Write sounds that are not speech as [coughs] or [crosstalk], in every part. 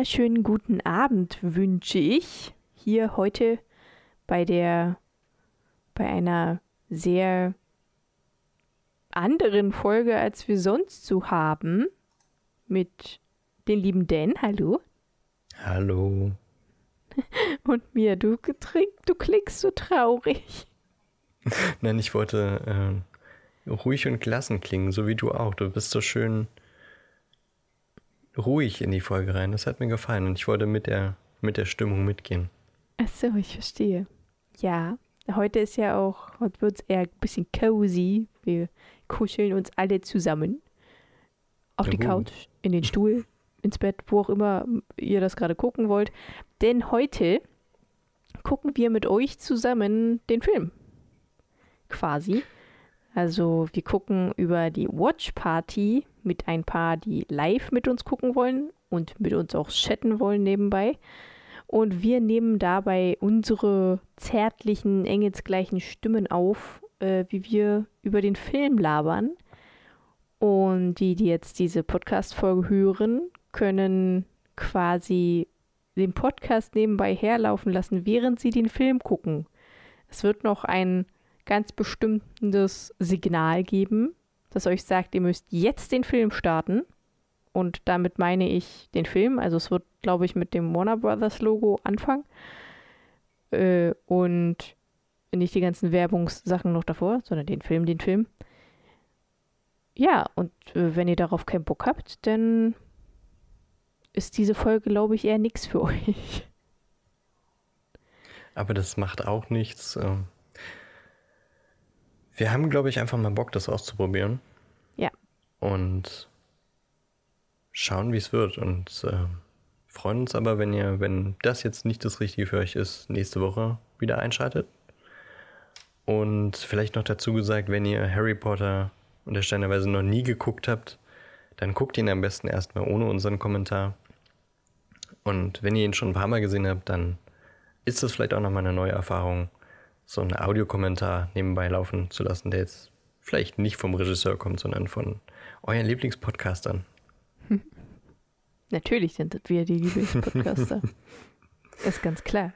wunderschönen guten Abend wünsche ich hier heute bei der bei einer sehr anderen Folge, als wir sonst so haben, mit den lieben Dan. Hallo. Hallo. [laughs] Und mir, du, du klingst so traurig. [laughs] Nein, ich wollte äh, ruhig und gelassen klingen, so wie du auch. Du bist so schön ruhig in die Folge rein. Das hat mir gefallen und ich wollte mit der, mit der Stimmung mitgehen. Ach so, ich verstehe. Ja, heute ist ja auch, heute wird es eher ein bisschen cozy. Wir kuscheln uns alle zusammen. Auf ja, die Couch, in den Stuhl, [laughs] ins Bett, wo auch immer ihr das gerade gucken wollt. Denn heute gucken wir mit euch zusammen den Film. Quasi. Also wir gucken über die Watch Party mit ein paar, die live mit uns gucken wollen und mit uns auch chatten wollen nebenbei. Und wir nehmen dabei unsere zärtlichen, engelsgleichen Stimmen auf, äh, wie wir über den Film labern. Und die, die jetzt diese Podcast-Folge hören, können quasi den Podcast nebenbei herlaufen lassen, während sie den Film gucken. Es wird noch ein ganz bestimmtes Signal geben, das euch sagt, ihr müsst jetzt den Film starten. Und damit meine ich den Film. Also es wird, glaube ich, mit dem Warner Brothers Logo anfangen. Äh, und nicht die ganzen Werbungssachen noch davor, sondern den Film, den Film. Ja, und äh, wenn ihr darauf keinen Bock habt, dann ist diese Folge, glaube ich, eher nichts für [laughs] euch. Aber das macht auch nichts. Ähm, wir haben, glaube ich, einfach mal Bock, das auszuprobieren. Ja. Und schauen, wie es wird. Und äh, freuen uns aber, wenn ihr, wenn das jetzt nicht das Richtige für euch ist, nächste Woche wieder einschaltet. Und vielleicht noch dazu gesagt, wenn ihr Harry Potter und der Stein der Weise noch nie geguckt habt, dann guckt ihn am besten erstmal ohne unseren Kommentar. Und wenn ihr ihn schon ein paar Mal gesehen habt, dann ist das vielleicht auch nochmal eine neue Erfahrung so einen Audiokommentar nebenbei laufen zu lassen, der jetzt vielleicht nicht vom Regisseur kommt, sondern von euren Lieblingspodcastern. [laughs] Natürlich sind das wir die Lieblingspodcaster. [laughs] ist ganz klar.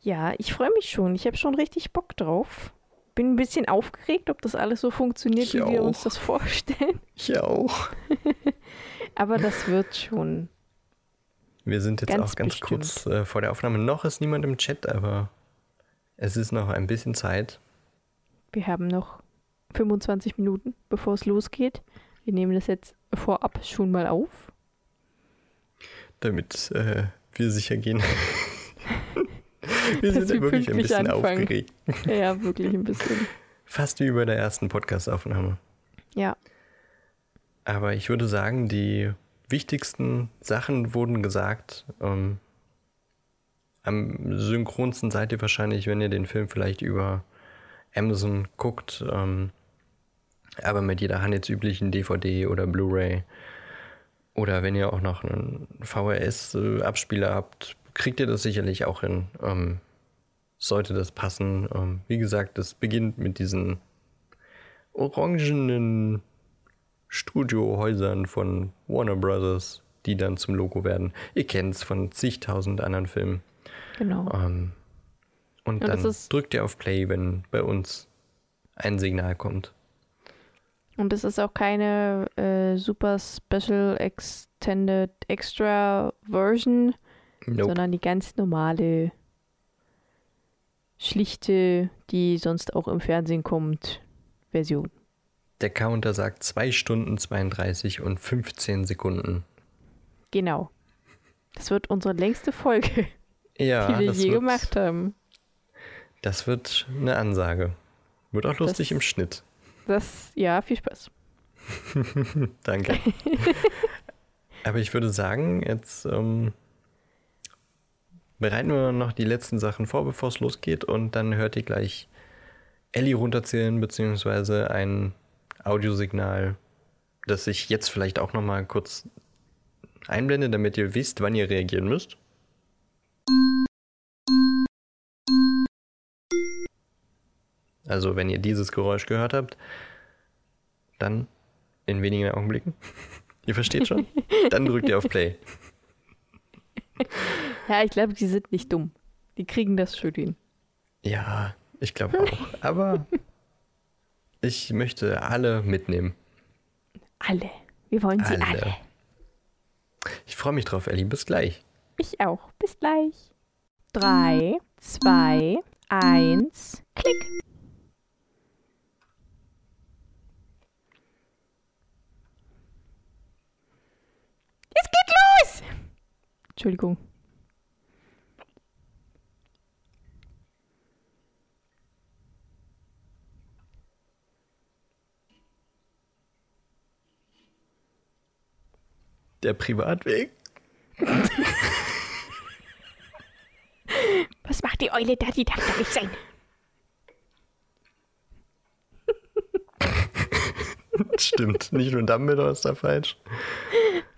Ja, ich freue mich schon. Ich habe schon richtig Bock drauf. Bin ein bisschen aufgeregt, ob das alles so funktioniert, ich wie auch. wir uns das vorstellen. Ich auch. [laughs] Aber das wird schon. Wir sind jetzt ganz auch ganz bestimmt. kurz äh, vor der Aufnahme. Noch ist niemand im Chat, aber es ist noch ein bisschen Zeit. Wir haben noch 25 Minuten, bevor es losgeht. Wir nehmen das jetzt vorab schon mal auf. Damit äh, wir sicher gehen. [laughs] wir sind ja wirklich ein bisschen anfangen. aufgeregt. Ja, wirklich ein bisschen. Fast wie bei der ersten Podcast-Aufnahme. Ja. Aber ich würde sagen, die wichtigsten Sachen wurden gesagt. Ähm, am synchronsten seid ihr wahrscheinlich, wenn ihr den Film vielleicht über Amazon guckt, ähm, aber mit jeder handelsüblichen DVD oder Blu-ray. Oder wenn ihr auch noch einen VHS-Abspieler habt, kriegt ihr das sicherlich auch hin. Ähm, sollte das passen. Ähm, wie gesagt, es beginnt mit diesen orangenen Studiohäusern von Warner Brothers, die dann zum Logo werden. Ihr kennt es von zigtausend anderen Filmen. Genau. Ähm, und, und dann drückt ihr auf Play, wenn bei uns ein Signal kommt. Und es ist auch keine äh, super Special Extended Extra Version, nope. sondern die ganz normale, schlichte, die sonst auch im Fernsehen kommt, Version. Der Counter sagt 2 Stunden 32 und 15 Sekunden. Genau. Das wird unsere längste Folge [laughs] ja, die wir je wird, gemacht haben. Das wird eine Ansage. Wird auch lustig das, im Schnitt. Das, ja, viel Spaß. [laughs] Danke. [laughs] Aber ich würde sagen, jetzt ähm, bereiten wir noch die letzten Sachen vor, bevor es losgeht. Und dann hört ihr gleich Ellie runterzählen, beziehungsweise ein Audiosignal, das ich jetzt vielleicht auch noch mal kurz einblende, damit ihr wisst, wann ihr reagieren müsst. Also wenn ihr dieses Geräusch gehört habt, dann in wenigen Augenblicken, [laughs] ihr versteht schon, dann drückt ihr auf Play. [laughs] ja, ich glaube, die sind nicht dumm. Die kriegen das schon hin. Ja, ich glaube auch. Aber ich möchte alle mitnehmen. Alle. Wir wollen sie alle. alle. Ich freue mich drauf, Ellie. Bis gleich. Ich auch. Bis gleich. Drei, zwei, eins, klick. Es geht los! Entschuldigung. Der Privatweg? Was macht die Eule da? Die darf doch nicht sein. [laughs] Stimmt, nicht nur Dumbledore ist da falsch.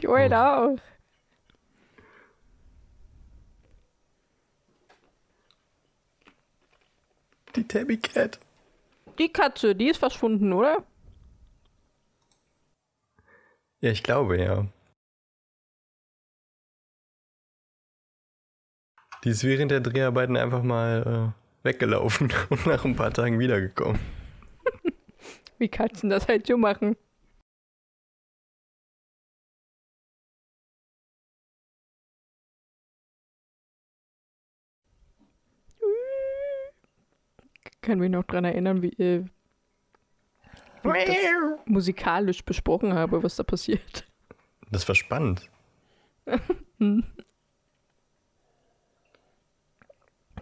Die Eule auch. Die Tabby Cat. Die Katze, die ist verschwunden, oder? Ja, ich glaube, ja. Die ist während der Dreharbeiten einfach mal äh, weggelaufen [laughs] und nach ein paar Tagen wiedergekommen. [laughs] Wie Katzen das halt so machen. kann mich noch daran erinnern, wie, äh, wie ich das musikalisch besprochen habe, was da passiert. Das war spannend. [laughs] hm.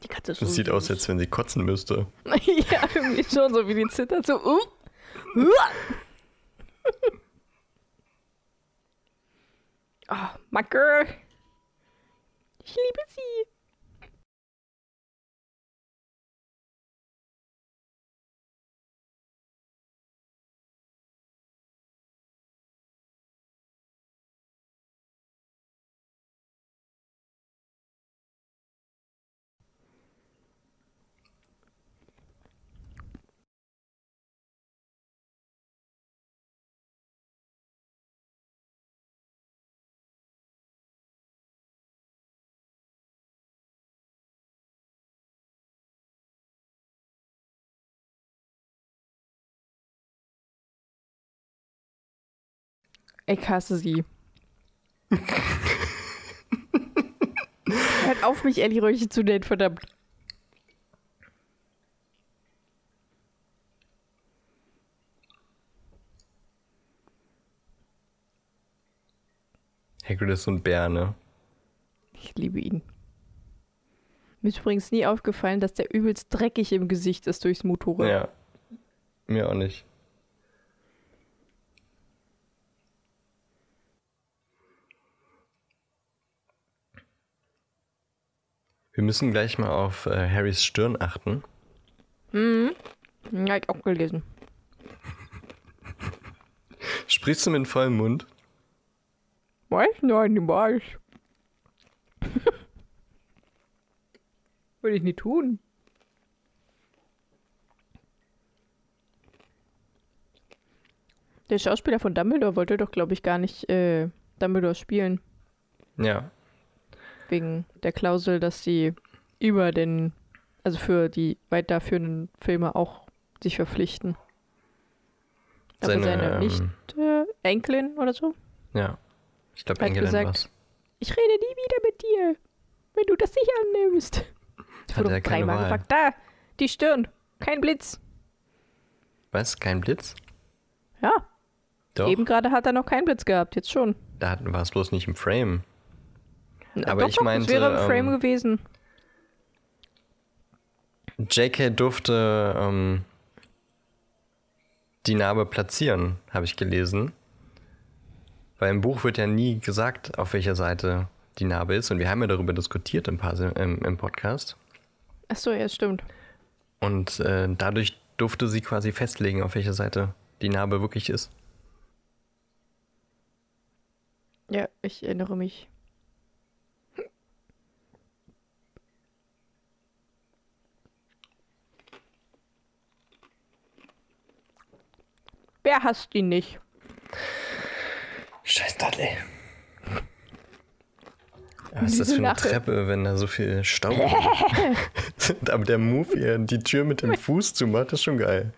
Die Katze ist Das so sieht süß. aus, als wenn sie kotzen müsste. [laughs] ja, irgendwie schon so wie die zittert, so. Uh. oh, my girl. Ich liebe sie. Ich hasse sie. [laughs] Hört auf, mich Ellie Röche zu nennen, verdammt. Hagrid ist so ein Bär, ne? Ich liebe ihn. Mir ist übrigens nie aufgefallen, dass der übelst dreckig im Gesicht ist durchs Motorrad. Ja. Mir auch nicht. Wir müssen gleich mal auf äh, Harrys Stirn achten. Mhm. Ja, ich auch gelesen. Sprichst du mit vollem Mund? Was? Nein, niemals. Würde ich nie tun. Der Schauspieler von Dumbledore wollte doch, glaube ich, gar nicht äh, Dumbledore spielen. Ja. Wegen der Klausel, dass sie über den, also für die weiterführenden Filme auch sich verpflichten. Aber Seine, seine, ähm, nicht äh, Enkelin oder so? Ja. Ich glaube, Hat Engelin gesagt, war's. Ich rede nie wieder mit dir, wenn du das nicht annimmst. Hat wurde er dreimal Wahl. gefragt. Da, die Stirn, kein Blitz. Was? Kein Blitz? Ja, Doch. eben gerade hat er noch keinen Blitz gehabt, jetzt schon. Da war es bloß nicht im Frame. Aber doch, ich meinte, es wäre im Frame ähm, gewesen. JK durfte ähm, die Narbe platzieren, habe ich gelesen. Weil im Buch wird ja nie gesagt, auf welcher Seite die Narbe ist. Und wir haben ja darüber diskutiert im, Pas- im, im Podcast. Achso, ja, stimmt. Und äh, dadurch durfte sie quasi festlegen, auf welcher Seite die Narbe wirklich ist. Ja, ich erinnere mich. Wer hasst ihn nicht? Scheiß Dudley. Was ist das für eine Lache. Treppe, wenn da so viel Staub ist? [laughs] Aber der Move, wie er die Tür mit dem Fuß zumacht, ist schon geil.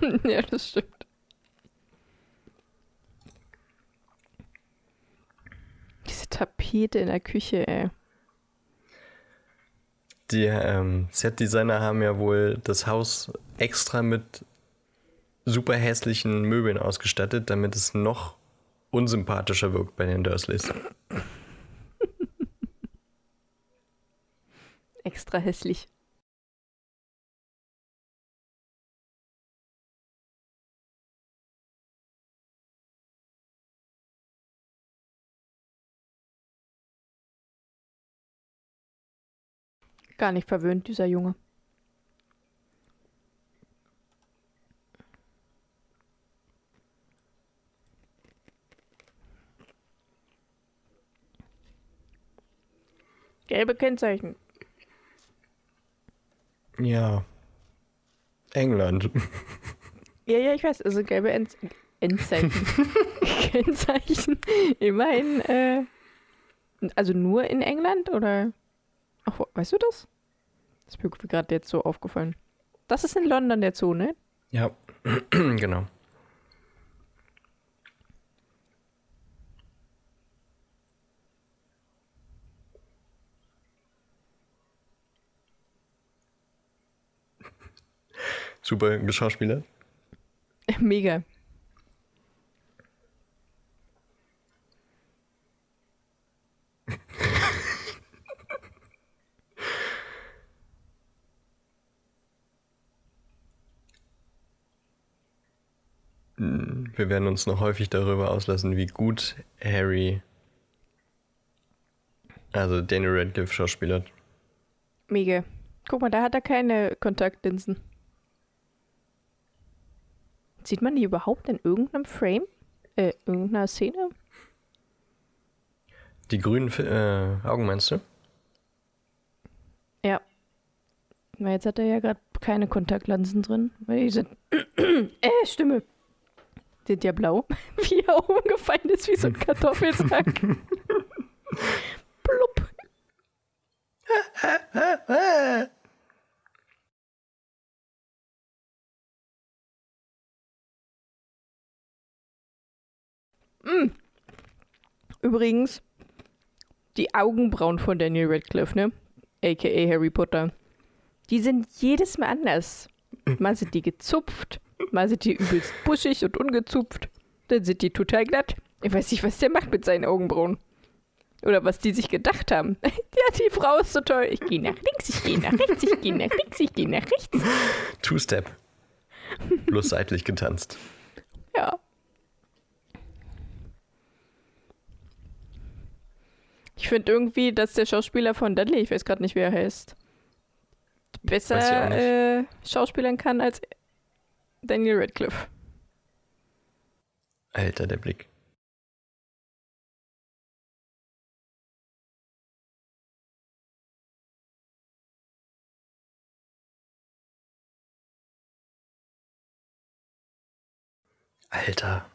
[laughs] ja, das stimmt. Diese Tapete in der Küche, ey. Die ähm, Set-Designer haben ja wohl das Haus extra mit super hässlichen Möbeln ausgestattet, damit es noch unsympathischer wirkt bei den Dursleys. [laughs] Extra hässlich. Gar nicht verwöhnt, dieser Junge. Gelbe Kennzeichen. Ja. England. Ja, ja, ich weiß. Also gelbe End Endzeichen. [laughs] Kennzeichen. Immerhin, äh, also nur in England oder? Ach, weißt du das? Das ist mir gerade jetzt so aufgefallen. Das ist in London der Zoo, ne? Ja, [clears throat] genau. Super geschauspielert. [laughs] Mega. Wir werden uns noch häufig darüber auslassen, wie gut Harry, also Daniel Radcliffe schauspielert. Mega. Guck mal, da hat er keine Kontaktlinsen. Sieht man die überhaupt in irgendeinem Frame? Äh, irgendeiner Szene? Die grünen äh, Augen meinst du? Ja. Weil jetzt hat er ja gerade keine Kontaktlinsen drin. Weil die sind. [clears throat] äh, Stimme. Die sind ja blau. [laughs] Wie er umgefallen ist, wie so ein Kartoffelsack. [laughs] Plupp. [laughs] Mm. Übrigens, die Augenbrauen von Daniel Radcliffe, ne? AKA Harry Potter. Die sind jedes Mal anders. Mal sind die gezupft, mal sind die übelst buschig und ungezupft. Dann sind die total glatt. Ich weiß nicht, was der macht mit seinen Augenbrauen. Oder was die sich gedacht haben. [laughs] ja, die Frau ist so toll. Ich gehe nach links, ich gehe nach rechts, ich gehe nach links, ich gehe nach rechts. Two-Step. Bloß seitlich getanzt. Ja. Ich finde irgendwie, dass der Schauspieler von Dudley, ich weiß gerade nicht, wer er heißt, besser äh, schauspielern kann als Daniel Radcliffe. Alter, der Blick. Alter.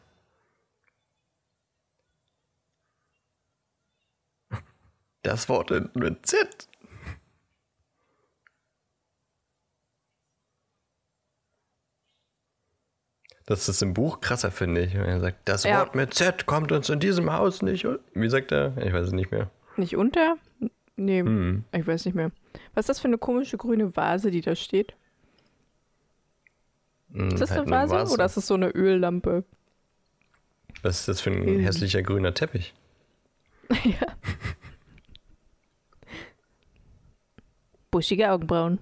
Das Wort in- mit Z. Das ist im Buch krasser, finde ich. Wenn er sagt, das Ja. Wort mit Z kommt uns in diesem Haus nicht. Wie sagt er? Ich weiß es nicht mehr. Nicht unter? Nee, Hm. ich weiß nicht mehr. Was ist das für eine komische grüne Vase, die da steht? Hm, Ist das halt eine Vase, oder ist das so eine Öllampe? Was ist das für ein Hm. hässlicher grüner Teppich? [laughs] ja. Buschige Augenbrauen.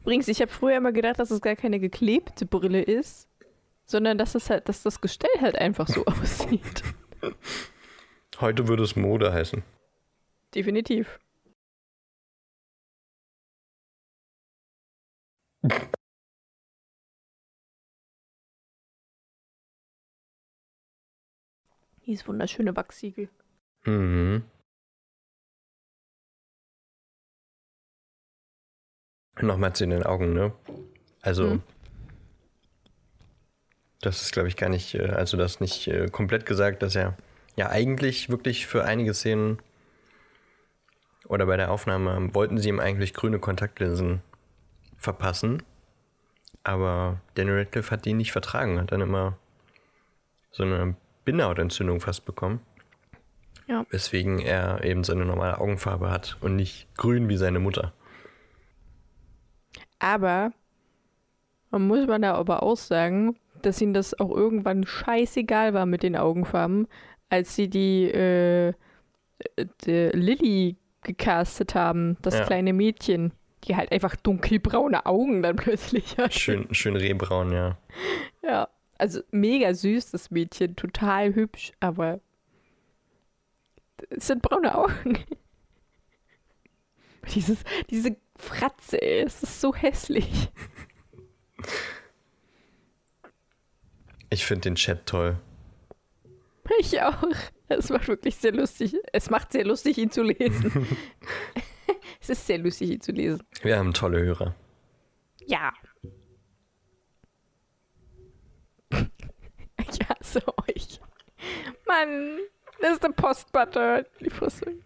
Übrigens, ich habe früher immer gedacht, dass es gar keine geklebte Brille ist, sondern dass es halt, dass das Gestell halt einfach so [laughs] aussieht. Heute würde es Mode heißen. Definitiv. Dieses wunderschöne Wachsiegel. Mhm. Nochmal zu den Augen, ne? Also, Mhm. das ist, glaube ich, gar nicht, äh, also das nicht äh, komplett gesagt, dass er ja eigentlich wirklich für einige Szenen oder bei der Aufnahme wollten sie ihm eigentlich grüne Kontaktlinsen verpassen. Aber Daniel Radcliffe hat die nicht vertragen, hat dann immer so eine Bindehautentzündung fast bekommen. Ja. Weswegen er eben seine normale Augenfarbe hat und nicht grün wie seine Mutter. Aber man muss man da aber auch sagen, dass ihnen das auch irgendwann scheißegal war mit den Augenfarben, als sie die, äh, die Lilly gecastet haben, das Ja. kleine Mädchen, die halt einfach dunkelbraune Augen dann [laughs] plötzlich hat. Schön, schön rehbraun, ja. Ja, also mega süß, das Mädchen, total hübsch, aber es sind braune Augen. [laughs] Dieses, diese Fratze, ey, es ist so hässlich. Ich finde den Chat toll. Ich auch. Es macht wirklich sehr lustig. Es macht sehr lustig, ihn zu lesen. [laughs] es ist sehr lustig, ihn zu lesen. Wir haben tolle Hörer. Ja. [laughs] Ich hasse euch. Mann, das ist der Postbutter. Die Fresse.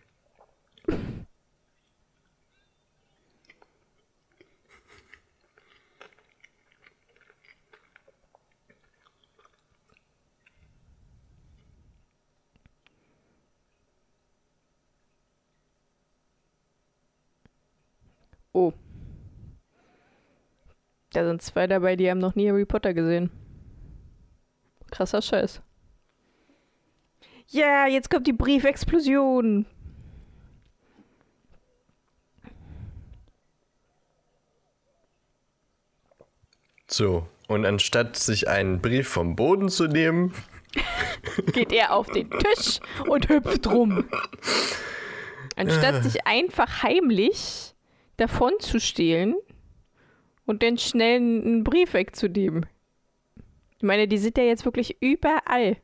Oh. Da sind zwei dabei, die haben noch nie Harry Potter gesehen. Krasser Scheiß. Ja, jetzt kommt die Briefexplosion. So, und anstatt sich einen Brief vom Boden zu nehmen, [laughs] Geht er auf den Tisch und hüpft rum. Anstatt sich einfach heimlich davon zu stehlen und dann schnell einen Brief wegzunehmen. Ich meine, die sind ja jetzt wirklich überall.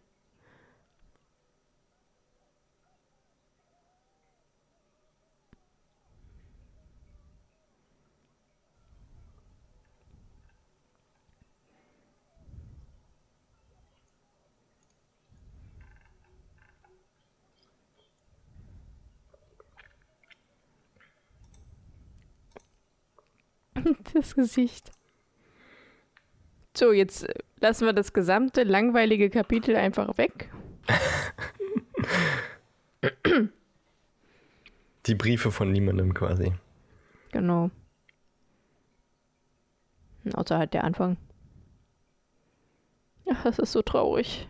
[laughs] Das Gesicht. So, jetzt äh, lassen wir das gesamte langweilige Kapitel einfach weg. [laughs] die Briefe von niemandem quasi. Genau. Außer halt der Anfang. Ach, das ist so traurig.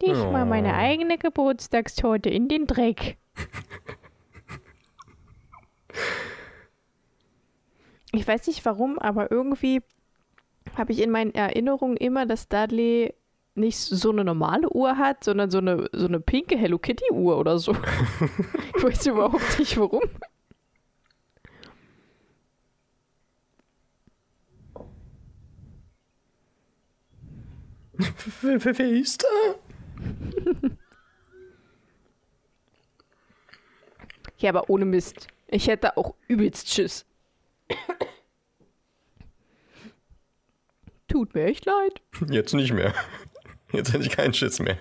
Ich mal meine Oh. eigene Geburtstagstorte in den Dreck. [laughs] Ich weiß nicht warum, aber irgendwie habe ich in meinen Erinnerungen immer, dass Dudley nicht so eine normale Uhr hat, sondern so eine, so eine pinke Hello Kitty Uhr oder so. [laughs] ich weiß überhaupt nicht warum. Wer, wer, wer ist da? Ja, aber ohne Mist. Ich hätte auch übelst Schiss. Tut mir echt leid. Jetzt nicht mehr. Jetzt hätte ich keinen Schiss mehr.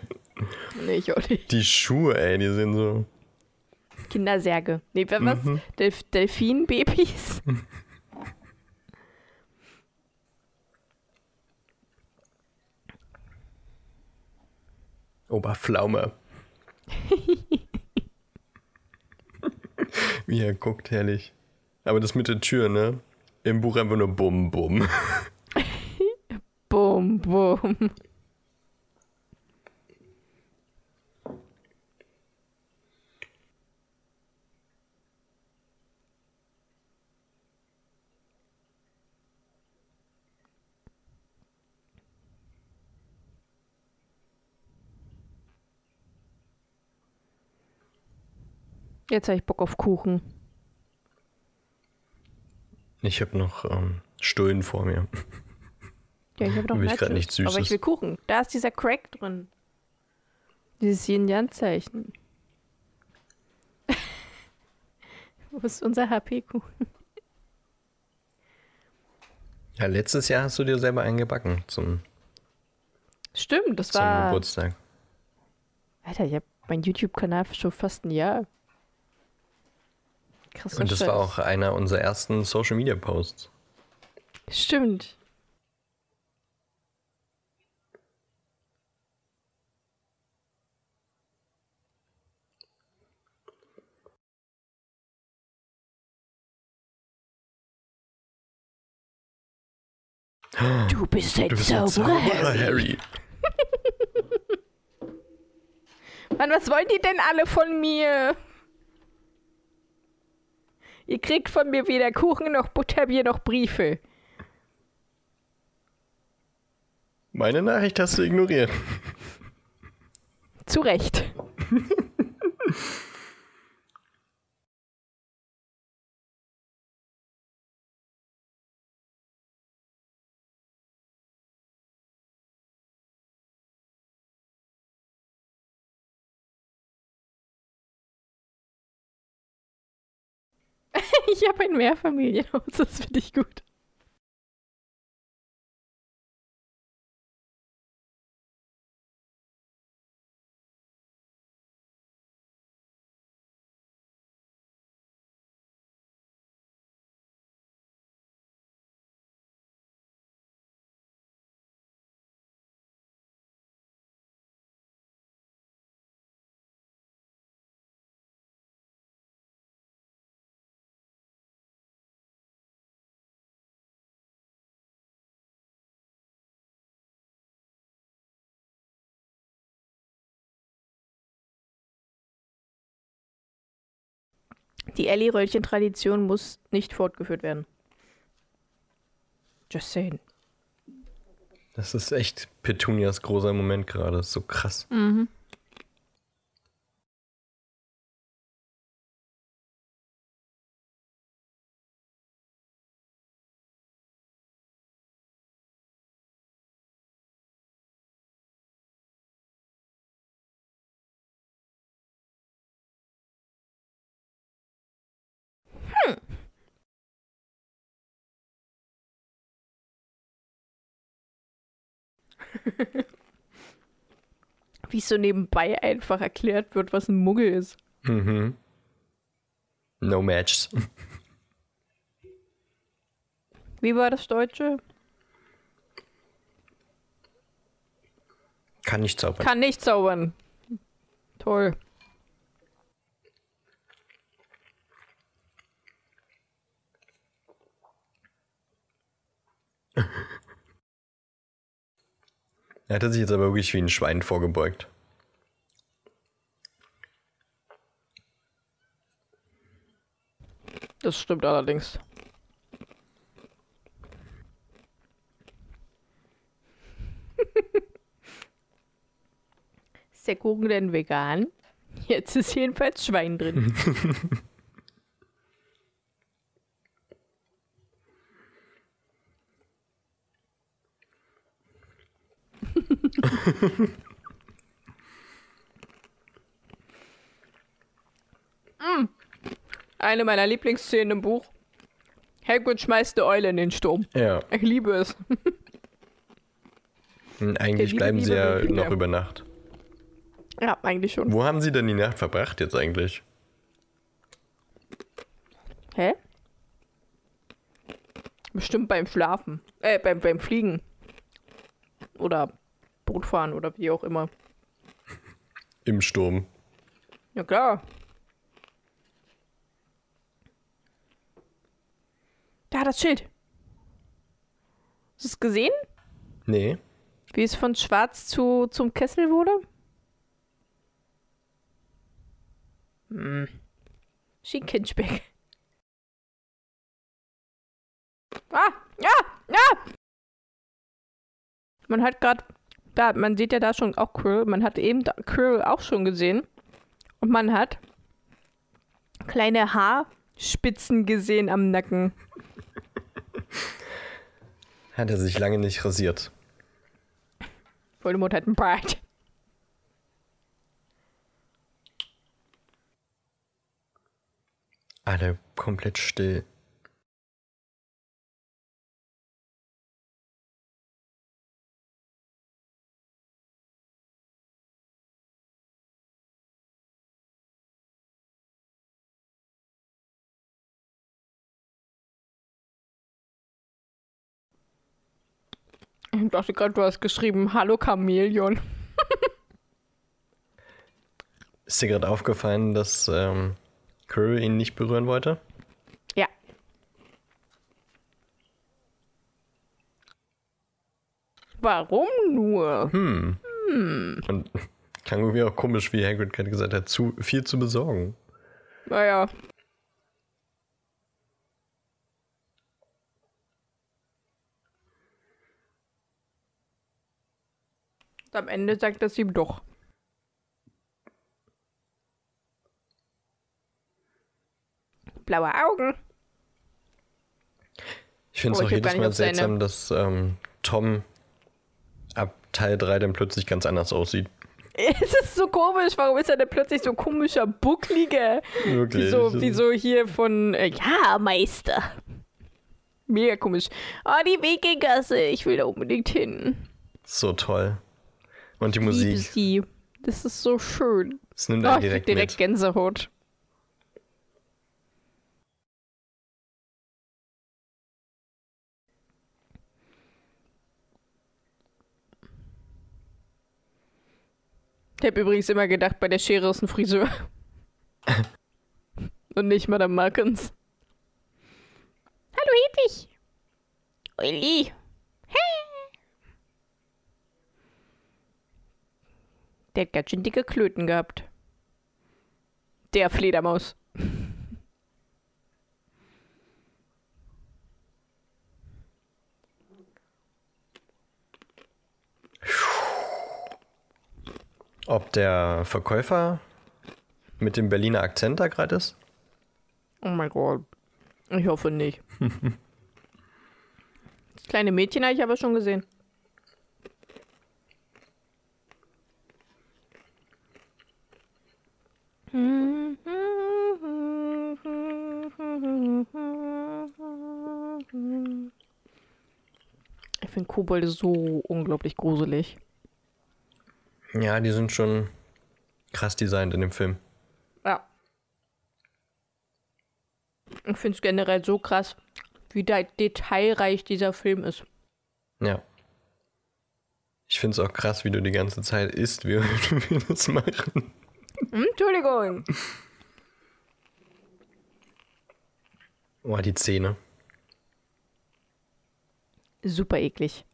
Nee, ich auch nicht. Die Schuhe, ey, die sind so. Kindersärge. Nee, was? Delf Delfinbabys? Oberpflaume. [laughs] Wie er guckt, herrlich. Aber das mit der Tür, ne? Im Buch einfach nur Bum Bum. [laughs] Bum, bum. Jetzt habe ich Bock auf Kuchen. Ich habe noch ähm, Stullen vor mir. Ja, ich habe noch Will ich nichts Aber ich Süßes. will Kuchen. Da ist dieser Crack drin. Dieses Yin-Yang-Zeichen. [laughs] Wo ist unser HP-Kuchen? Ja, letztes Jahr hast du dir selber einen gebacken zum Stimmt, das zum war. Geburtstag. Alter, ich habe meinen YouTube-Kanal schon fast ein Jahr. Krass. Und das war auch einer unserer ersten Social Media Posts. Stimmt. Du bist ein Du bist Zauberer, Harry. Harry. [laughs] Mann, was wollen die denn alle von mir? Ihr kriegt von mir weder Kuchen noch Butterbier noch Briefe. Meine Nachricht hast du ignoriert. Zu Recht. [laughs] [laughs] ich habe ein Mehrfamilienhaus, das finde ich gut. Die Ellie-Röllchen-Tradition muss nicht fortgeführt werden. Just saying. Das ist echt Petunias großer Moment gerade. Das ist so krass. Mhm. [laughs] Wie so nebenbei einfach erklärt wird, was ein Muggel ist. Mhm. No matches. Wie war das Deutsche? Kann nicht zaubern. Kann nicht zaubern. Toll. Er hatte sich jetzt aber wirklich wie ein Schwein vorgebeugt. Das stimmt allerdings. ist der Kuchen denn vegan? Jetzt ist jedenfalls Schwein drin. [laughs] Mm. Eine meiner Lieblingsszenen im Buch. Hagrid schmeißt eine Eule in den Sturm. Ja. Ich liebe es. Und eigentlich liebe, bleiben sie liebe ja Kinder. noch über Nacht. Ja, eigentlich schon. Wo haben sie denn die Nacht verbracht jetzt eigentlich? Hä? Bestimmt beim Schlafen. Äh, beim, beim Fliegen. Oder Bootfahren oder wie auch immer. Im Sturm. Ja, klar. Da, das Schild. Hast du es gesehen? Nee. Wie es von schwarz zu, zum Kessel wurde? Hm. Schinkenschbeck. Ah! Ja! Ja! Man hat gerade, da, man sieht ja da schon auch Krill. Man hat eben da Krill auch schon gesehen. Und man hat kleine Haarspitzen gesehen am Nacken. Hat er sich lange nicht rasiert. Voldemort hat einen Bart. Alle komplett still. Ich dachte gerade, du hast geschrieben, Hallo Chamäleon. [laughs] Ist dir gerade aufgefallen, dass ähm, Curry ihn nicht berühren wollte? Ja. Warum nur? Hm. Und [laughs] klang irgendwie auch komisch, wie Hagrid gerade gesagt hat, zu viel zu besorgen. Naja. Am Ende sagt das ihm doch. Blaue Augen. Ich finde es Oh, auch jedes Mal auf seine- seltsam, dass ähm, Tom ab Teil 3 dann plötzlich ganz anders aussieht. [laughs] Es ist so komisch, warum ist er denn plötzlich so komischer, buckliger? Wirklich. Wie so, wie so hier von, äh, ja, Meister. Mega komisch. Ah, die Weggasse, ich will da unbedingt hin. So toll. Und die Ich liebe Musik. sie. Das ist so schön. Das nimmt Oh, einen krieg direkt, direkt mit. Gänsehaut. Ich habe übrigens immer gedacht, bei der Schere ist ein Friseur. [laughs] Und nicht Madame Markens. Hallo Hedwig. Uli. Hä? Der hat ganz schön dicke Klöten gehabt. Der Fledermaus. Ob der Verkäufer mit dem Berliner Akzent da gerade ist? Oh mein Gott. Ich hoffe nicht. [laughs] Das kleine Mädchen habe ich aber schon gesehen. Ich finde Kobolde so unglaublich gruselig. Ja, die sind schon krass designt in dem Film. Ja. Ich finde es generell so krass, wie de detailreich dieser Film ist. Ja. Ich finde es auch krass, wie du die ganze Zeit isst, [laughs] während wir das machen. Entschuldigung. Oh, die Zähne. Super eklig.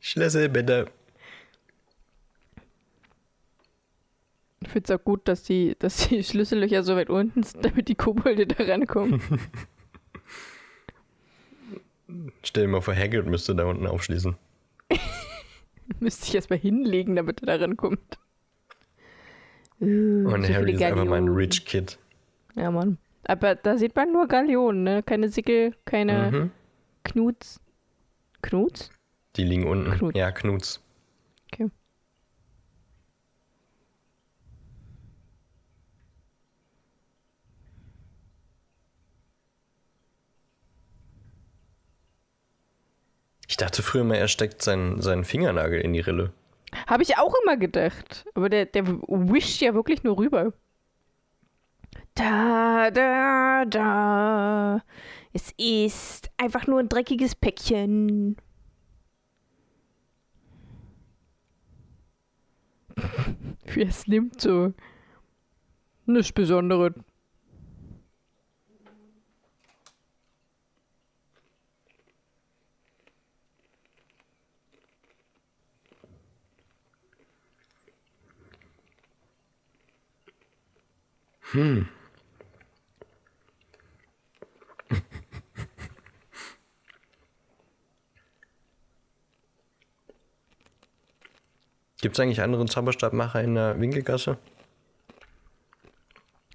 Schlüssel bitte. Ich finde es auch gut, dass die, dass die Schlüssellöcher so weit unten sind, damit die Kobolde da rankommen. Stell dir mal vor, Hagrid müsste da unten aufschließen. [laughs] Müsste ich erstmal hinlegen, damit er da rankommt. Und Harry ist einfach mal ein Galeonen. Rich Kid. Ja, Mann. Aber da sieht man nur Galeonen, ne? Keine Sickel, keine Mhm. Knuts. Knuts? Die liegen unten. Knut. Ja, Knuts. Okay. Ich dachte früher mal, er steckt seinen, seinen Fingernagel in die Rille. Habe ich auch immer gedacht. Aber der, der wischt ja wirklich nur rüber. Da, da, da. Es ist einfach nur ein dreckiges Päckchen. [laughs] Wie es nimmt, so. Nichts Besonderes. Gibt es eigentlich andere Zauberstabmacher in der Winkelgasse?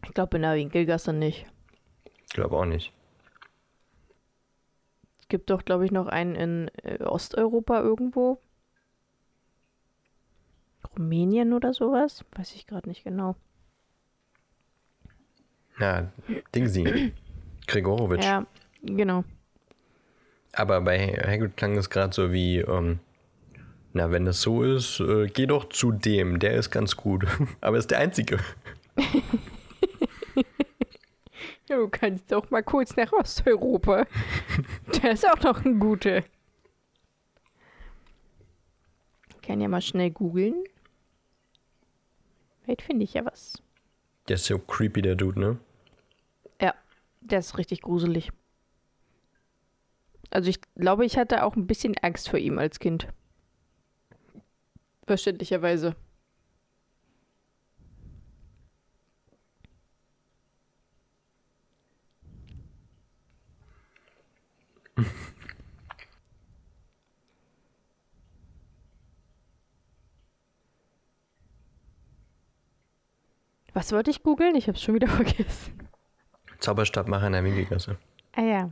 Ich glaube in der Winkelgasse nicht. Ich glaube auch nicht. Es gibt doch, glaube ich, noch einen in äh, Osteuropa irgendwo. Rumänien oder sowas? Weiß ich gerade nicht genau. Ja, Dingsy. Gregorowitsch. Ja, genau. Aber bei Hagrid klang es gerade so wie, ähm, na, wenn das so ist, äh, geh doch zu dem, der ist ganz gut. [laughs] Aber ist der Einzige. [laughs] Ja, du kannst doch mal kurz nach Osteuropa. Der ist auch noch ein guter. Ich kann ja mal schnell googeln. Vielleicht finde ich ja was. Der ist so creepy, der Dude, ne? Ja, der ist richtig gruselig. Also ich glaube, ich hatte auch ein bisschen Angst vor ihm als Kind. Verständlicherweise. [laughs] Was wollte ich googeln? Ich habe es schon wieder [laughs] vergessen. Zauberstabmacher in der Winkelgasse. Ah ja.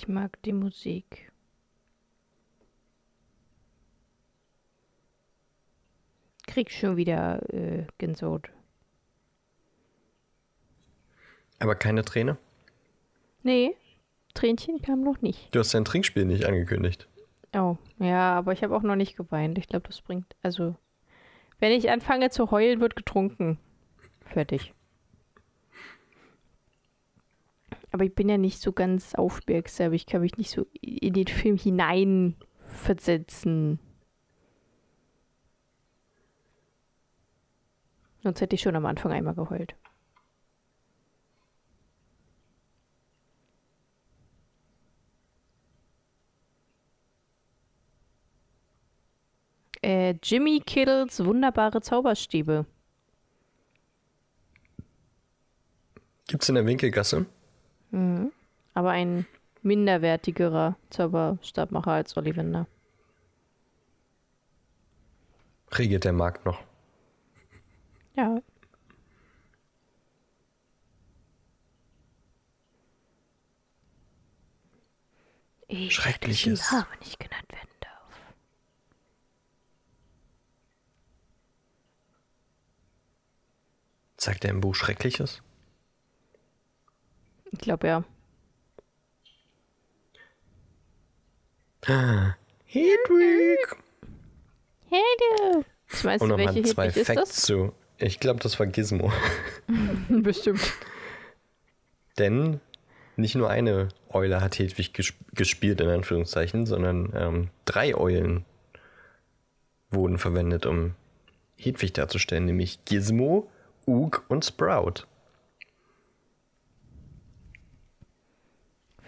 Ich mag die Musik. Krieg schon wieder äh, Gänsehaut. Aber keine Träne? Nee, Tränchen kam noch nicht. Du hast dein Trinkspiel nicht angekündigt. Oh, ja, aber ich habe auch noch nicht geweint. Ich glaube, das bringt. Also, wenn ich anfange zu heulen, wird getrunken. Fertig. Aber ich bin ja nicht so ganz aufmerksam. Ich kann mich nicht so in den Film hineinversetzen. Sonst hätte ich schon am Anfang einmal geheult. Äh, Jimmy Kittles wunderbare Zauberstäbe. Gibt's in der Winkelgasse? Mhm. Aber ein minderwertigerer Zauberstabmacher als Ollivander. Regiert der Markt noch? Ja. Ich Schreckliches. dessen Name nicht genannt werden darf. Sagt er im Buch Schreckliches? Ich glaube ja. Hedwig! Hey du! Was meinst Und du, nochmal welche zwei Hedwig ist Facts das? zu. Ich glaube, das war Gizmo. [laughs] Bestimmt. Denn nicht nur eine Eule hat Hedwig gesp gespielt, in Anführungszeichen, sondern ähm, drei Eulen wurden verwendet, um Hedwig darzustellen, nämlich Gizmo, Ook und Sprout.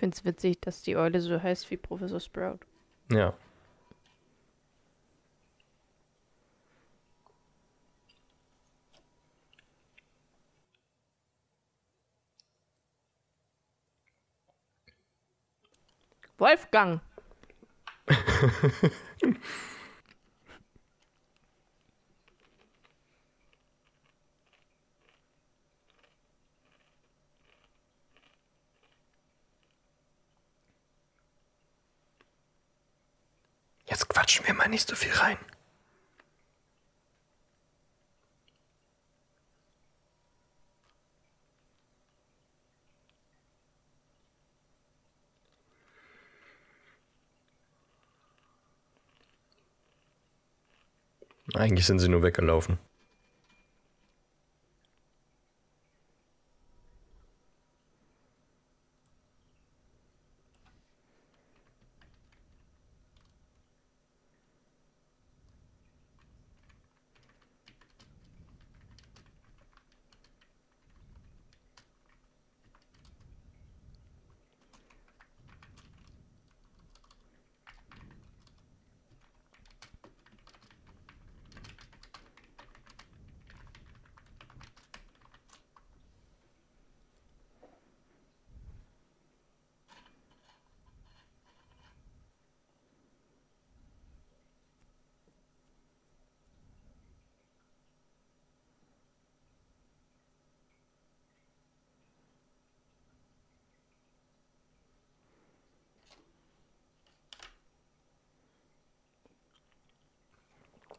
Finde es witzig, dass die Eule so heißt wie Professor Sprout. Ja. Wolfgang! [laughs] Jetzt quatschen wir mal nicht so viel rein. Eigentlich sind sie nur weggelaufen.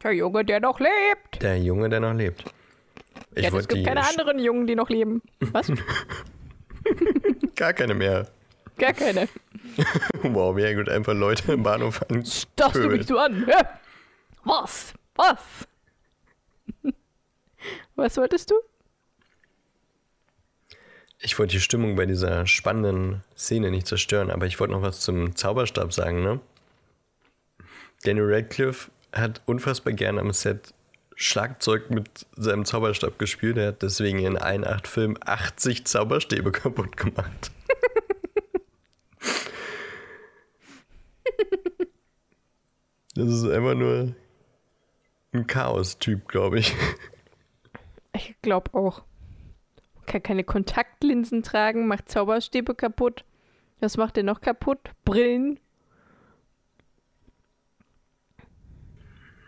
Der Junge, der noch lebt. Der Junge, der noch lebt. Ich ja, es gibt keine anderen Jungen, die noch leben. Was? [laughs] [laughs] Gar keine mehr. Gar keine. [laughs] Wow, wie gut einfach Leute im Bahnhof an. Starrst du mich so an? Hä? Was? Was? Was wolltest du? Ich wollte die Stimmung bei dieser spannenden Szene nicht zerstören, aber ich wollte noch was zum Zauberstab sagen, ne? Daniel Radcliffe hat unfassbar gern am Set Schlagzeug mit seinem Zauberstab gespielt. Er hat deswegen in allen acht Filmen 80 Zauberstäbe [laughs] kaputt gemacht. das ist einfach nur ein Chaos-Typ, glaube ich. Ich glaube auch. Kann keine Kontaktlinsen tragen, macht Zauberstäbe kaputt. Was macht er noch kaputt? Brillen.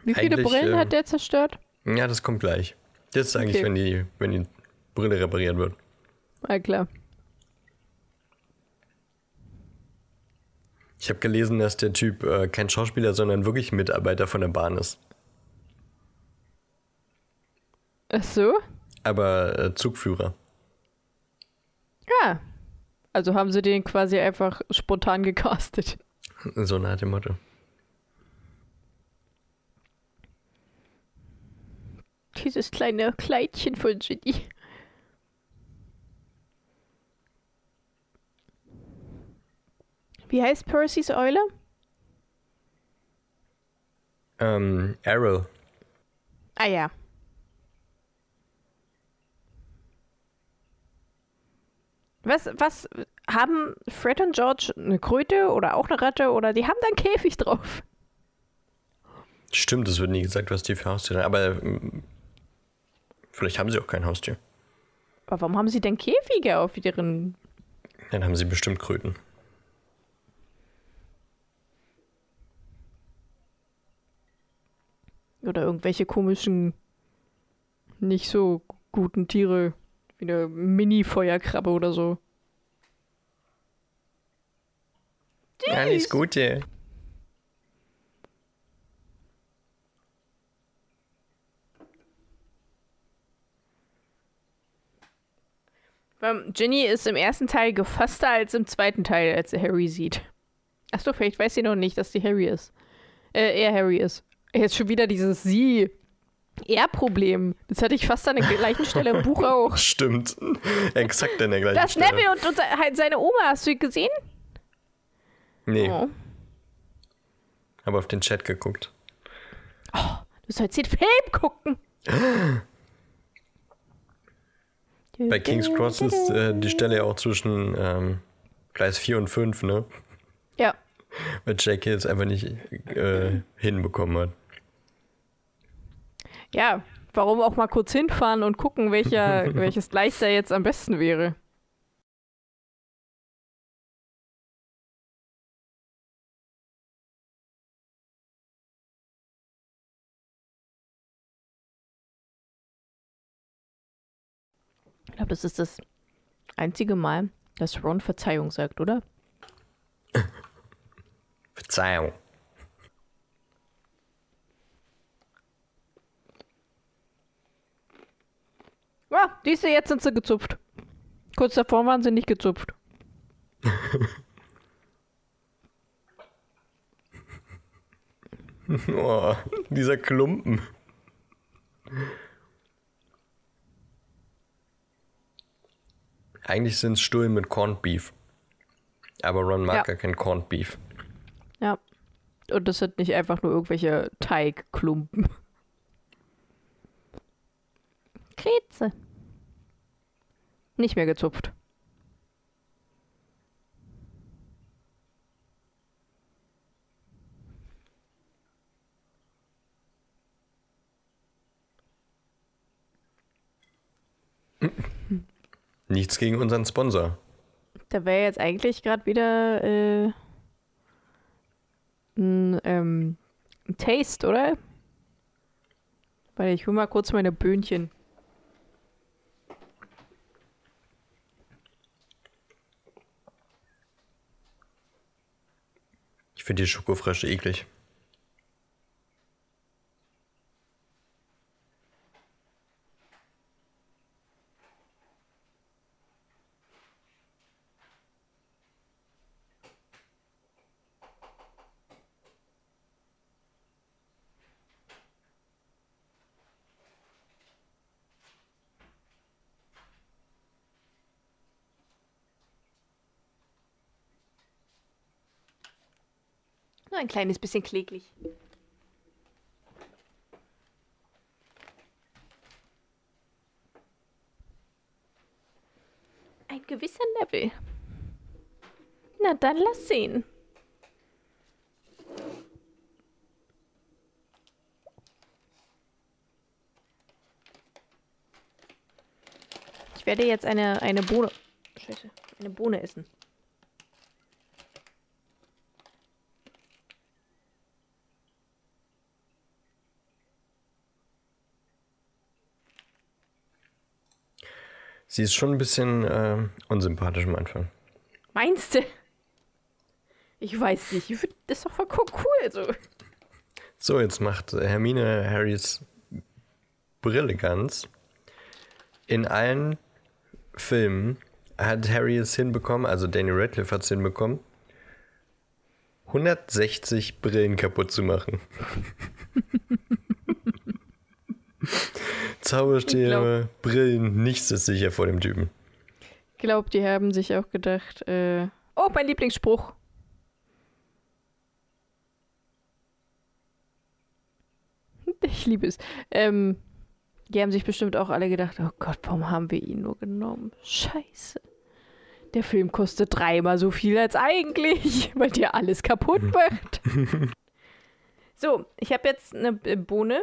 Wie viele Brillen äh, hat der zerstört? Ja, das kommt gleich. Das ist eigentlich, Okay. wenn, die, wenn die Brille repariert wird. Ah, klar. Ich habe gelesen, dass der Typ äh, kein Schauspieler, sondern wirklich Mitarbeiter von der Bahn ist. Ach so? Aber äh, Zugführer. Ja. Also haben sie den quasi einfach spontan gecastet. [laughs] So nach dem Motto. Dieses kleine Kleidchen von Ginny. Wie heißt Percys Eule? Ähm, Errol. Ah ja. Was, was haben Fred und George eine Kröte oder auch eine Ratte oder die haben da einen Käfig drauf? Stimmt, es wird nie gesagt, was die für Haustiere haben. Aber ähm, vielleicht haben sie auch kein Haustier. Aber warum haben sie denn Käfige auf ihren. Dann haben sie bestimmt Kröten. Oder irgendwelche komischen, nicht so guten Tiere, wie eine Mini-Feuerkrabbe oder so. Alles Gute. Ginny ist im ersten Teil gefasster als im zweiten Teil, als sie Harry sieht. Achso, vielleicht weiß sie noch nicht, dass sie Harry ist. Äh, er Harry ist. Jetzt schon wieder dieses Sie. Er-Problem. Das hatte ich fast an der gleichen Stelle im Buch [laughs] auch. Stimmt. Exakt an der gleichen Das Stelle. Neville und, und halt seine Oma, hast du die gesehen? Nee, Oh. habe auf den Chat geguckt. Du sollst den Film gucken. [gasps] Bei King's Cross ist äh, die Stelle ja auch zwischen ähm, Gleis 4 und 5, ne? Ja. Weil Jackie es einfach nicht äh, hinbekommen hat. Ja, warum auch mal kurz hinfahren und gucken, welcher, [laughs] welches Gleis da jetzt am besten wäre. Ich glaube, das ist das einzige Mal, dass Ron Verzeihung sagt, oder? [laughs] Verzeihung. Ja, ist ja jetzt sind sie gezupft. Kurz davor waren sie nicht gezupft. [laughs] Oh, dieser Klumpen. Eigentlich sind es Stullen mit Corned Beef. Aber Ron mag Ja. gar kein Corned Beef. Ja. Und das sind nicht einfach nur irgendwelche Teigklumpen. Kretze. Nicht mehr gezupft. [laughs] Nichts gegen unseren Sponsor. Da wäre jetzt eigentlich gerade wieder äh, ein, ähm, ein Taste, oder? Warte, ich hol mal kurz meine Böhnchen. Ich finde die Schokofrösche eklig. Ein kleines bisschen kläglich. Ein gewisser Level. Na dann lass sehen. Ich werde jetzt eine, eine Bohne. Scheiße. Eine Bohne essen. Sie ist schon ein bisschen ähm, unsympathisch am Anfang. Meinst du? Ich weiß nicht. Ich find das ist doch voll cool. So. So, jetzt macht äh, Hermine Harrys Brille ganz. In allen Filmen hat Harry es hinbekommen, also Danny Radcliffe hat es hinbekommen, 160 Brillen kaputt zu machen. [laughs] Zauberstäbe, Brillen, nichts ist sicher vor dem Typen. Ich glaube, die haben sich auch gedacht, äh, oh, mein Lieblingsspruch. [laughs] Ich liebe es. Ähm, die haben sich bestimmt auch alle gedacht, oh Gott, warum haben wir ihn nur genommen? Scheiße. Der Film kostet dreimal so viel als eigentlich, [laughs] weil der alles kaputt [laughs] macht. so, ich habe jetzt eine Bohne.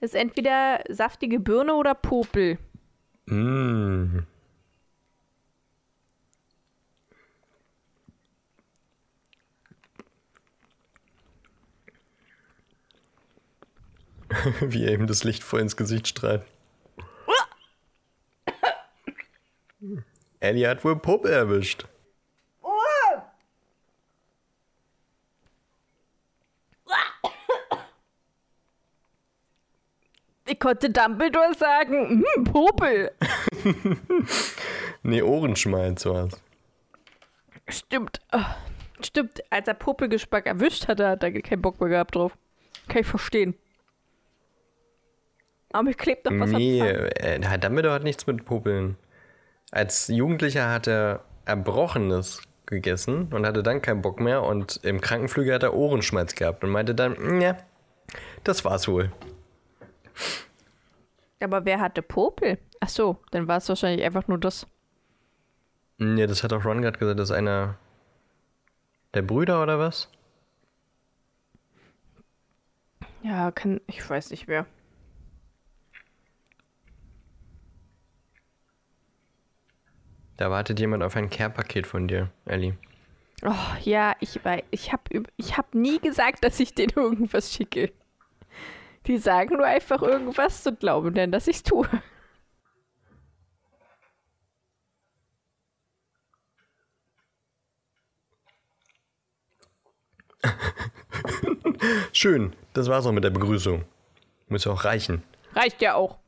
Ist entweder saftige Birne oder Popel. Mm. [laughs] Wie er ihm das Licht voll ins Gesicht strahlt. Ellie hat wohl Puppe erwischt. Konnte Dumbledore sagen, hm, Popel. [laughs] Nee, Ohrenschmalz war's. Stimmt. Stimmt, als er Popelgeschmack erwischt hatte, hat er keinen Bock mehr gehabt drauf. Kann ich verstehen. Aber ich klebt doch was Nee, äh, Dumbledore hat nichts mit Popeln. Als Jugendlicher hat er Erbrochenes gegessen und hatte dann keinen Bock mehr und im Krankenflügel hat er Ohrenschmalz gehabt und meinte dann, ja, das war's wohl. Aber wer hatte Popel? Ach so, dann war es wahrscheinlich einfach nur das. Nee, das hat auch Ron gerade gesagt, das ist einer der Brüder oder was? Ja, kann, ich weiß nicht mehr. Da wartet jemand auf ein Care-Paket von dir, Ellie. Oh, ja, ich weiß, ich habe ich hab nie gesagt, dass ich denen irgendwas schicke. Die sagen nur einfach irgendwas und glauben dann, dass ich's tue. [laughs] Schön, das war's auch mit der Begrüßung. Muss ja auch reichen. Reicht ja auch.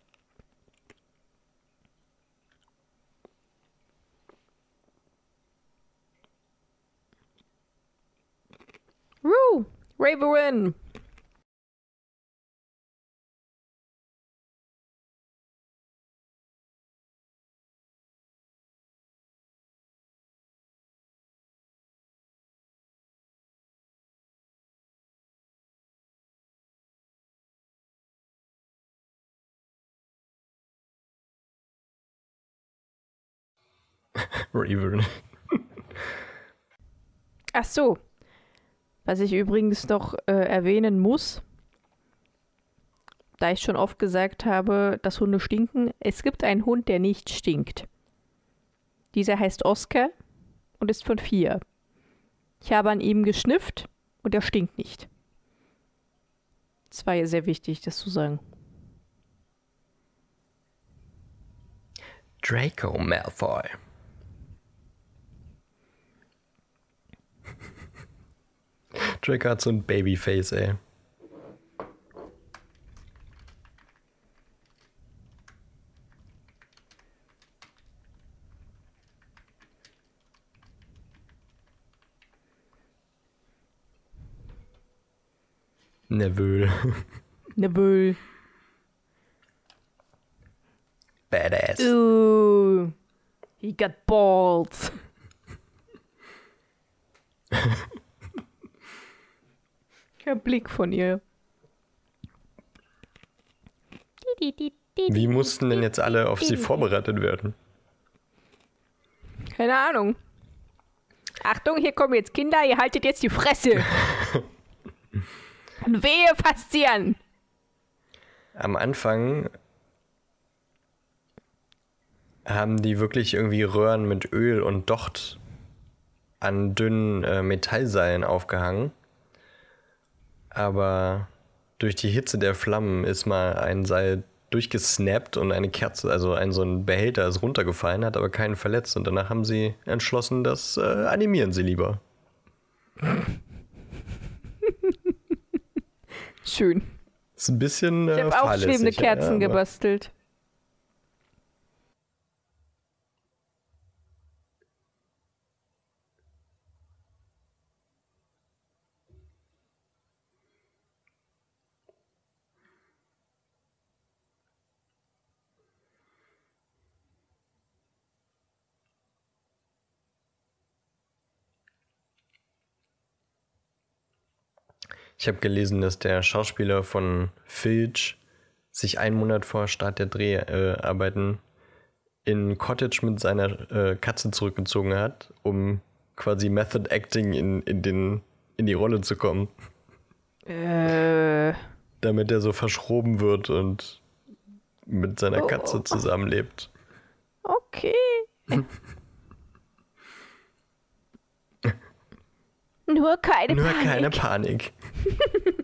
Woo! Raverin! [laughs] Raven. Ach so. Was ich übrigens noch äh, erwähnen muss, da ich schon oft gesagt habe, dass Hunde stinken, es gibt einen Hund, der nicht stinkt. Dieser heißt Oscar und ist von vier. Ich habe an ihm geschnifft und er stinkt nicht. Das war ja sehr wichtig, das zu sagen. Draco Malfoy. Draco hat so ein Babyface, ey. Neville. Neville. Badass. Ooh, he got balls. [laughs] Der Blick von ihr. Wie mussten denn jetzt alle auf sie vorbereitet werden? Keine Ahnung. Achtung, hier kommen jetzt Kinder, ihr haltet jetzt die Fresse. [laughs] Und wehe, fasst sie an. Am Anfang haben die wirklich irgendwie Röhren mit Öl und Docht an dünnen äh, Metallseilen aufgehangen. Aber durch die Hitze der Flammen ist mal ein Seil durchgesnappt und eine Kerze, also ein so ein Behälter ist runtergefallen, hat aber keinen verletzt. Und danach haben sie entschlossen, das äh, animieren sie lieber. [laughs] Schön. Ist ein bisschen. Ich Äh, habe auch schwebende Kerzen ja, gebastelt. Ich habe gelesen, dass der Schauspieler von Filch sich einen Monat vor Start der Dreharbeiten in ein Cottage mit seiner äh, Katze zurückgezogen hat, um quasi Method Acting in, in, den, in die Rolle zu kommen, Äh, damit er so verschroben wird und mit seiner Oh. Katze zusammenlebt. okay. [laughs] Nur keine Nur Panik. keine Panik. [laughs]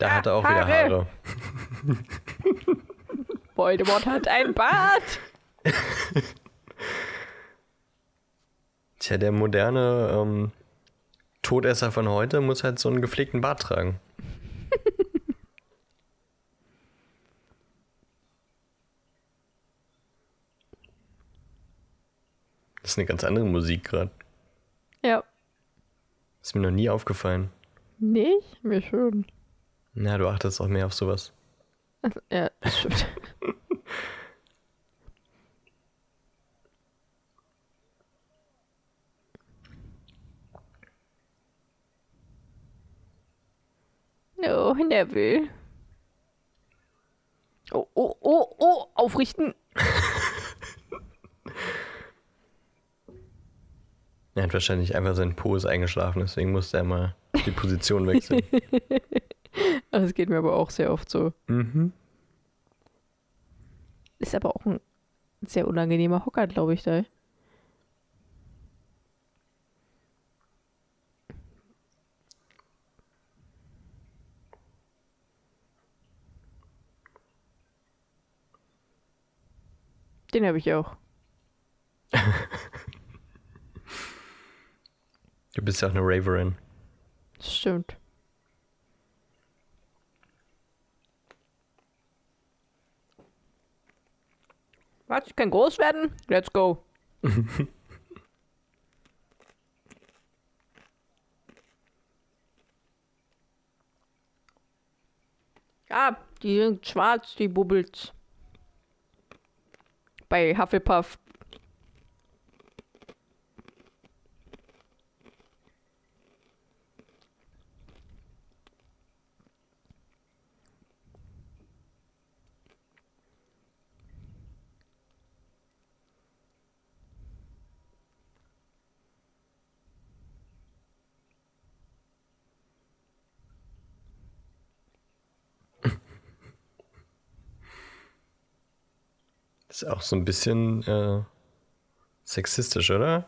Da Ja, hat er auch wieder Haare. Haare. [laughs] Voldemort hat ein Bart. Tja, der moderne ähm, Todesser von heute muss halt so einen gepflegten Bart tragen. [laughs] Das ist eine ganz andere Musik gerade. Ja. Ist mir noch nie aufgefallen. Nicht? Mir schon. Na, du achtest auch mehr auf sowas. Also, ja, das stimmt. [laughs] Oh, Neville. Oh, oh, oh, oh, aufrichten. [laughs] Er hat wahrscheinlich einfach sein Po ist eingeschlafen, deswegen musste er mal die Position [laughs] wechseln. [laughs] Also, das geht mir aber auch sehr oft so. Mhm. Ist aber auch ein sehr unangenehmer Hocker, glaube ich, da. Den habe ich auch. [laughs] du bist ja auch eine Raverin. Stimmt. Was? Ich kann groß werden? Let's go. [laughs] ah, die sind schwarz, die Bubbles. Bei Hufflepuff. Ist auch so ein bisschen äh, sexistisch, oder?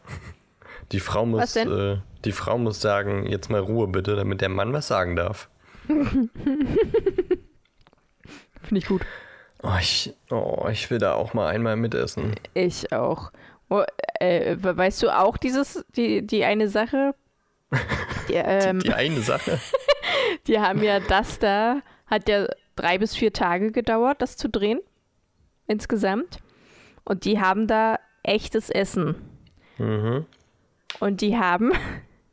Die Frau muss, äh, die Frau muss sagen, jetzt mal Ruhe bitte, damit der Mann was sagen darf. [laughs] Finde ich gut. Oh ich, oh, ich will da auch mal einmal mitessen. Ich auch. Oh, äh, weißt du auch dieses, die, die eine Sache? [laughs] Die, ähm, Die eine Sache. [laughs] die haben ja das da, hat ja drei bis vier Tage gedauert, das zu drehen. Insgesamt. Und die haben da echtes Essen. Mhm. Und die haben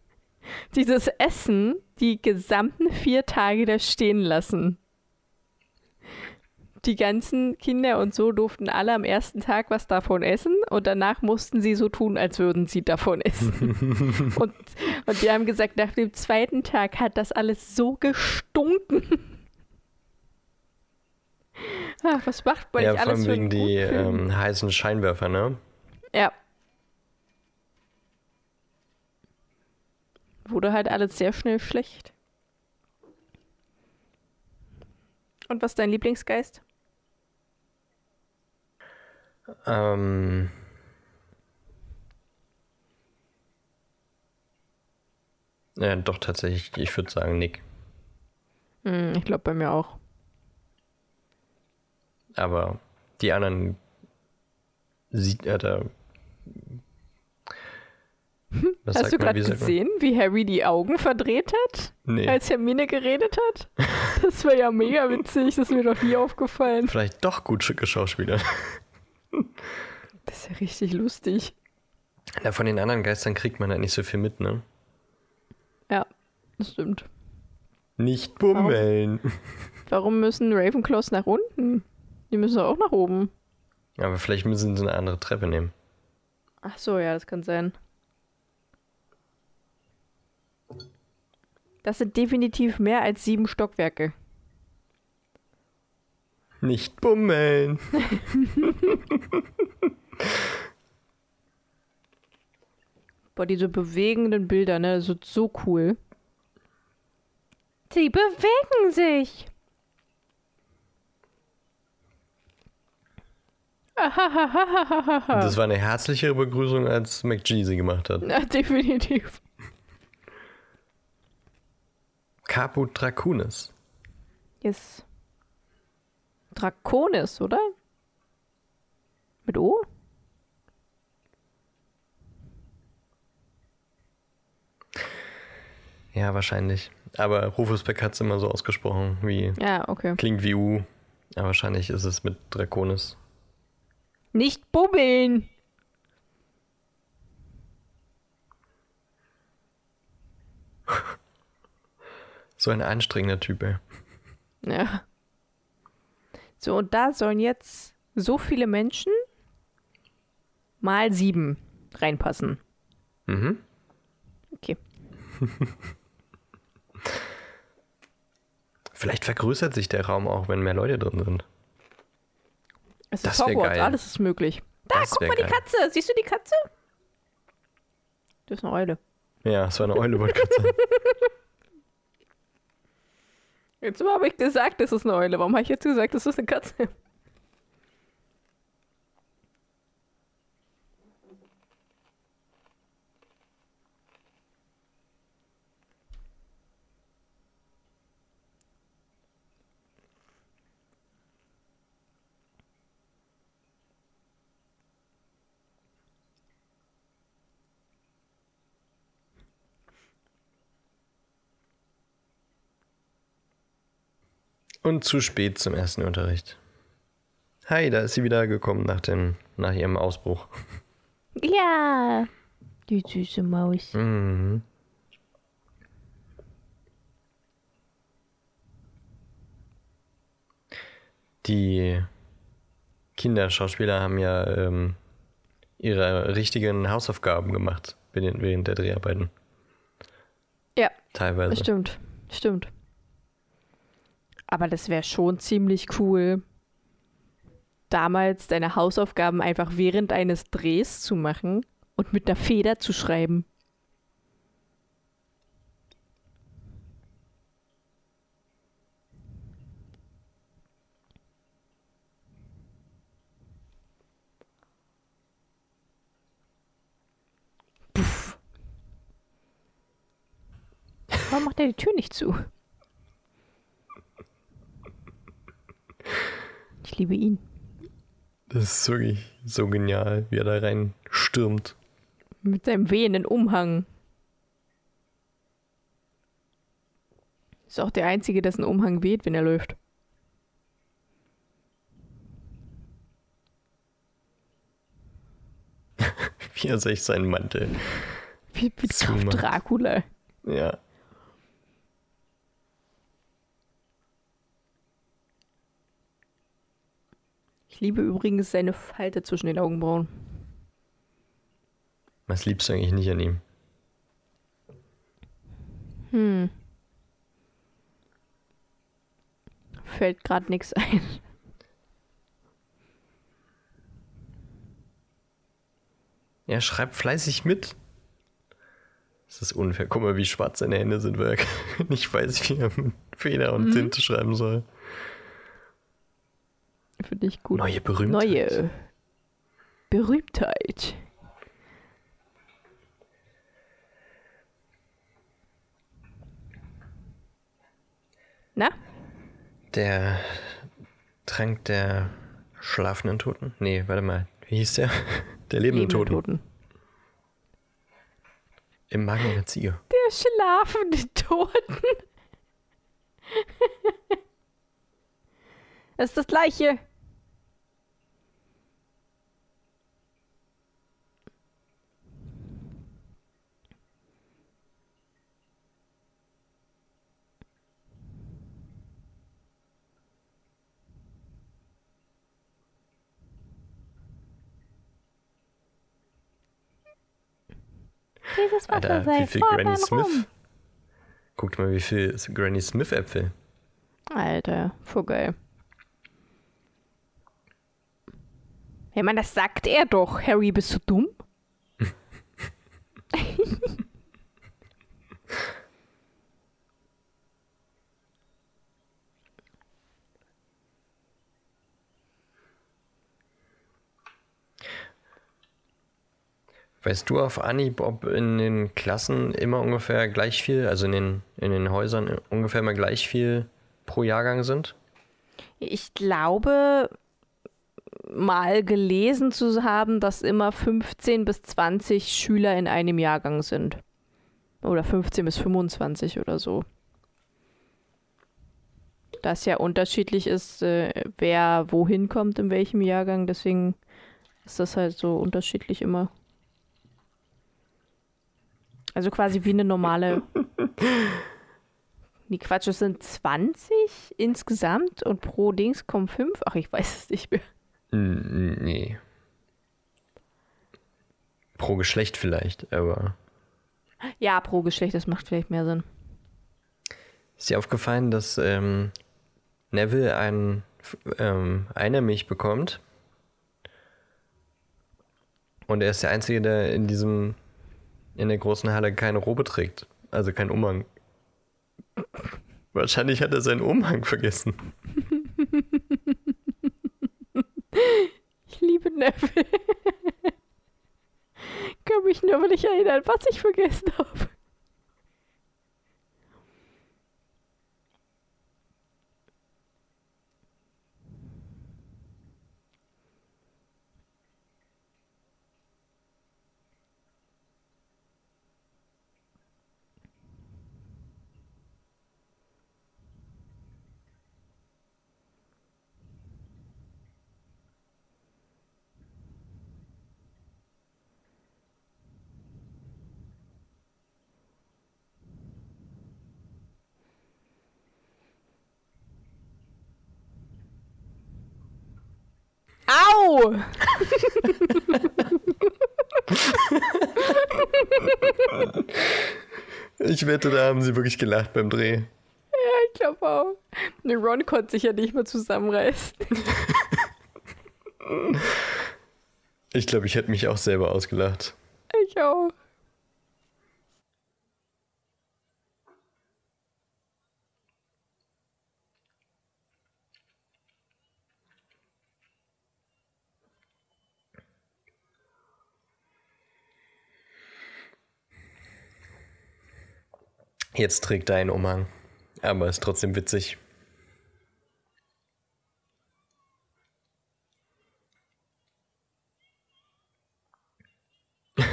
[laughs] dieses Essen die gesamten vier Tage da stehen lassen. Die ganzen Kinder und so durften alle am ersten Tag was davon essen und danach mussten sie so tun, als würden sie davon essen. [laughs] und, und die haben gesagt, nach dem zweiten Tag hat das alles so gestunken. Ach, [laughs] was macht man Ja, nicht vor alles allem für wegen die ähm, heißen Scheinwerfer, ne? Ja. Wurde halt alles sehr schnell schlecht. Und was ist dein Lieblingsgeist? Ähm. Ja, doch tatsächlich, ich würde sagen Nick. Hm, ich glaube bei mir auch. Aber die anderen sieht er da. Was Hast du gerade gesehen, wie Harry die Augen verdreht hat, Nee. als Hermine geredet hat? [laughs] Das war ja mega witzig, das ist mir doch nie aufgefallen. Vielleicht doch gut geschauspielert. Das ist ja richtig lustig. Ja, von den anderen Geistern kriegt man halt nicht so viel mit, ne? Ja, das stimmt. Nicht bummeln. Warum müssen Ravenclaws nach unten? Die müssen auch nach oben. Aber vielleicht müssen sie eine andere Treppe nehmen. Ach so, ja, das kann sein. Das sind definitiv mehr als sieben Stockwerke. Nicht bummeln. [laughs] Boah, diese bewegenden Bilder, ne? Das ist so cool. Sie bewegen sich. [laughs] Das war eine herzlichere Begrüßung, als McGee sie gemacht hat. Ja, definitiv. Caput Dracunis. Yes. Draconis, oder? Mit O? Ja, wahrscheinlich. Aber Rufus Beck hat es immer so ausgesprochen, wie Ja, okay. klingt wie U. Ja, wahrscheinlich ist es mit Draconis. Nicht bubbeln! [laughs] So ein anstrengender Typ, ey. Ja. So, und da sollen jetzt so viele Menschen mal sieben reinpassen. Mhm. Okay. [laughs] Vielleicht vergrößert sich der Raum auch, wenn mehr Leute drin sind. Es Das ist Hogwarts, geil. alles ist möglich. Da, Das guck mal die geil. Katze. Siehst du die Katze? Das ist eine Eule. Ja, es war eine Eule, wollte ich gerade sagen. [laughs] Jetzt habe ich gesagt, das ist eine Eule. Warum habe ich jetzt gesagt, das ist eine Katze? Und zu spät zum ersten Unterricht. Hi, da ist sie wieder gekommen nach, dem, nach ihrem Ausbruch. Ja, die süße Maus. Mhm. Die Kinderschauspieler haben ja ähm, ihre richtigen Hausaufgaben gemacht während während der Dreharbeiten. Ja, Teilweise. stimmt, stimmt. Aber das wäre schon ziemlich cool, damals deine Hausaufgaben einfach während eines Drehs zu machen und mit einer Feder zu schreiben. Puff. Warum macht er die Tür nicht zu? Ich liebe ihn. Das ist wirklich so genial, wie er da rein stürmt. Mit seinem wehenden Umhang. Ist auch der Einzige, dessen Umhang weht, wenn er läuft. [laughs] Wie er sich seinen Mantel. Wie, wie Dracula. Ja. Ich liebe übrigens seine Falte zwischen den Augenbrauen. Was liebst du eigentlich nicht an ihm? Hm. Fällt gerade nichts ein. Er schreibt fleißig mit. Das ist unfair. Guck mal, wie schwarz seine Hände sind, weil er [laughs] nicht weiß, wie er mit Feder und Tinte schreiben soll. Finde ich gut. Neue Berühmtheit. Neue Berühmtheit. Na? Der Trank der schlafenden Toten? Nee, warte mal. Wie hieß der? [laughs] Der lebenden Lebende Toten. Toten. Im Magen einer Ziege. Der schlafende Toten. [laughs] das ist das gleiche. Dieses Wasser Alter, sei wie viel Granny Smith? Rum. Guckt mal, wie viel Granny Smith Äpfel. Alter, geil. Ja, man, das sagt er doch. Harry, bist du dumm? [laughs] [laughs] Weißt du auf Anhieb, ob in den Klassen immer ungefähr gleich viel, also in den, in den Häusern ungefähr mal gleich viel pro Jahrgang sind? Ich glaube, mal gelesen zu haben, dass immer 15 bis 20 Schüler in einem Jahrgang sind. Oder 15 bis 25 oder so. Das ja unterschiedlich ist, äh, wer wohin kommt, in welchem Jahrgang. Deswegen ist das halt so unterschiedlich immer. Also quasi wie eine normale. [laughs] Nee, Quatsch, es sind 20 insgesamt und pro Dings kommen 5. Ach, ich weiß es nicht mehr. Hm, Nee. Pro Geschlecht vielleicht, aber Ja, pro Geschlecht, das macht vielleicht mehr Sinn. ist dir aufgefallen, dass ähm, Neville ein, ähm, eine Milch bekommt? Und er ist der Einzige, der in diesem, in der großen Halle keine Robe trägt. Also keinen Umhang. Wahrscheinlich hat er seinen Umhang vergessen. [laughs] Ich liebe Neville. [laughs] Kann mich nur nicht erinnern, was ich vergessen habe. Au! Ich wette, da haben sie wirklich gelacht beim Dreh. Ja, ich glaube auch. Ne, Ron konnte sich ja nicht mehr zusammenreißen. Ich glaube, ich hätte mich auch selber ausgelacht. Ich auch. Jetzt trägt er einen Umhang. Aber ist trotzdem witzig. [laughs]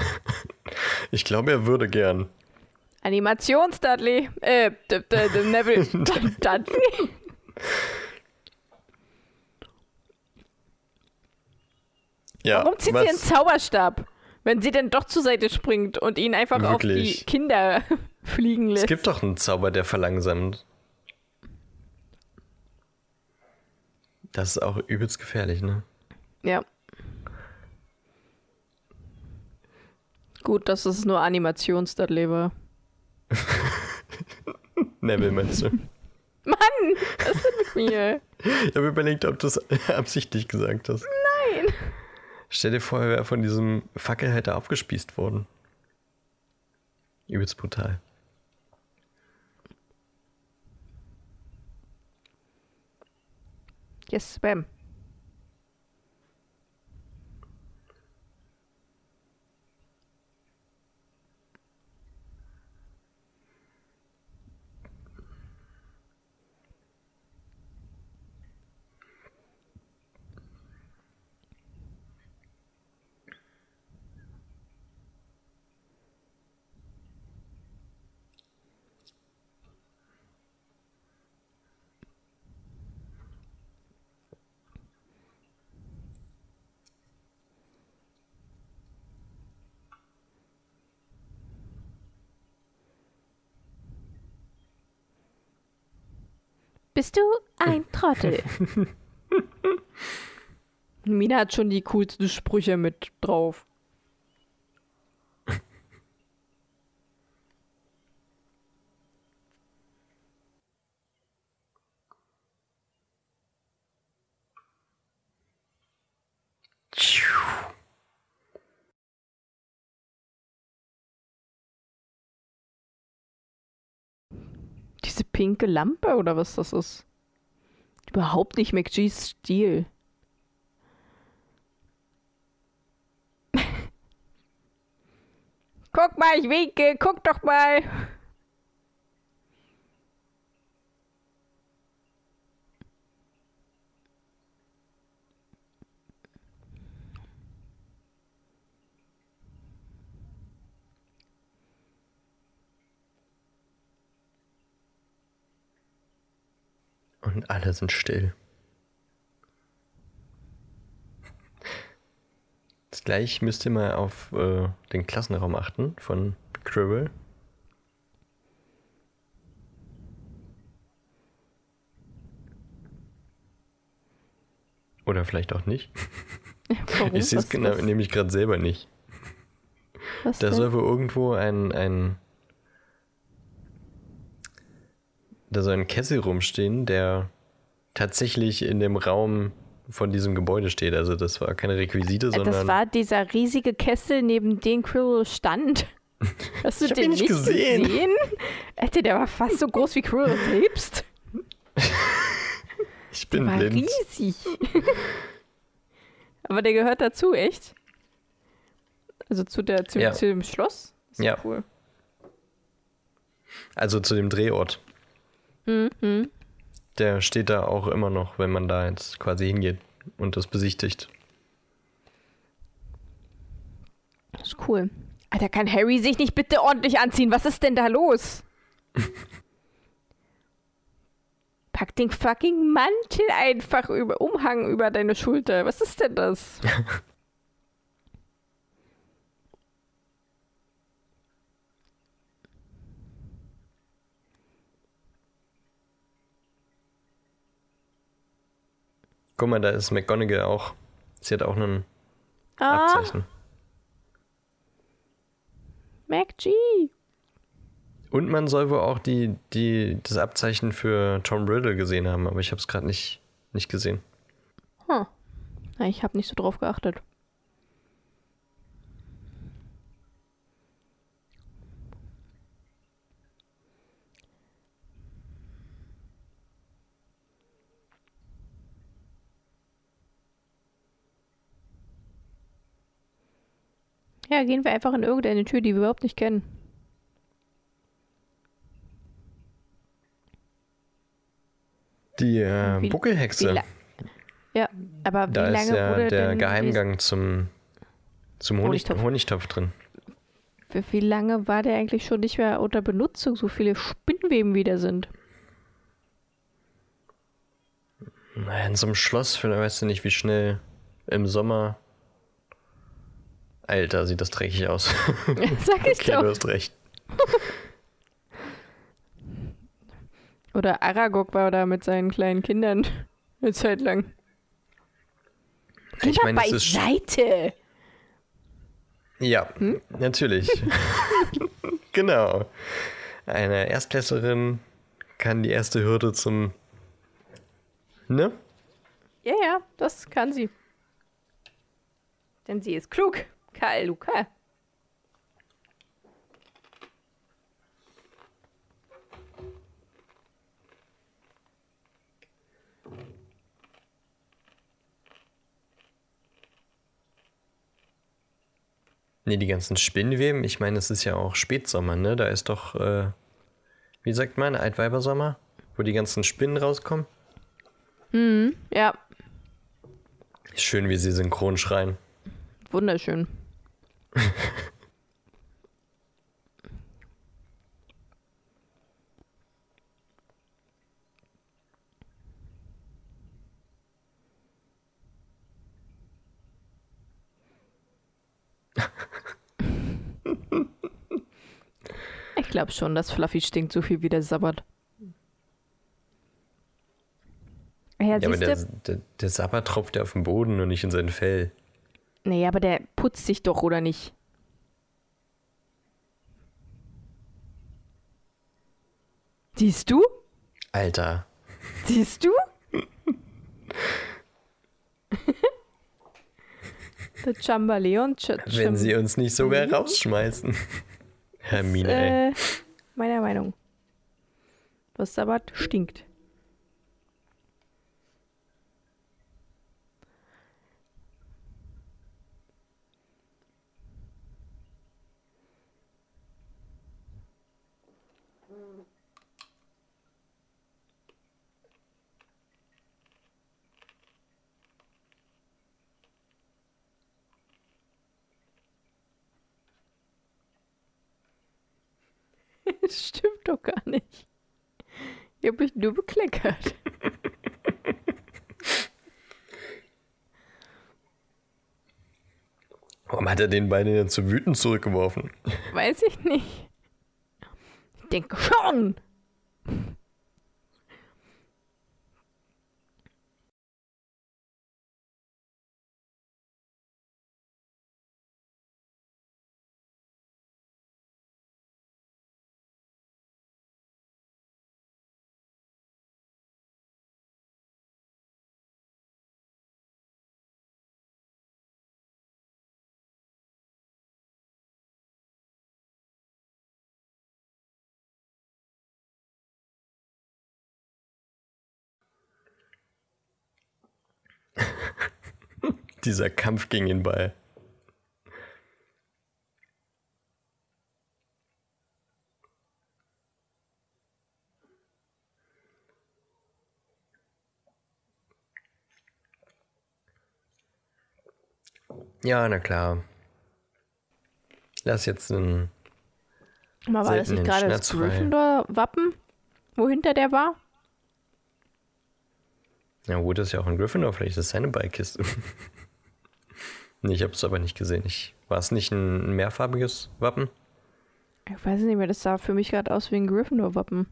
ich glaube, er würde gern. Animations-Dudley. Äh, Neville. [laughs] Dudley? Ja, Warum zieht was? sie einen Zauberstab? Wenn sie denn doch zur Seite springt und ihn einfach auf die Wirklich? Kinder fliegen lässt. Es gibt doch einen Zauber, der verlangsamt. Das ist auch übelst gefährlich, ne? Ja. Gut, dass es nur Animations-Dudley war. [laughs] Neville meinst du? Mann, was ist denn mit mir? Ich habe überlegt, ob du es [laughs] absichtlich gesagt hast. Nein. Stell dir vor, er wäre von diesem Fackelhalter aufgespießt worden. Übelst brutal. Yes, Spam. Bist du ein Trottel? [laughs] Mina hat schon die coolsten Sprüche mit drauf. Diese pinke Lampe oder was das ist? Überhaupt nicht McGee's Stil. [laughs] Guck mal, ich winke, guck doch mal. Und alle sind still. Jetzt gleich müsst ihr mal auf äh, den Klassenraum achten von Cribble. Oder vielleicht auch nicht. [laughs] Warum? Ich sehe es genau, nämlich gerade selber nicht. was Da denn? soll wohl irgendwo ein, ein. Da soll ein Kessel rumstehen, der tatsächlich in dem Raum von diesem Gebäude steht. Also das war keine Requisite, sondern. Das war dieser riesige Kessel, neben dem Quirrell stand. [laughs] Hast du den nicht gesehen. gesehen? Alter, der war fast so groß wie Quirrell selbst. [laughs] ich bin War blind. riesig. Aber der gehört dazu, echt? Also zu, der, zu, Ja. zu dem Schloss? Ist Ja. Cool. Also zu dem Drehort. Mhm. Der steht da auch immer noch, wenn man da jetzt quasi hingeht und das besichtigt. Das ist cool. Alter, kann Harry sich nicht bitte ordentlich anziehen? Was ist denn da los? [laughs] Pack den fucking Mantel einfach über Umhang über deine Schulter. Was ist denn das? [laughs] Guck mal, da ist McGonagall auch. Sie hat auch ein Ah, Abzeichen. MacG. Und man soll wohl auch die, die, das Abzeichen für Tom Riddle gesehen haben, aber ich habe es gerade nicht, nicht gesehen. Hm. Ich habe nicht so drauf geachtet. Ja, gehen wir einfach in irgendeine Tür, die wir überhaupt nicht kennen. Die äh, Wie- Buckelhexe. Wie ja, aber wie da lange ist ja wurde der denn Geheimgang zum, zum Honig, Honigtopf. Honigtopf drin. Wie, wie lange war der eigentlich schon nicht mehr unter Benutzung, so viele Spinnweben wieder sind? Naja, in so einem Schloss, für, weißt du nicht, wie schnell im Sommer. Alter, sieht das dreckig aus. [laughs] Sag ich okay, doch. du hast recht. [laughs] Oder Aragog war da mit seinen kleinen Kindern eine Zeit lang. Geh Ich mal meine, es ist sch- beiseite! Ja, Hm? natürlich. [laughs] genau. Eine Erstklässlerin kann die erste Hürde zum. Ne? Ja, ja, das kann sie. Denn sie ist klug. Karl Luca. Ne, die ganzen Spinnweben. Ich meine, es ist ja auch Spätsommer, ne? Da ist doch, äh, wie sagt man, Altweibersommer? Wo die ganzen Spinnen rauskommen. Ja, Schön, wie sie synchron schreien. wunderschön. Ich glaube schon, dass Fluffy stinkt so viel wie der Sabbat. Ja, Ja, aber der, der, der Sabber tropft ja auf den Boden und nicht in sein Fell. Nee, aber der putzt sich doch, oder nicht? Siehst du? Alter. Siehst du? Der Chambaleon. Ch Wenn sie uns nicht sogar rausschmeißen. Hermine, ey. äh, meiner Meinung. Was Sabbat stinkt. [laughs] Das stimmt doch gar nicht. Ich hab mich nur bekleckert. [laughs] Warum hat er den beiden denn zu wütend zurückgeworfen? Weiß ich nicht. Ich denke schon. Dieser Kampf gegen den Ball. Ja, na klar. Lass jetzt einen. Mal war das nicht gerade das. Gryffindor-Wappen, wo hinter der war? Ja, gut, das ist ja auch ein Gryffindor, vielleicht ist es seine Ballkiste. [laughs] nee, ich habe es aber nicht gesehen. Ich, war es nicht ein mehrfarbiges Wappen? Ich weiß nicht mehr, das sah für mich gerade aus wie ein Gryffindor-Wappen.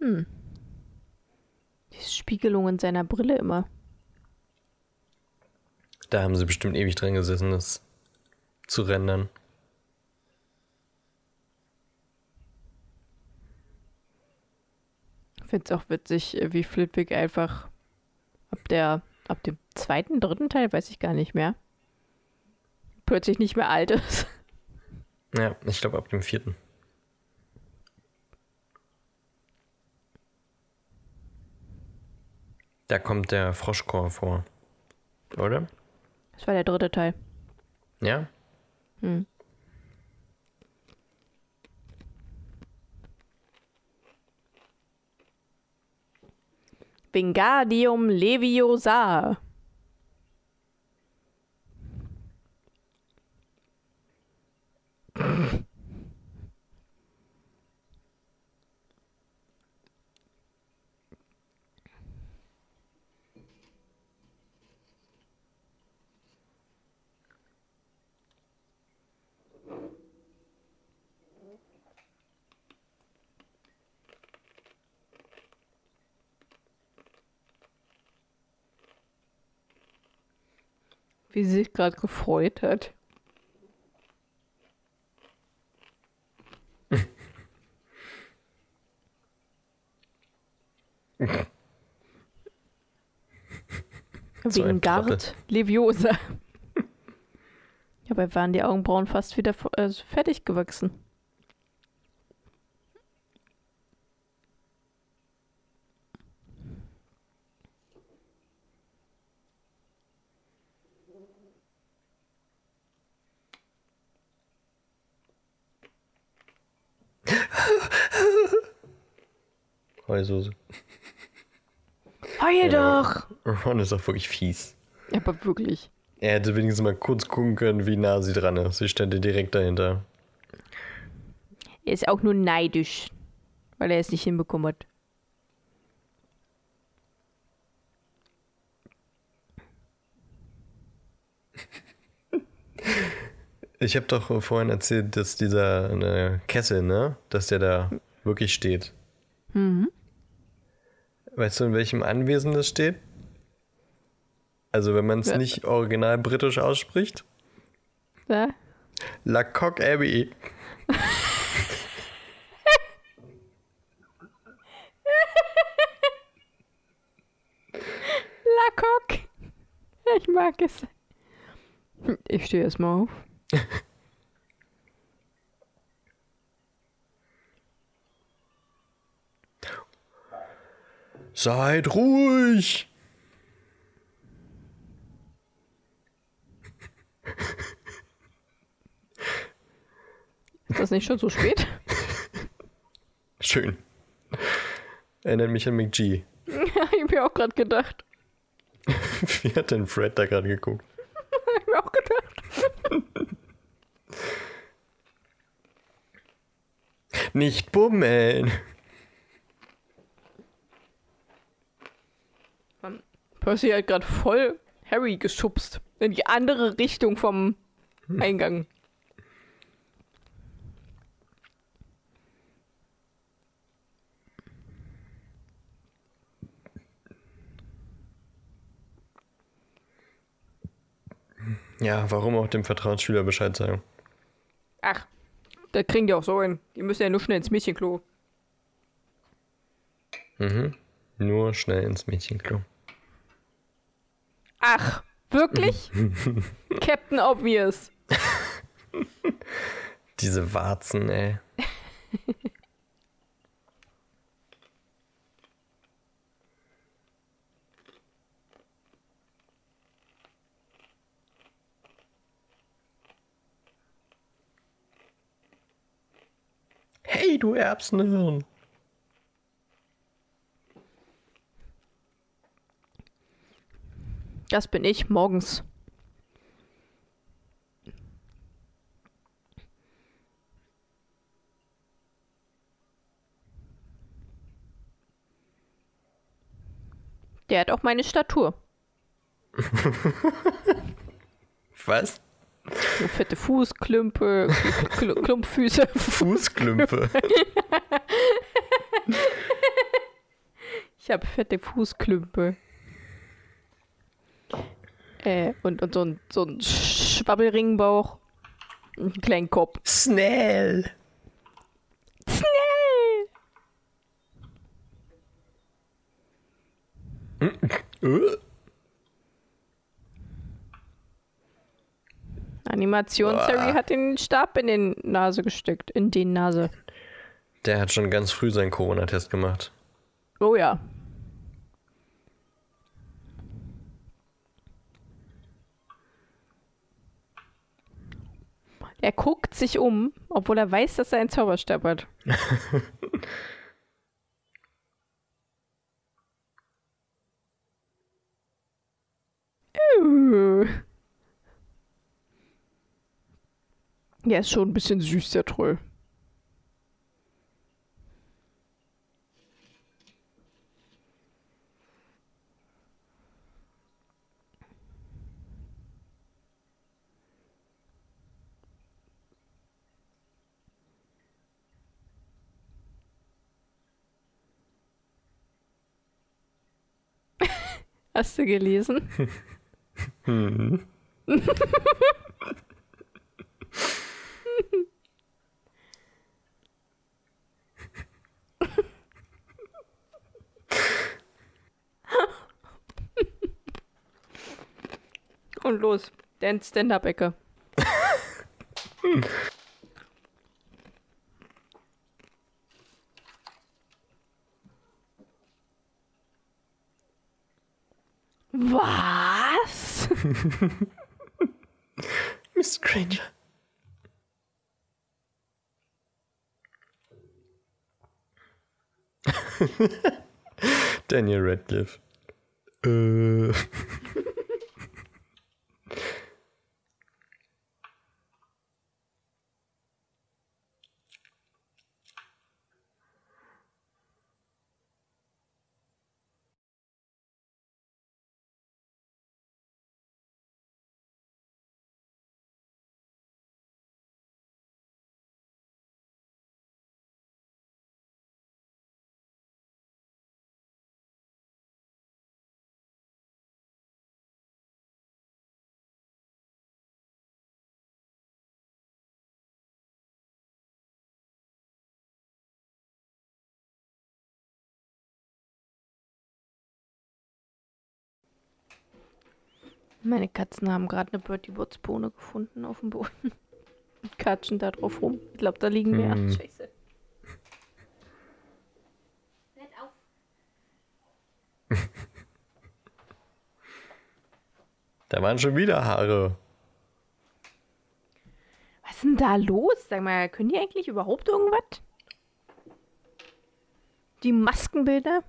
Hm. Die Spiegelung in seiner Brille immer. Da haben sie bestimmt ewig dran gesessen, das zu rendern. Ich finde es auch witzig, wie Flitwick einfach ab der, ab dem zweiten, dritten Teil, weiß ich gar nicht mehr, plötzlich nicht mehr alt ist. Ja, ich glaube ab dem vierten. Da kommt der Froschchor vor. Oder? Das war der dritte Teil. Ja? Hm. Wingardium Leviosa. Wie sie sich gerade gefreut hat. [laughs] Wegen Gard Leviosa. Dabei waren die Augenbrauen fast wieder äh, fertig gewachsen. Heulsoße. Heul doch! Ron ist auch wirklich fies. Aber wirklich. Er hätte wenigstens mal kurz gucken können, wie nah sie dran ist. Sie stand direkt dahinter. Er ist auch nur neidisch, weil er es nicht hinbekommen hat. Ich habe doch vorhin erzählt, dass dieser äh, Kessel, ne, dass der da wirklich steht. Mhm. Weißt du, in welchem Anwesen das steht? Also, wenn man es Ja. nicht original britisch ausspricht. Ja? La Coque Abbey. [laughs] Lakok! Ich mag es. Ich stehe erstmal auf. [laughs] Seid ruhig! Ist das nicht schon so spät? Schön. Erinnert mich an McG. Hab ich mir auch gerade gedacht. [laughs] Wie hat denn Fred da gerade geguckt? [laughs] Hab ich mir auch gedacht. Nicht bummeln! Percy hat gerade voll Harry geschubst. In die andere Richtung vom Eingang. Ja, warum auch dem Vertrauensschüler Bescheid sagen? Ach, da kriegen die auch so hin. Die müssen ja nur schnell ins Mädchenklo. Mhm. Nur schnell ins Mädchenklo. Ach, wirklich? [laughs] Captain Obvious. Diese Warzen, ey. Hey, du Erbsenhirn. Das bin ich morgens. Der hat auch meine Statur. [laughs] Was? So fette Fußklümpe, Kl Klumpfüße. Fußklümpe. [laughs] Ich habe fette Fußklümpe. Äh, und, und so ein, so ein Schwabbelringbauch. Einen kleinen Kopf. Schnell! Schnell! Animations-Harry Boah. hat den Stab in den Nase gesteckt. In den Nase. Der hat schon ganz früh seinen Corona-Test gemacht. Oh ja. Er guckt sich um, obwohl er weiß, dass er einen Zauberstab hat. [laughs] Äh. Ja, ist schon ein bisschen süß, der Troll. Hast du gelesen? Und los, Dan Stand-Up-Ecke. [laughs] Was? [laughs] Miss Stranger. Daniel Radcliffe. Äh. [laughs] [laughs] Meine Katzen haben gerade eine Bertie Bots Bohne gefunden auf dem Boden. [laughs] Und katschen da drauf rum. Ich glaube, da liegen mehr. Hm. Scheiße. Hört auf. [laughs] Da waren schon wieder Haare. Was ist denn da los? Sag mal, können die eigentlich überhaupt irgendwas? Die Maskenbilder?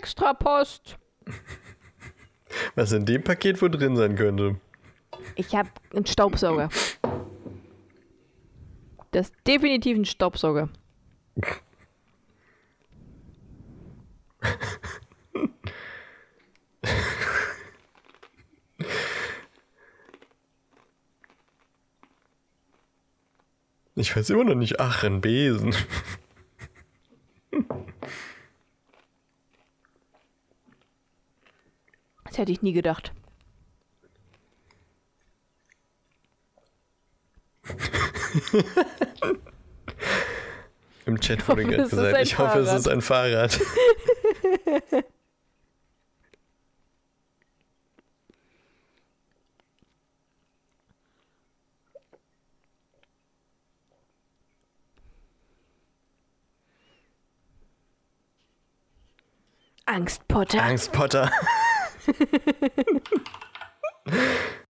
Extra Post. Was in dem Paket wohl drin sein könnte. Ich habe einen Staubsauger. Das ist definitiv ein Staubsauger. Ich weiß immer noch nicht. Ach, ein Besen. Hätte ich nie gedacht. Im Chat wurde gerade gesagt, ein ich hoffe, es ist ein Fahrrad. Angst, Potter. [laughs]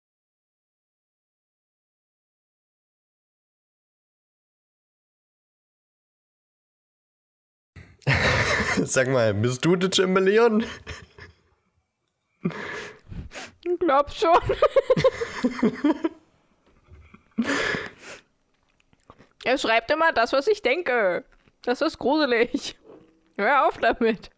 Sag mal, bist du der Chameleon? Glaub schon. [laughs] er schreibt immer das, was ich denke. Das ist gruselig. Hör auf damit.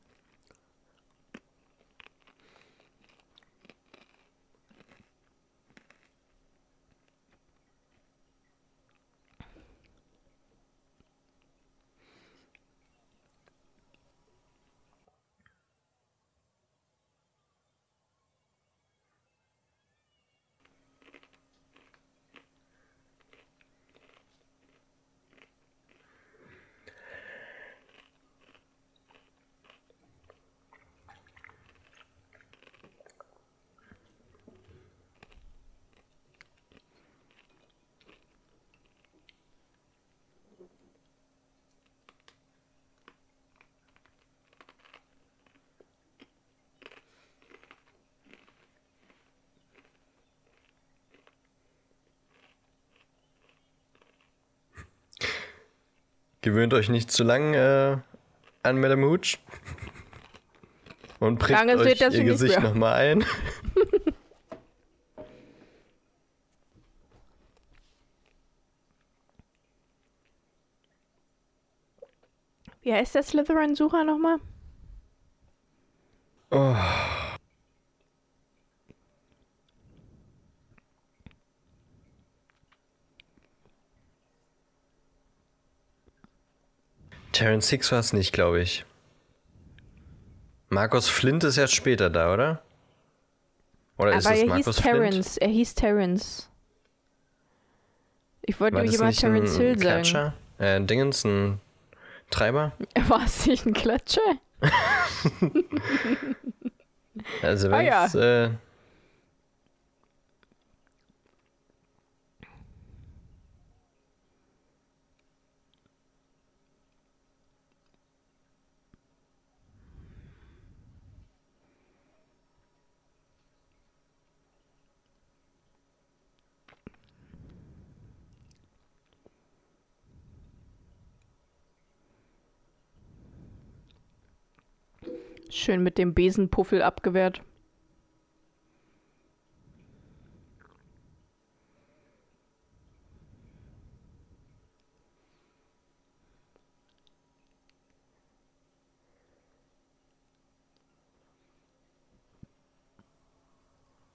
Gewöhnt euch nicht zu lang äh, an Madame Hooch. Und prägt Lange euch ihr Gesicht nochmal ein. [laughs] Wie heißt der Slytherin-Sucher nochmal? Oh. Terence Hicks war es nicht, glaube ich. Markus Flint ist erst später da, oder? Oder ist Aber es er Markus hieß Flint? Terence. Er hieß Terence. Ich wollte nämlich immer Terence ein Hill sagen. Klatscher? Äh, Dingens, ein Treiber? [laughs] War es nicht ein Klatscher? [laughs] Also Ah, wenn ja. es, äh, Schön mit dem Besenpuffel abgewehrt.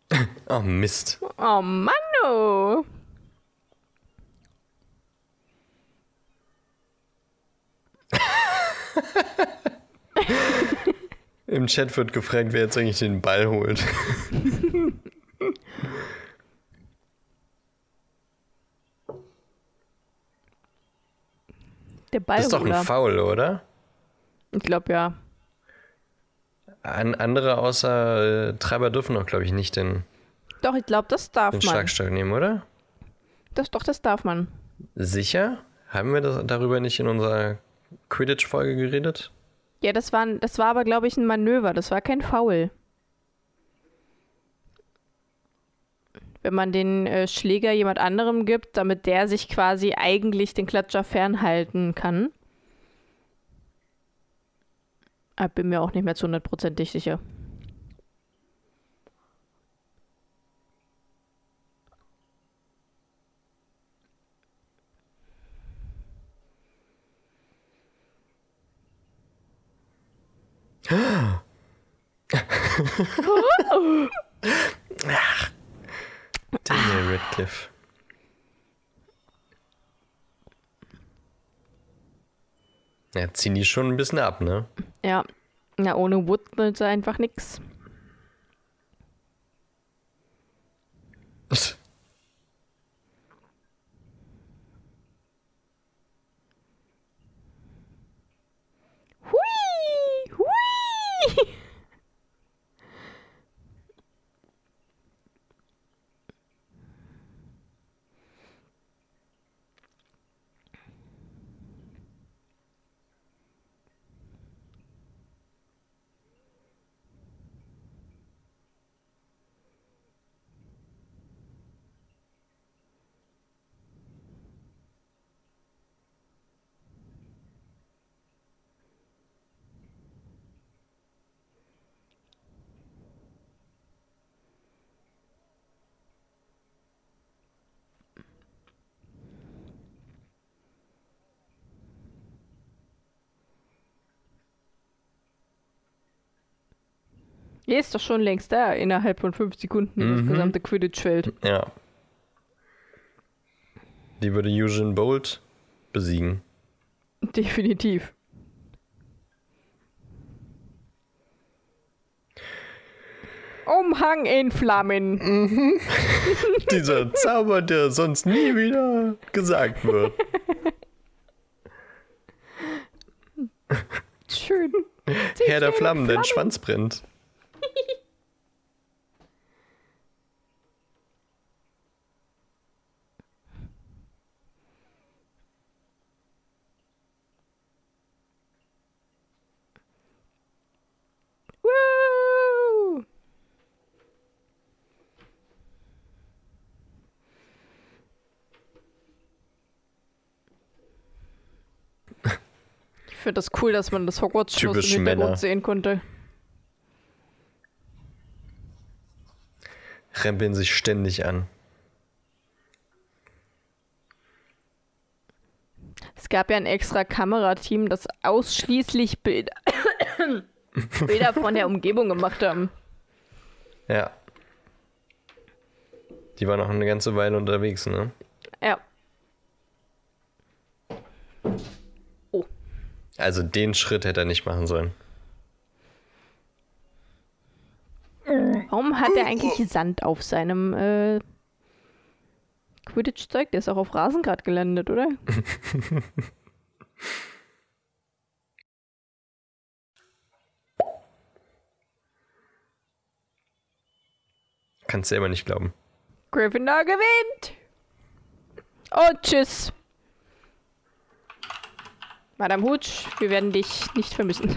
[laughs] oh Mist. Oh Mann, oh. [laughs] Im Chat wird gefragt, wer jetzt eigentlich den Ball holt. [laughs] Der Das ist doch ein. Foul, oder? Ich glaube ja. An, andere außer äh, Treiber dürfen doch, glaube ich, nicht den, Doch, ich glaube, das darf den man. Schlagstock nehmen, oder? Das doch, das darf man. Sicher? Haben wir das, darüber nicht in unserer Quidditch-Folge geredet? Ja, das war, das war aber, glaube ich, ein Manöver. Das war kein Foul. Wenn man den äh, Schläger jemand anderem gibt, damit der sich quasi eigentlich den Klatscher fernhalten kann. Ich bin mir auch nicht mehr zu hundertprozentig sicher. Daniel Radcliffe. Ja, ziehen die schon ein bisschen ab, ne? Ja. Ja, ohne Wood ist einfach nix. Hier ist doch schon längst da, innerhalb von fünf Sekunden das Mhm. gesamte Quidditch-Feld. Ja. Die würde Eugene Bolt besiegen. Definitiv. Umhang in Flammen. [laughs] Dieser Zauber, der sonst nie wieder gesagt wird. Schön. Herr der schönen Flammen, dein Flammen. Schwanz brennt. Ich finde das cool, dass man das Hogwarts-Schloss im Hintergrund Männer. sehen konnte. Rempeln sich ständig an. Es gab ja ein extra Kamerateam, das ausschließlich Bilder, [coughs] Bilder von der Umgebung gemacht haben. Ja. Die war noch eine ganze Weile unterwegs, ne? Ja. Oh. Also den Schritt hätte er nicht machen sollen. Warum hat er eigentlich Sand auf seinem äh, Quidditch-Zeug? Der ist auch auf Rasengrad gelandet, oder? [laughs] Kannst selber nicht glauben. Gryffindor gewinnt! Und tschüss! Madame Hutsch, wir werden dich nicht vermissen.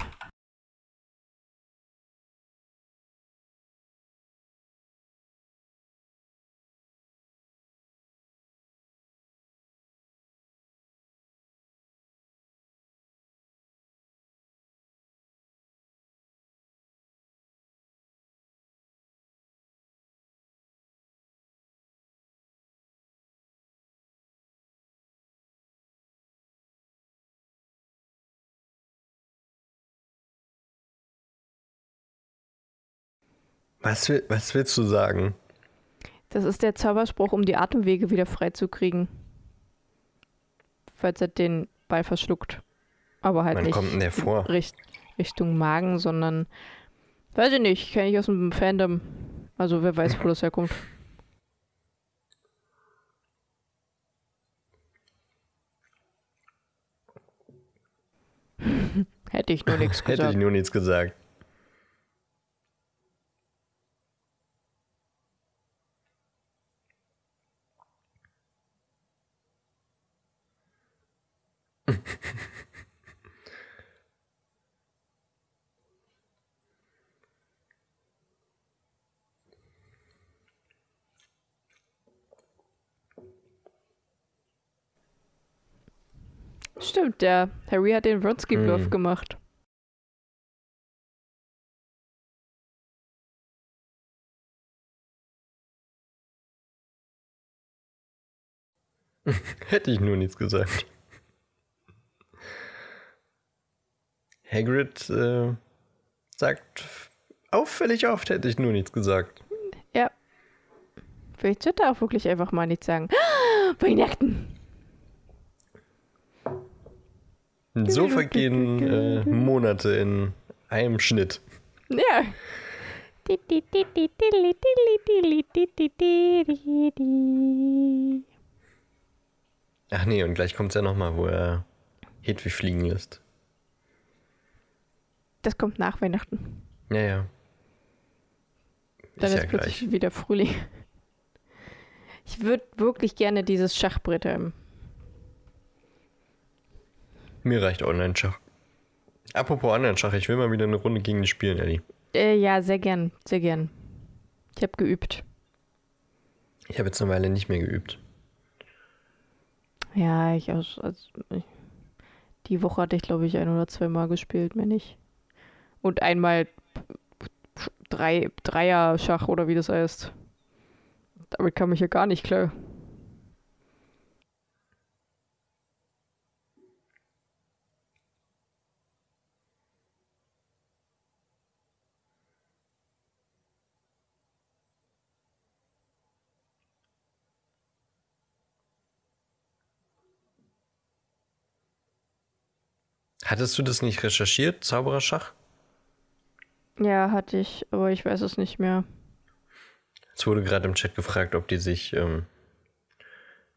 Was, was willst du sagen? Das ist der Zauberspruch, um die Atemwege wieder freizukriegen. Falls er den Ball verschluckt. Aber halt Wann nicht kommt denn der vor? Richt Richtung Magen, sondern weiß ich nicht, kenne ich aus dem Fandom. Also wer weiß, wo das herkommt. [laughs] Hätte ich nur nichts Hätte ich gesagt. nur nichts gesagt. Stimmt, der Harry hat den Wronski-Bluff Hm. gemacht. [laughs] Hätte ich nur nichts gesagt. Hagrid äh, sagt auffällig oft, hätte ich nur nichts gesagt. Ja. Vielleicht sollte er auch wirklich einfach mal nichts sagen. [gasps] Weihnachten! Und so vergehen äh, Monate in einem Schnitt. Ja. Ach nee, und gleich kommt es ja nochmal, wo er Hedwig fliegen lässt. Das kommt nach Weihnachten. Ja, ja. Dann ist ist, ja plötzlich gleich. wieder Frühling. Ich würde wirklich gerne dieses Schachbrett haben. Mir reicht Online-Schach. Apropos Online-Schach, ich will mal wieder eine Runde gegen dich spielen, Ellie. Äh, ja, sehr gern, sehr gern. Ich habe geübt. Ich habe jetzt eine Weile nicht mehr geübt. Ja, ich aus. Also, die Woche hatte ich, glaube ich, ein oder zweimal gespielt, mehr nicht. Und einmal drei, Dreier-Schach oder wie das heißt. Damit kam ich ja gar nicht klar. Hattest du das nicht recherchiert, Zaubererschach? Ja, hatte ich, aber ich weiß es nicht mehr. Es wurde gerade im Chat gefragt, ob die sich ähm,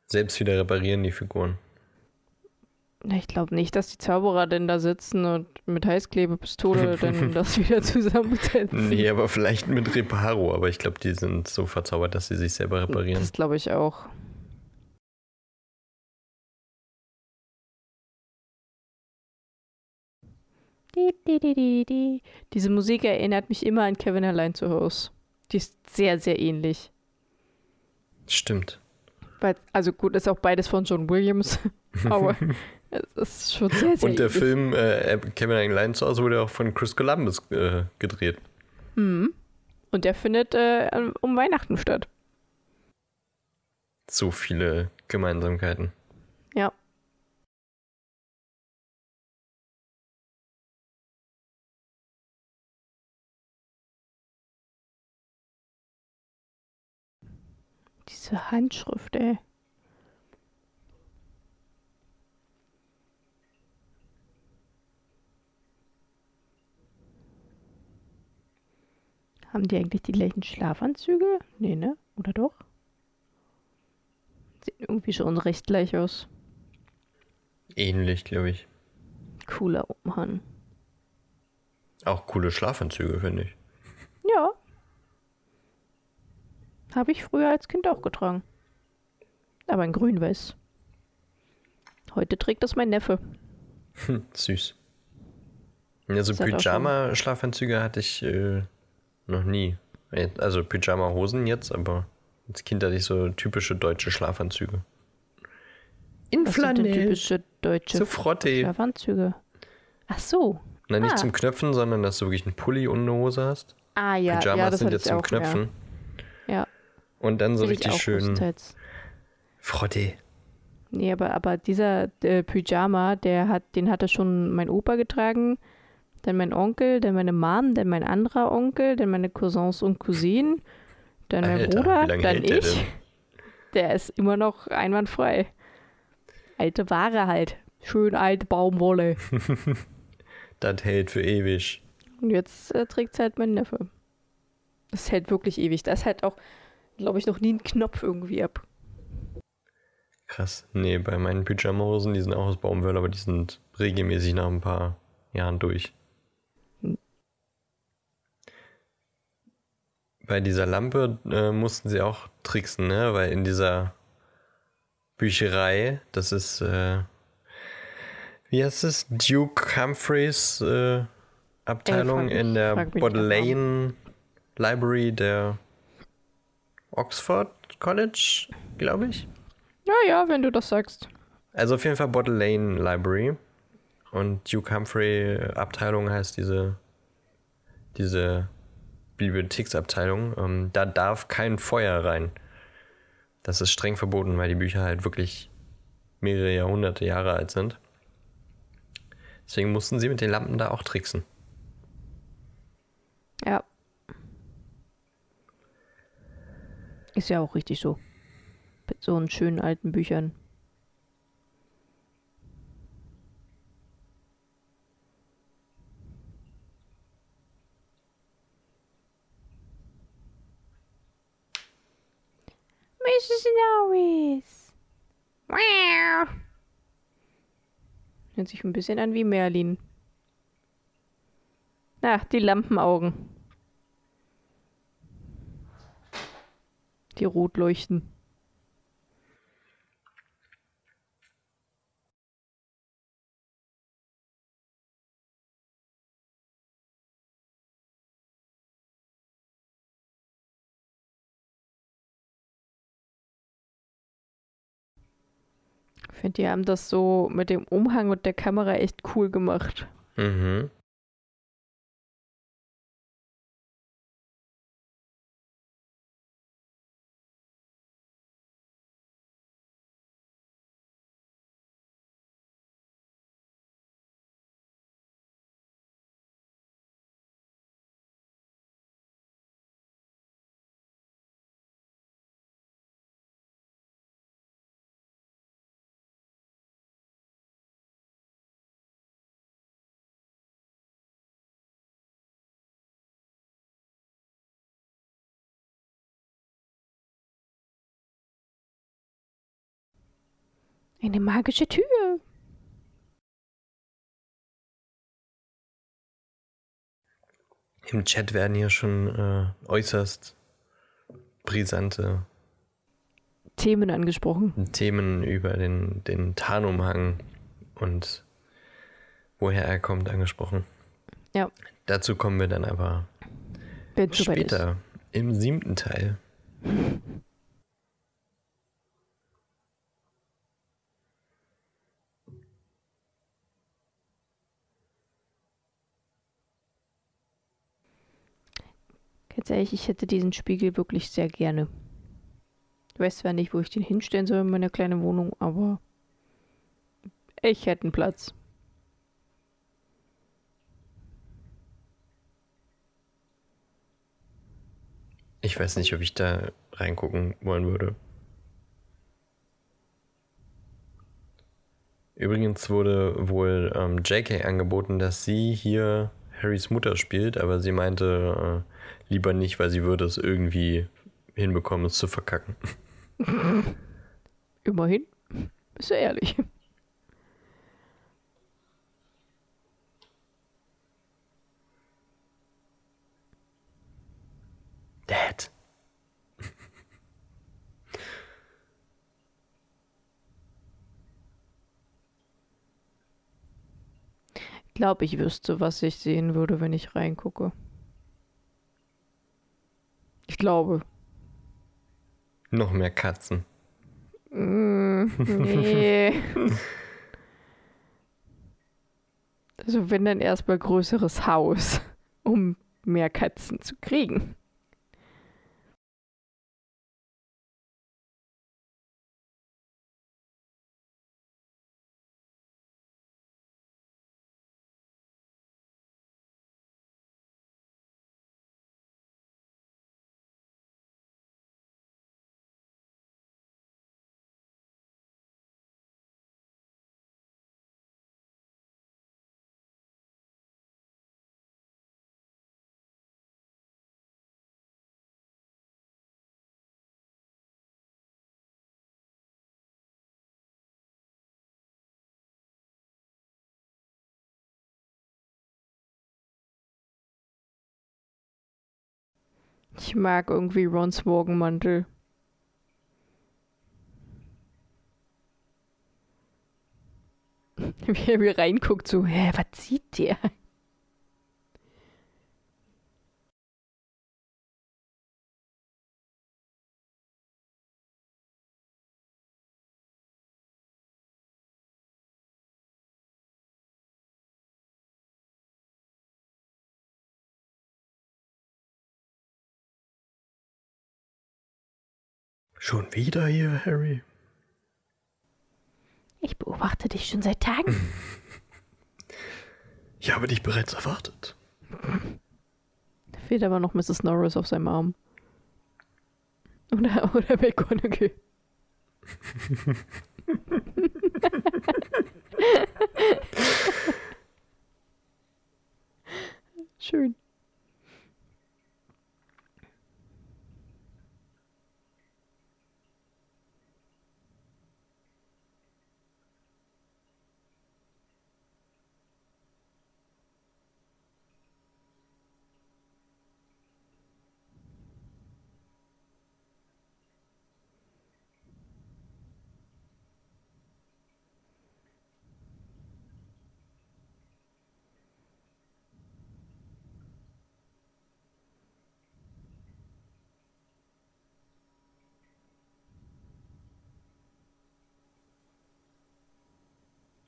selbst wieder reparieren, die Figuren. Ich glaube nicht, dass die Zauberer denn da sitzen und mit Heißklebepistole [laughs] dann das wieder zusammensetzen. Nee, aber vielleicht mit Reparo, aber ich glaube, die sind so verzaubert, dass sie sich selber reparieren. Das glaube ich auch. Die, die, die, die, die. Diese Musik erinnert mich immer an Kevin allein zu Hause. Die ist sehr, sehr ähnlich. Stimmt. Also gut, ist auch beides von John Williams, [laughs] aber es ist schon sehr, sehr Und der ähnlich. Film äh, Kevin allein zu Hause wurde auch von Chris Columbus äh, gedreht. Mhm. Und der findet äh, um Weihnachten statt. So viele Gemeinsamkeiten. Ja. Diese Handschrift, ey. Haben die eigentlich die gleichen Schlafanzüge? Nee, ne? Oder doch? Sieht irgendwie schon recht gleich aus. Ähnlich, glaube ich. Cooler Umhang. Auch coole Schlafanzüge, finde ich. Ja. Habe ich früher als Kind auch getragen. Aber in grün-weiß. Heute trägt das mein Neffe. Hm, süß. Ja, so Das hat auch schon- Pyjama-Schlafanzüge hatte ich äh, noch nie. Also Pyjama-Hosen jetzt, aber als Kind hatte ich so typische deutsche Schlafanzüge. In Was sind denn typische deutsche So Frotte. Schlafanzüge? Ach so. Na, nicht Ah. zum Knöpfen, sondern dass du wirklich einen Pulli und eine Hose hast. Ah ja, Pyjamas ja das sind jetzt zum auch, Knöpfen. Ja, ja Und dann so richtig schön. Frotte. Nee, aber, aber dieser äh, Pyjama, der hat, den hatte schon mein Opa getragen, dann mein Onkel, dann meine Mom, dann mein anderer Onkel, dann meine Cousins und Cousinen, dann mein Bruder, dann hält der ich. denn? [laughs] Der ist immer noch einwandfrei. Alte Ware halt. Schön alte Baumwolle. [laughs] Das hält für ewig. Und jetzt äh, trägt es halt mein Neffe. Das hält wirklich ewig. Da ist halt auch, glaube ich, noch nie ein Knopf irgendwie ab. Krass. Nee, bei meinen Pyjama-Hosen, die sind auch aus Baumwolle, aber die sind regelmäßig nach ein paar Jahren durch. Hm. Bei dieser Lampe äh, mussten sie auch tricksen, ne? Weil in dieser Bücherei, das ist, äh, wie heißt es? Duke Humphreys äh, Abteilung mich- in der Bodleian Library der Oxford College, glaube ich. Naja, wenn du das sagst. Also auf jeden Fall Bodleian Library. Und Duke Humphrey Abteilung heißt diese, diese Bibliotheksabteilung. Ähm, da darf kein Feuer rein. Das ist streng verboten, weil die Bücher halt wirklich mehrere Jahrhunderte Jahre alt sind. Deswegen mussten sie mit den Lampen da auch tricksen. Ja. Ist ja auch richtig so. Mit so einen schönen alten Büchern. Mrs. Norris. Wow. Hört sich ein bisschen an wie Merlin. Ach, die Lampenaugen. Die rot leuchten. Ich finde, die haben das so mit dem Umhang und der Kamera echt cool gemacht. Mhm. Eine magische Tür. Im Chat werden hier schon äh, äußerst brisante Themen angesprochen. Themen über den, den Tarnumhang und woher er kommt angesprochen. Ja. Dazu kommen wir dann aber ist. später im siebten Teil. Ganz ehrlich, ich hätte diesen Spiegel wirklich sehr gerne. Ich weiß zwar nicht, wo ich den hinstellen soll in meiner kleinen Wohnung, aber ich hätte einen Platz. Ich weiß nicht, ob ich da reingucken wollen würde. Übrigens wurde wohl ähm, JK angeboten, dass sie hier Harrys Mutter spielt, aber sie meinte äh, lieber nicht, weil sie würde es irgendwie hinbekommen, es zu verkacken. [laughs] Immerhin. Bist du ehrlich. Dad. Ich glaube, ich wüsste, was ich sehen würde, wenn ich reingucke. Ich glaube. Noch mehr Katzen. Mm, nee. [laughs] also wenn dann erstmal größeres Haus, um mehr Katzen zu kriegen. Ich mag irgendwie Rons Morgenmantel. [laughs] Wie er mir reinguckt, so, hä, was sieht der? Schon wieder hier, Harry? Ich beobachte dich schon seit Tagen. [laughs] Ich habe dich bereits erwartet. Da fehlt aber noch Mrs. Norris auf seinem Arm. Oder, [laughs] oder McGonagall. [laughs] Schön.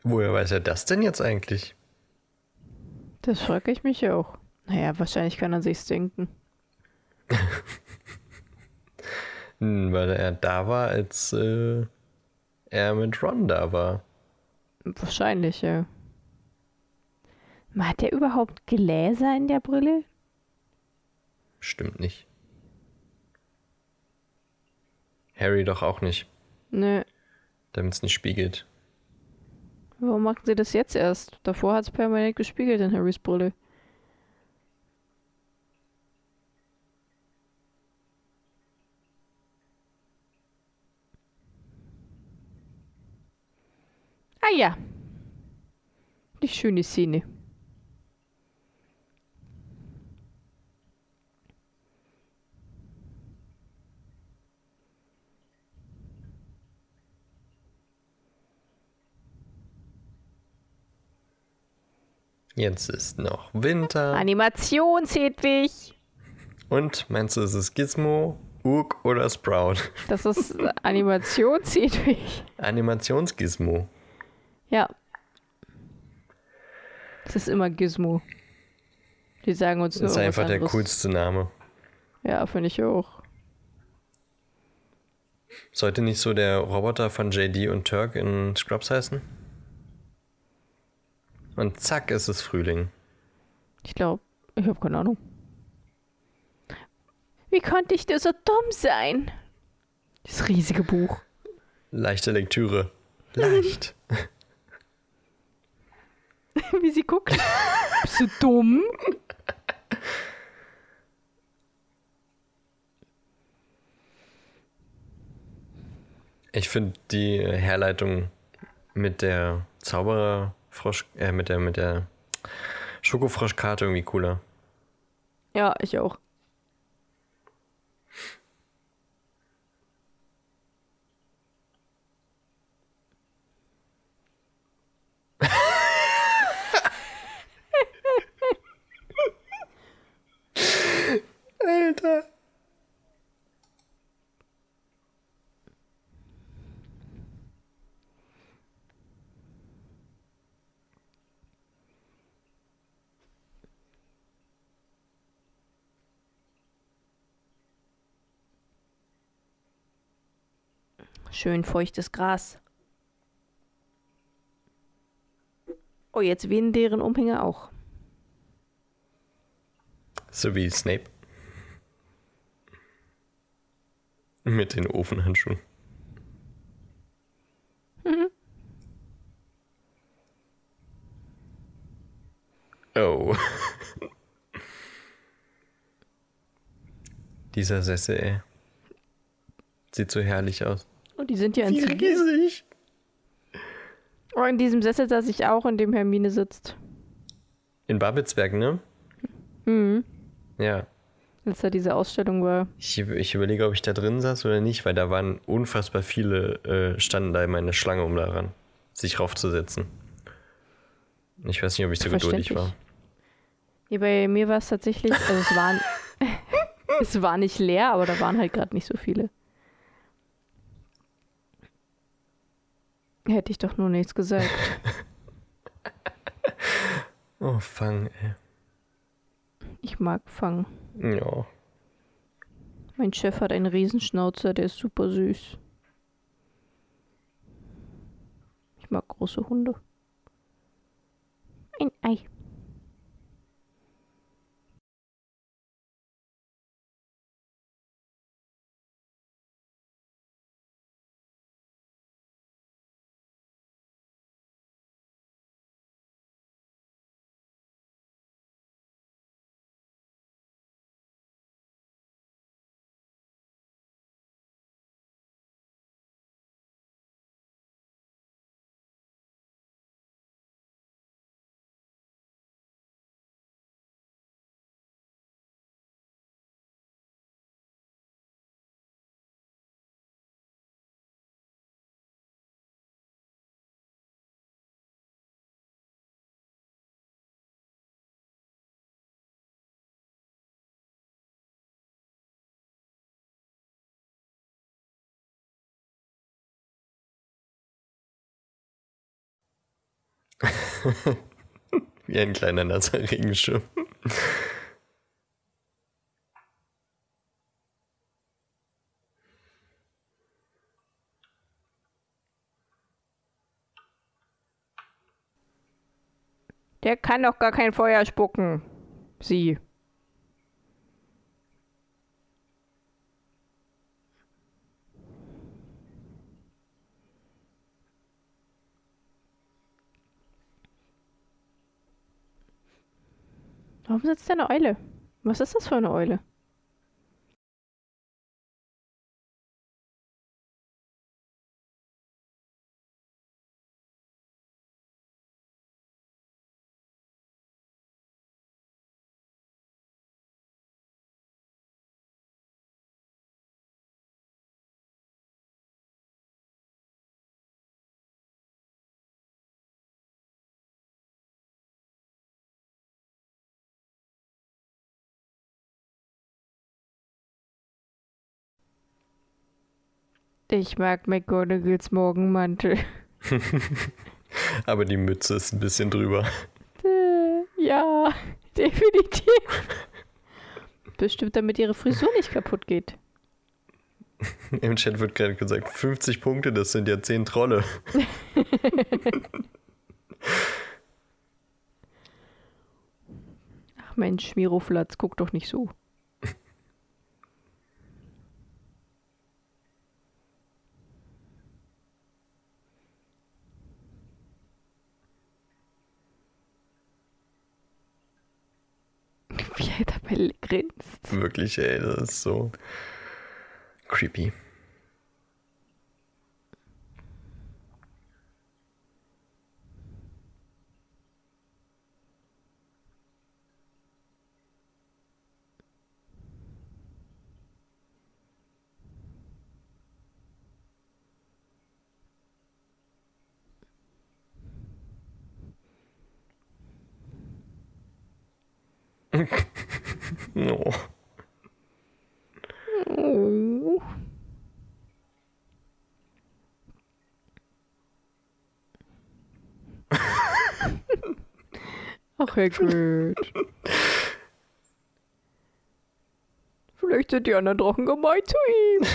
Woher weiß er das denn jetzt eigentlich? Das frage ich mich auch. Naja, wahrscheinlich kann er sich's denken. Hm, weil er da war, als äh, er mit Ron da war. Wahrscheinlich, ja. Hat er überhaupt Gläser in der Brille? Stimmt nicht. Harry doch auch nicht, Nö. damit es nicht spiegelt. Warum machen sie das jetzt erst? Davor hat es permanent gespiegelt in Harrys Brille. Ah ja. Die schöne Szene. Jetzt ist noch Winter. Animations-Hedwig. Und meinst du, ist es Gizmo, Urk oder Sprout? [laughs] Das ist Animations-Hedwig. Animationsgizmo. Ja. Das ist immer Gizmo. Die sagen uns nur Das ist einfach der anderes. coolste Name. Ja, finde ich auch. Sollte nicht so der Roboter von JD und Turk in Scrubs heißen? Und zack, ist es Frühling. Ich glaube, ich habe keine Ahnung. Wie konnte ich dir so dumm sein? Das riesige Buch. Leichte Lektüre. Leicht. [laughs] Wie sie guckt. Bist du dumm? Ich finde die Herleitung mit der Zaubererfrosch, äh, mit der, mit der Schokofroschkarte irgendwie cooler. Ja, ich auch. Alter. Schön feuchtes Gras. Oh, jetzt wehen deren Umhänge auch. So wie Snape. Mit den Ofenhandschuhen. Oh. [laughs] Dieser Sessel, ey. Sieht so herrlich aus. Oh, die sind ja in riesig. Oh, in diesem Sessel saß ich auch, in dem Hermine sitzt. In Babelsberg, ne? Mhm. Ja. Als da diese Ausstellung war. Ich, ich überlege, ob ich da drin saß oder nicht, weil da waren unfassbar viele, äh, standen da immer eine Schlange, um daran sich raufzusetzen. Ich weiß nicht, ob ich so geduldig war. Nee, bei mir war es tatsächlich, also es waren, [laughs] es war nicht leer, aber da waren halt gerade nicht so viele. Hätte ich doch nur nichts gesagt. [laughs] Oh, Fang, ey. Ich mag Fang. Ja. Mein Chef hat einen Riesenschnauzer, der ist super süß. Ich mag große Hunde. Ein Ei. [laughs] Wie ein kleiner nasser Regenschirm. Der kann doch gar kein Feuer spucken. Sie. Warum sitzt da eine Eule? Was ist das für eine Eule? Ich mag McGonagalls Morgenmantel. [laughs] Aber die Mütze ist ein bisschen drüber. Äh, ja, [laughs] definitiv. Bestimmt, damit ihre Frisur nicht kaputt geht. Im Chat wird gerade gesagt, 50 Punkte, das sind ja 10 Trolle. [laughs] Ach Mensch, Miroflatz, guck doch nicht so. Wie er dabei grinst. Wirklich, ey, das ist so creepy. [laughs] no. Oh. Ach, Hagrid. Vielleicht sind die anderen Drachen gemein zu ihm.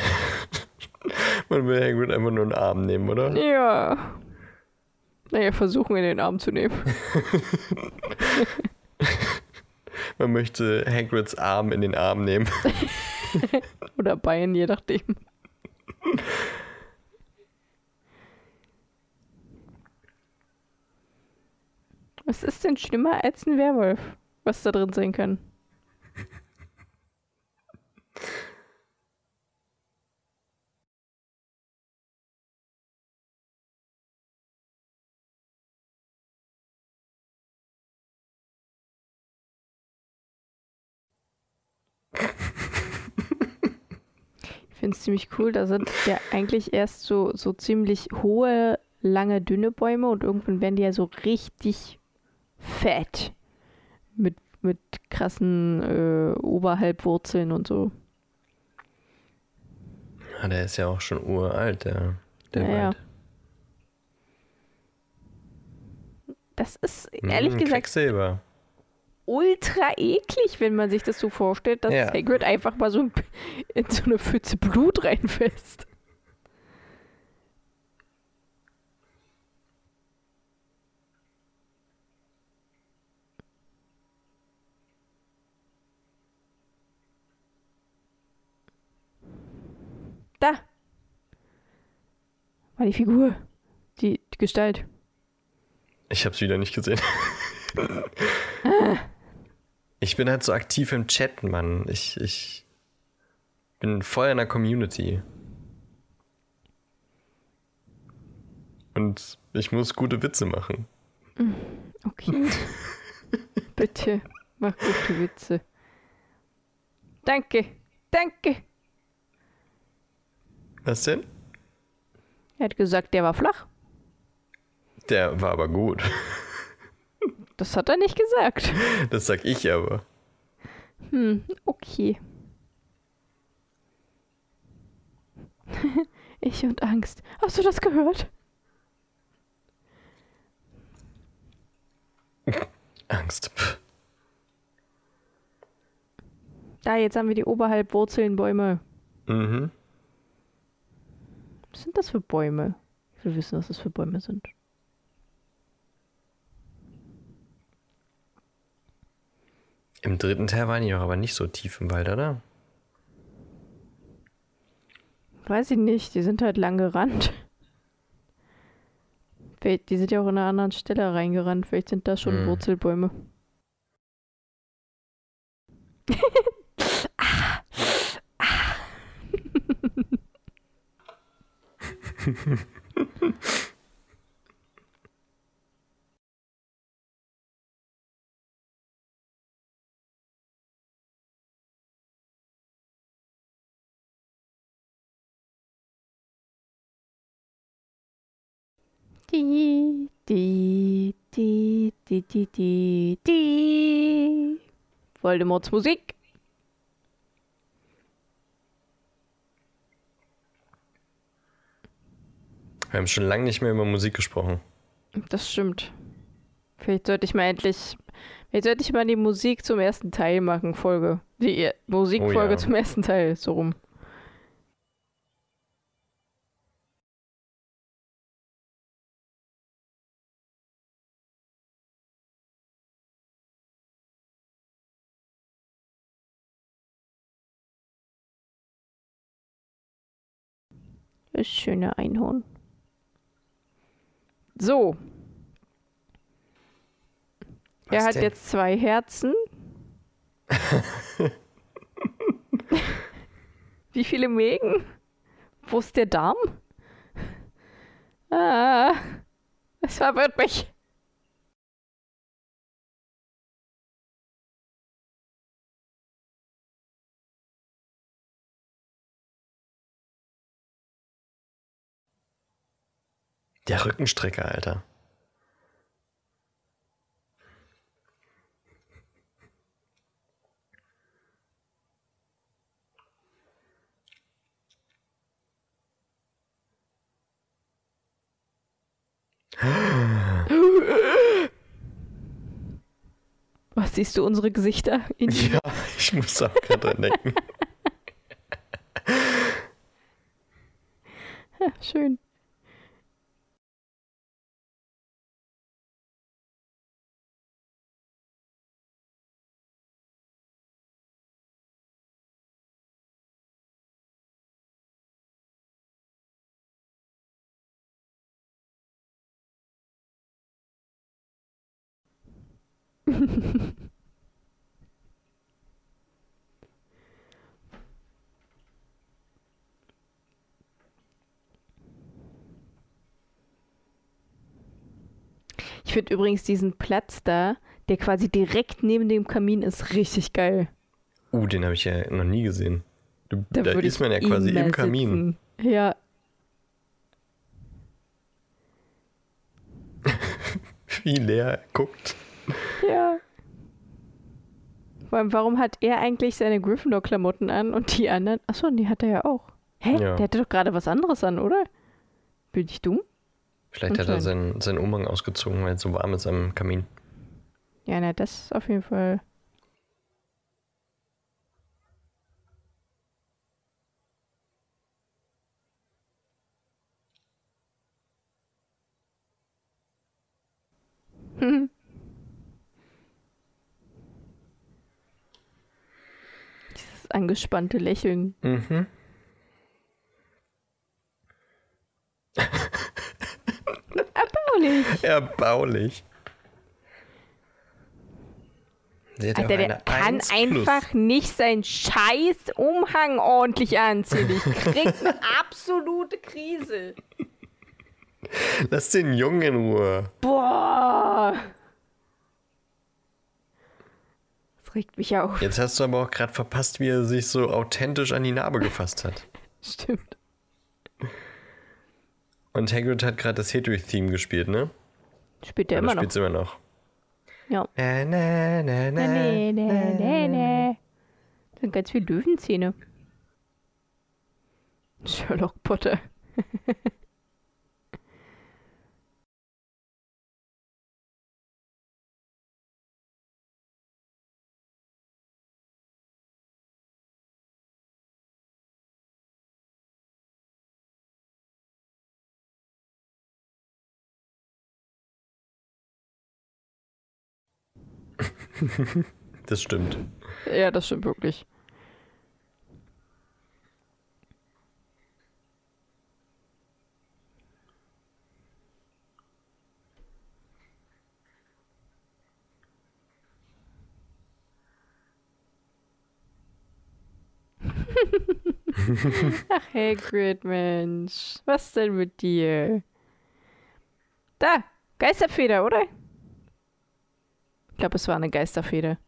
Man will Hagrid einfach nur einen Arm nehmen, oder? Ja. Naja, versuchen in den Arm zu nehmen. [laughs] Man möchte Hagrids Arm in den Arm nehmen. [laughs] Oder Bein, je nachdem. Was ist denn schlimmer als ein Werwolf, was da drin sein kann? Finde es ziemlich cool. Da sind ja eigentlich erst so, so ziemlich hohe, lange, dünne Bäume und irgendwann werden die ja so richtig fett. Mit, mit krassen äh, Oberhalbwurzeln und so. Ja, der ist ja auch schon uralt, der, der Ja, ja. Wald. Das ist ehrlich Hm, gesagt Quecksilber. Ultra eklig, wenn man sich das so vorstellt, dass Ja. Hagrid einfach mal so in so eine Pfütze Blut reinfasst. Da. War die Figur. Die, die Gestalt. Ich hab's wieder nicht gesehen. [laughs] [laughs] ich bin halt so aktiv im Chat, Mann. Ich, ich bin voll in der Community. Und ich muss gute Witze machen. Okay. [laughs] Bitte, mach gute Witze. Danke, danke. Was denn? Er hat gesagt, der war flach. Der war aber gut. [laughs] Das hat er nicht gesagt. Das sag ich aber. Hm, okay. [laughs] ich und Angst. Hast du das gehört? Angst. Pff. Da, jetzt haben wir die Oberhalbwurzelnbäume. Mhm. Was sind das für Bäume? Ich will wissen, was das für Bäume sind. Im dritten Teil waren die doch aber nicht so tief im Wald, oder? Weiß ich nicht, die sind halt lang gerannt. Vielleicht- Die sind ja auch in einer anderen Stelle reingerannt. Vielleicht sind das schon Hm. Wurzelbäume. Ah. [laughs] Ah. [laughs] [laughs] Die, die, die, die, die, die, die. Voldemorts Musik. Wir haben schon lange nicht mehr über Musik gesprochen. Das stimmt. Vielleicht sollte ich mal endlich. Vielleicht sollte ich mal die Musik zum ersten Teil machen, Folge. Die äh, Musikfolge Oh ja. zum ersten Teil, so rum. Das schöne Einhorn. So. er Was hat denn? jetzt zwei Herzen. [laughs] Wie viele Mägen? Wo ist der Darm? Ah, es verwirrt mich. Der Rückenstrecker, Alter. Was siehst du unsere Gesichter? [laughs] Ja, ich muss auch gerade dran denken. [laughs] Schön. [laughs] Ich finde übrigens diesen Platz da, der quasi direkt neben dem Kamin ist, richtig geil. Uh, den habe ich ja noch nie gesehen. Du, da würde ist man ja quasi immer im Kamin. sitzen. Ja, [laughs] Wie leer er guckt. Ja. Vor allem, warum hat er eigentlich seine Gryffindor-Klamotten an und die anderen? Achso, die hat er ja auch. Hä? Ja. Der hatte doch gerade was anderes an, oder? Bin ich dumm? Vielleicht hat er seinen, seinen Umhang ausgezogen, weil es so warm ist am Kamin. Ja, na, das ist auf jeden Fall. Angespannte Lächeln. Mhm. Erbaulich. Erbaulich. Alter, der kann 1 einfach nicht seinen scheiß Umhang ordentlich anziehen. Ich krieg eine [laughs] absolute Krise. Lass den Jungen in Ruhe. Boah. Das regt mich auf. Jetzt hast du aber auch gerade verpasst, wie er sich so authentisch an die Narbe gefasst hat. [laughs] Stimmt. Und Hagrid hat gerade das Hedwig-Theme gespielt, ne? Spielt er immer noch. spielt's immer noch? Ja. Na, na, na, na, na, nee, na. nee. Das sind ganz viele Löwenzähne. Sherlock Potter. [laughs] [laughs] Das stimmt. Ja, das stimmt wirklich. [laughs] Ach, Hagrid, Mensch. Was denn mit dir? Da, Geisterfeder, oder? Ich glaube, es war eine Geisterfeder.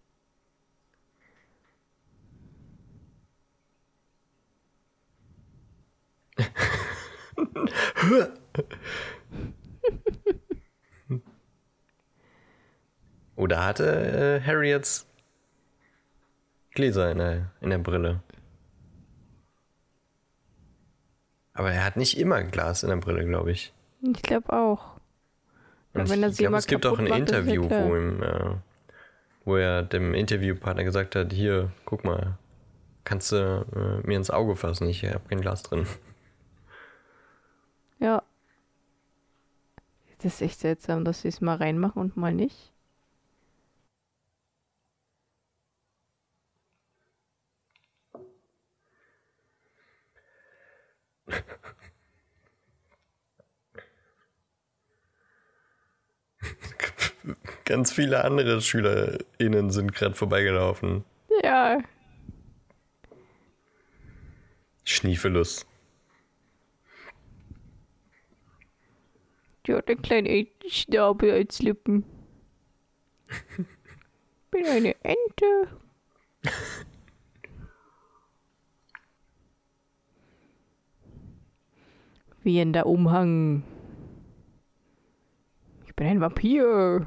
[laughs] Oder hatte äh, Harry jetzt Gläser in der, in der Brille? Aber er hat nicht immer Glas in der Brille, glaube ich. Ich glaube auch. Und wenn er ich glaube, es gibt auch ein macht, ja Interview, wo, ihm, äh, wo er dem Interviewpartner gesagt hat, hier, guck mal, kannst du äh, mir ins Auge fassen, ich habe kein Glas drin. Ja. Das ist echt seltsam, dass sie es mal reinmachen und mal nicht. Ganz viele andere SchülerInnen sind gerade vorbeigelaufen. Ja, Schniefelus. die hat einen kleinen Schnabel als Lippen. [laughs] Bin eine Ente. Wie in der Umhang. Ich bin ein Vampir.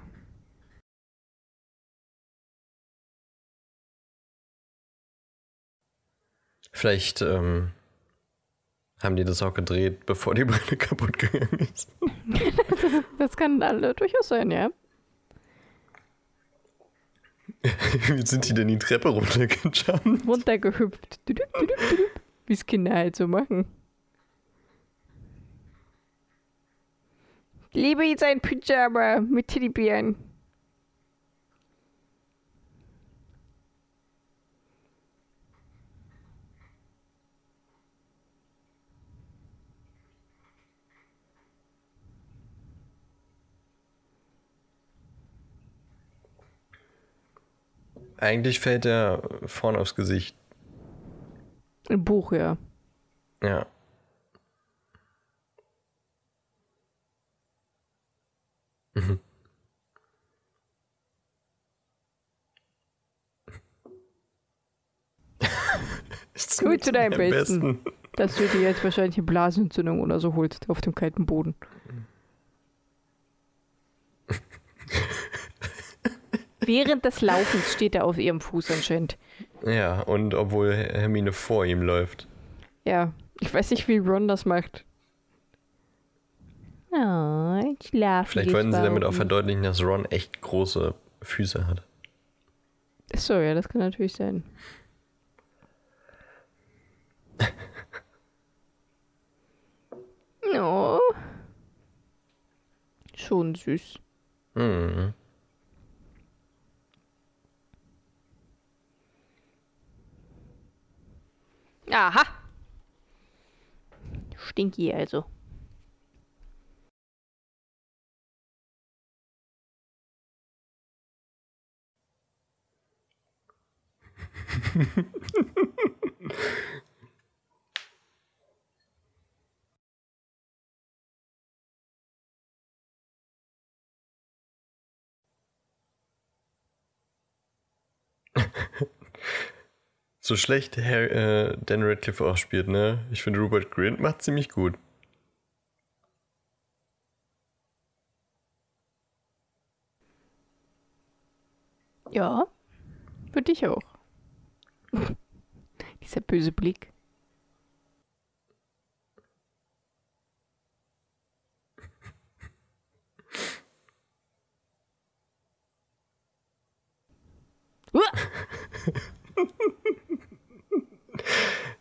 Vielleicht ähm, haben die das auch gedreht, bevor die Brille [laughs] kaputt gegangen ist. Das kann alle durchaus sein, ja. [laughs] Wie sind die denn die Treppe runtergejumpt? Runtergehüpft. Wie es Kinder halt so machen. Liebe jetzt ein Pyjama mit Teddybären. Eigentlich fällt er vorne aufs Gesicht. Ein Buch, ja. Ja. Mhm. [laughs] Gut zu deinem am Besten. Dass du dir jetzt wahrscheinlich eine Blasenentzündung oder so holst auf dem kalten Boden. Während des Laufens steht er auf ihrem Fuß anscheinend. Ja, und obwohl Hermine vor ihm läuft. Ja, ich weiß nicht, wie Ron das macht. Oh, ich schlafe. Vielleicht wollten sie damit auch verdeutlichen, dass Ron echt große Füße hat. So, ja, das kann natürlich sein. [laughs] Oh. Schon süß. Mhm. Aha. Stinky also. So schlecht Harry, äh, Dan Radcliffe auch spielt, ne? Ich finde, Rupert Grint macht ziemlich gut. Ja, für dich auch. [laughs] Dieser böse Blick.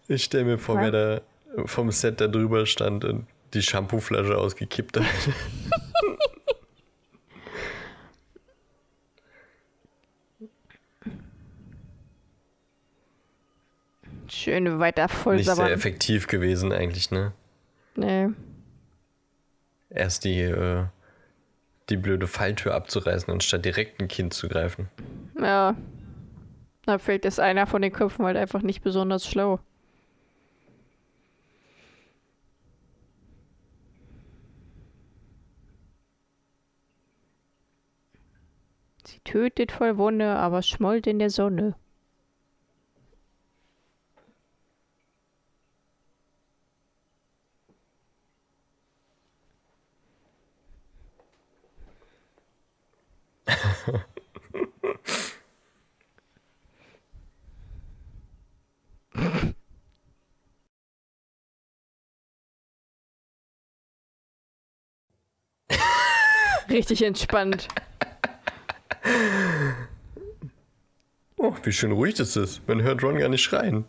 Ich stelle mir vor, Was? wer da vom Set da drüber stand und die Shampooflasche ausgekippt hat. [laughs] Schön weiter Nicht sehr effektiv gewesen eigentlich, ne? Nee. Erst die, äh, die blöde Falltür abzureißen, anstatt direkt ein Kind zu greifen. Ja. Da fällt es einer von den Köpfen halt einfach nicht besonders schlau. Sie tötet voll Wonne, aber schmollt in der Sonne. Richtig entspannt. Oh, wie schön ruhig das ist. Man hört Ron gar nicht schreien.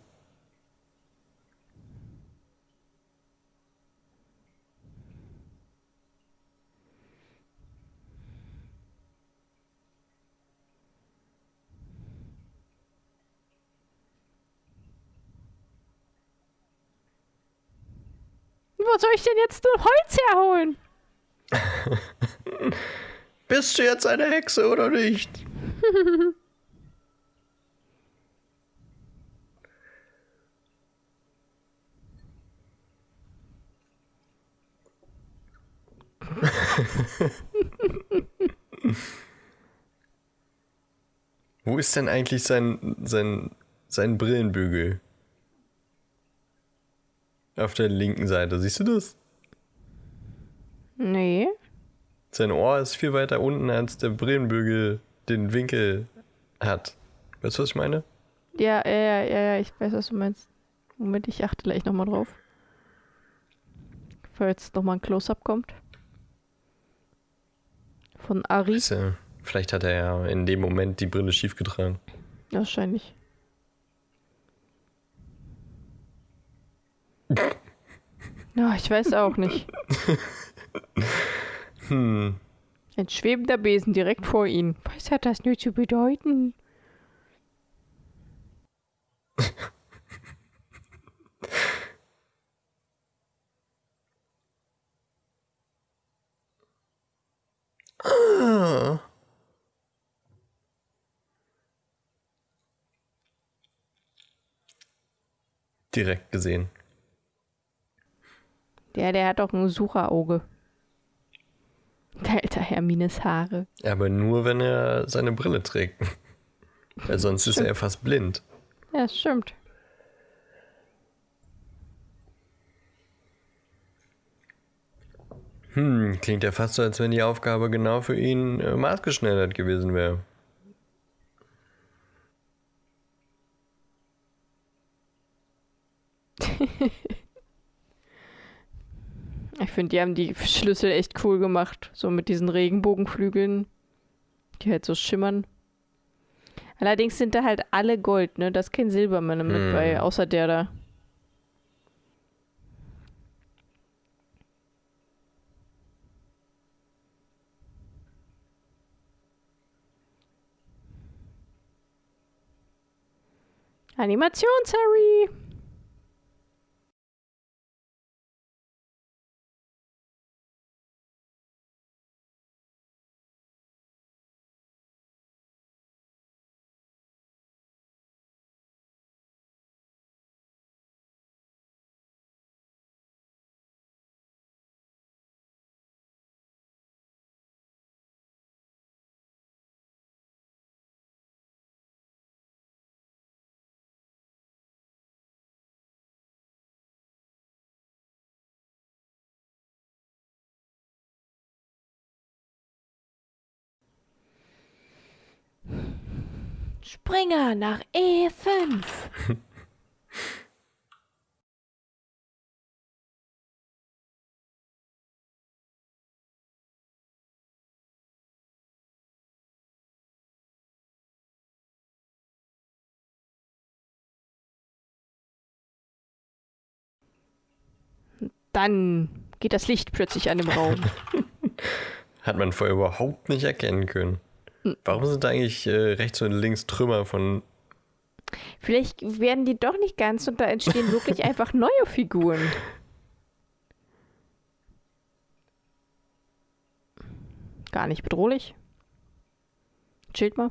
Soll ich denn jetzt nur Holz herholen? [laughs] Bist du jetzt eine Hexe oder nicht? [laughs] Wo ist denn eigentlich sein, sein, sein Brillenbügel? Auf der linken Seite, siehst du das? Nee. Sein Ohr ist viel weiter unten, als der Brillenbügel den Winkel hat. Weißt du, was ich meine? Ja, ja, ja, ja, ich weiß, was du meinst. Moment, ich achte gleich nochmal drauf. Falls nochmal ein Close-Up kommt. Von Ari. Ist ja- Vielleicht hat er ja in dem Moment die Brille schief getragen. Wahrscheinlich. Ja, ich weiß auch nicht. [laughs] Hm. Ein schwebender Besen direkt vor ihnen. Was hat das nur zu bedeuten? Ah. [laughs] Direkt gesehen. Der, der hat doch ein Sucherauge. Der alter Hermines Haare. Aber nur, wenn er seine Brille trägt. [laughs] Weil sonst ist er fast blind. Ja, stimmt. Hm, klingt ja fast so, als wenn die Aufgabe genau für ihn äh, maßgeschneidert gewesen wäre. [laughs] Ich finde, die haben die Schlüssel echt cool gemacht. So mit diesen Regenbogenflügeln, die halt so schimmern. Allerdings sind da halt alle Gold, ne? Da ist kein Silber mehr mit Hm. bei, außer der da. Animations-Harry! Springer nach E5. Dann geht das Licht plötzlich an dem Raum. [laughs] Hat man vorher überhaupt nicht erkennen können. Warum sind da eigentlich äh, rechts und links Trümmer von. Vielleicht werden die doch nicht ganz und da entstehen wirklich [laughs] einfach neue Figuren. Gar nicht bedrohlich. Chillt mal.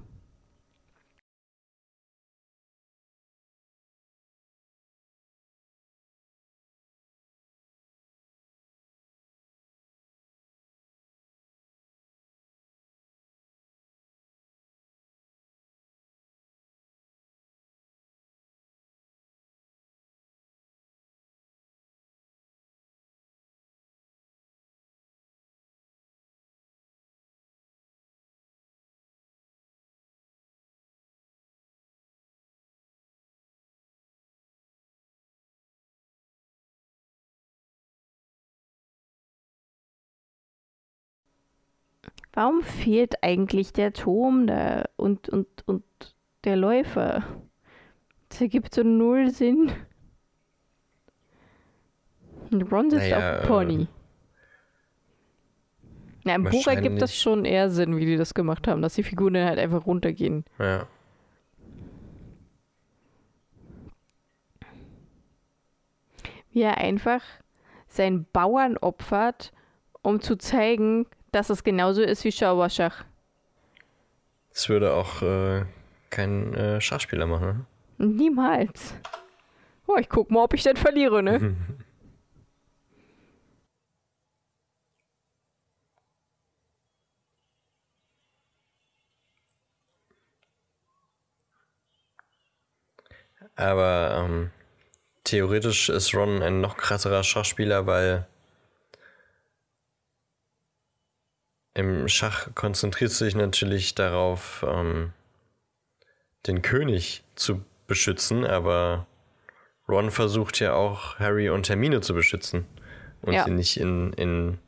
Warum fehlt eigentlich der Turm da und, und, und der Läufer? Das ergibt so null Sinn. Und Ron sitzt Naja, auf dem Pony. Na, im Buch ergibt das schon eher Sinn, wie die das gemacht haben, dass die Figuren dann halt einfach runtergehen. Ja. Wie er einfach seinen Bauern opfert, um zu zeigen, dass es genauso ist wie Schauerschach. Das würde auch äh, kein äh, Schachspieler machen. ne? Niemals. Oh, ich guck mal, ob ich dann verliere, ne? [laughs] Aber ähm, theoretisch ist Ron ein noch krasserer Schachspieler, weil im Schach konzentriert sich natürlich darauf, ähm, den König zu beschützen, aber Ron versucht ja auch Harry und Hermine zu beschützen und Ja. sie nicht in, in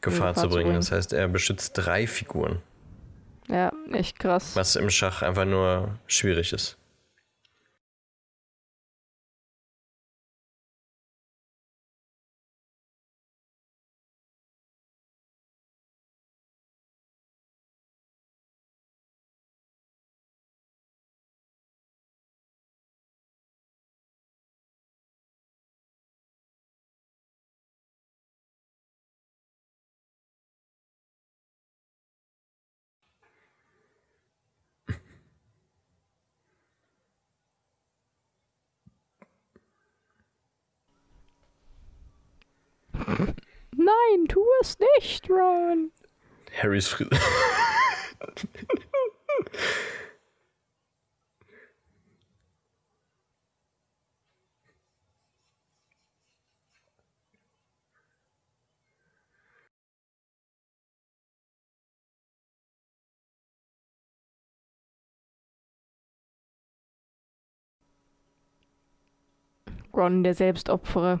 Gefahr, Gefahr zu zu bringen. bringen. Das heißt, er beschützt drei Figuren, Ja, echt krass. was im Schach einfach nur schwierig ist. Nein, tu es nicht, Ron. Harrys Fri Ron, der Selbstopferer.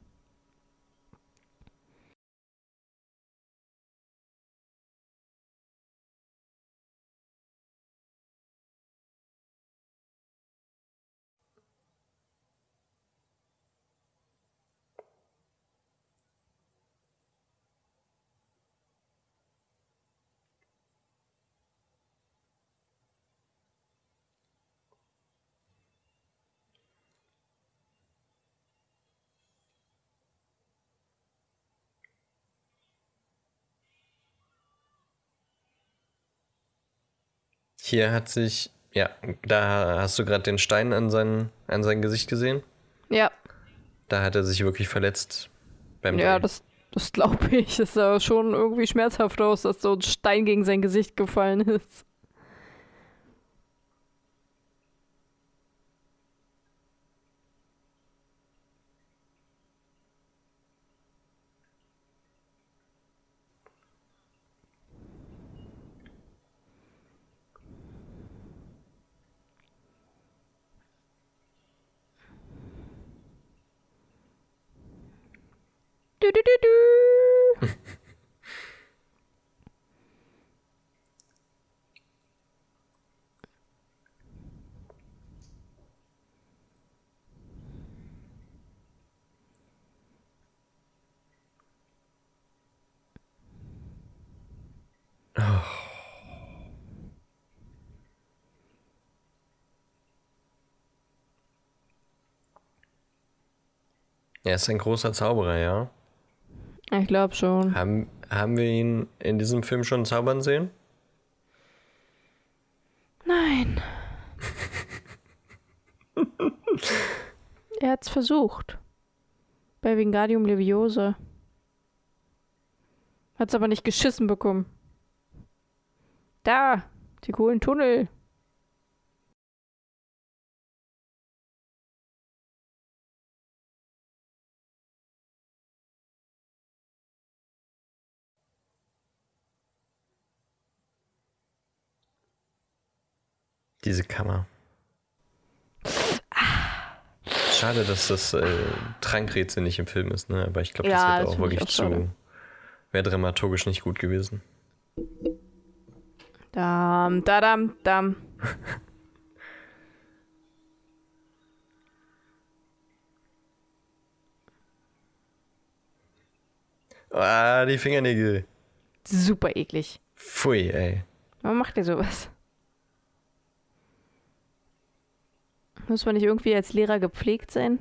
Hier hat sich, ja, da hast du gerade den Stein an sein, an sein Gesicht gesehen. Ja, Da hat er sich wirklich verletzt beim ja, Drehen. das, das glaube ich. Das sah schon irgendwie schmerzhaft aus, dass so ein Stein gegen sein Gesicht gefallen ist. Du, du, du, du. Er ist ein großer Zauberer, ja. Ich glaube schon. Haben, haben wir ihn in diesem Film schon zaubern sehen? Nein. [laughs] er hat's versucht. Bei Wingardium Leviosa. Hat's aber nicht geschissen bekommen. Da, die coolen Tunnel. Diese Kammer. Schade, dass das äh, Trankrätsel nicht im Film ist, ne? Aber ich glaube, das Ja, wäre das auch wirklich auch zu. Wäre dramaturgisch nicht gut gewesen. Dam, dadam, dam. [laughs] Ah, die Fingernägel. Super eklig. Pfui, ey. Warum macht ihr sowas? Muss man nicht irgendwie als Lehrer gepflegt sein?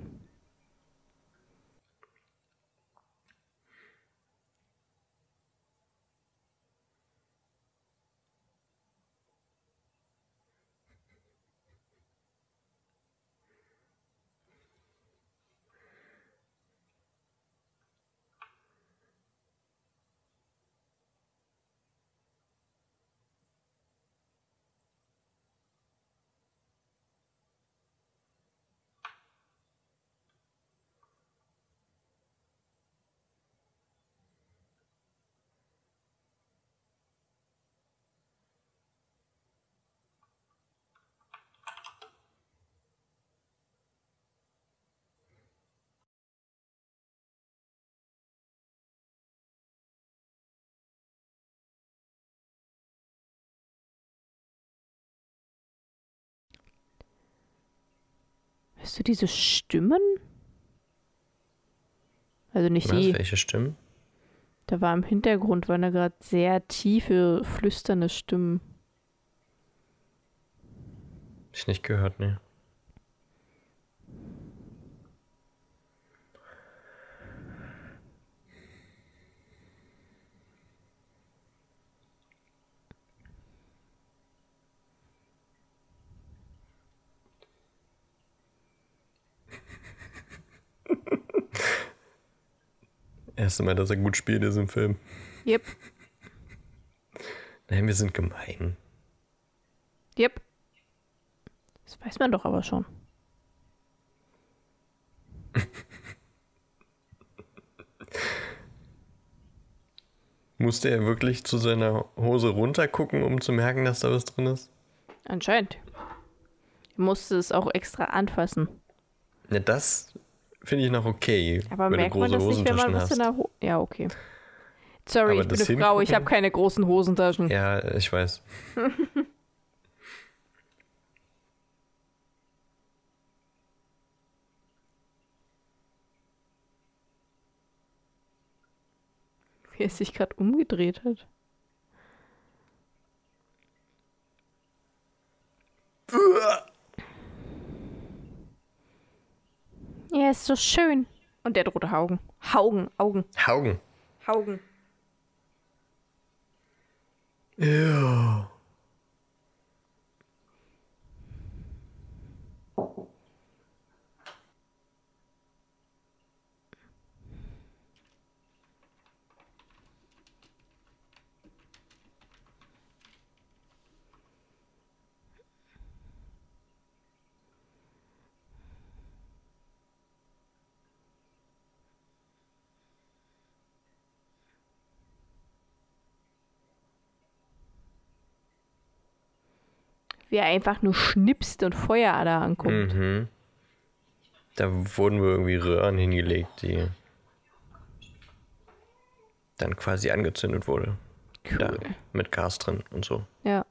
Hörst du diese Stimmen? Also nicht Was, sie. welche Stimmen? Da war im Hintergrund, waren da gerade sehr tiefe, flüsternde Stimmen. Ich nicht gehört, ne. Erste Mal, dass er gut spielt, ist im Film. Yep, Nein, wir sind gemein. yep. Das weiß man doch aber schon. [laughs] Musste er wirklich zu seiner Hose runtergucken, um zu merken, dass da was drin ist? Anscheinend. Er musste es auch extra anfassen. Ja, das finde ich noch okay, Aber wenn du merkt man große das nicht, wenn man was in der Ho Ja, okay. Sorry, Aber ich bin eine Frau, ich habe keine großen Hosentaschen. Ja, ich weiß. [laughs] Wie es sich gerade umgedreht hat. [laughs] Ja, ist so schön. Und der hat rote Augen. Haugen, Augen, Haugen. Haugen. Ja. Wie er einfach nur schnipst und Feuerader ankommt. Mhm. Da wurden wohl irgendwie Röhren hingelegt, die dann quasi angezündet wurde. Da, Cool. mit Gas drin und so. Ja.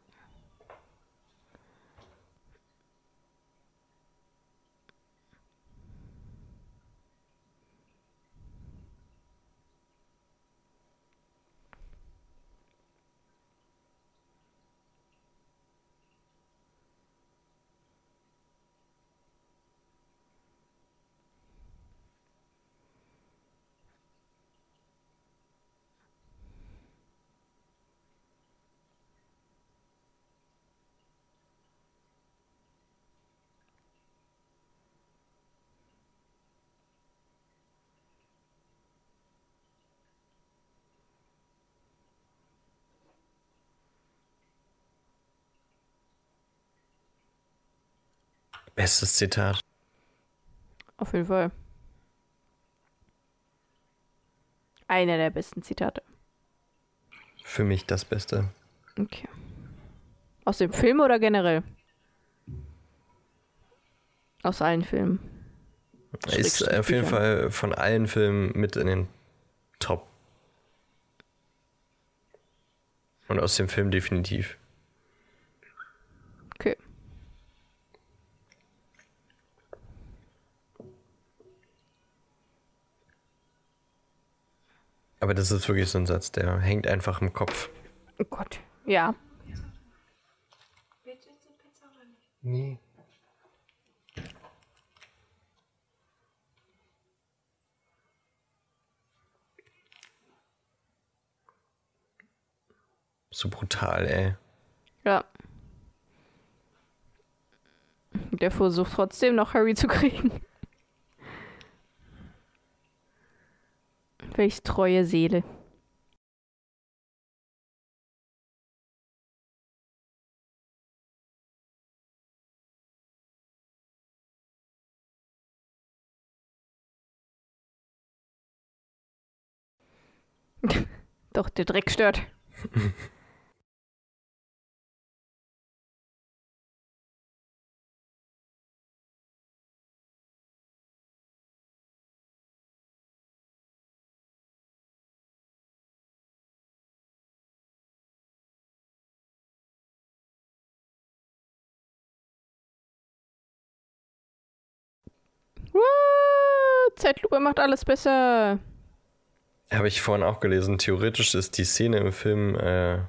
Bestes Zitat. Auf jeden Fall. Einer der besten Zitate. Für mich das Beste. Okay. Aus dem Film oder generell? Aus allen Filmen. Ist auf jeden Fall von allen Filmen mit in den Top. Und aus dem Film definitiv. Okay. Aber das ist wirklich so ein Satz, der hängt einfach im Kopf. Oh Gott. Ja. Nee. So brutal, ey. Ja. Der versucht trotzdem noch Harry zu kriegen. Welch treue Seele. [laughs] Doch, der Dreck stört. [laughs] Zeitlupe macht alles besser. Habe ich vorhin auch gelesen. Theoretisch ist die Szene im Film äh,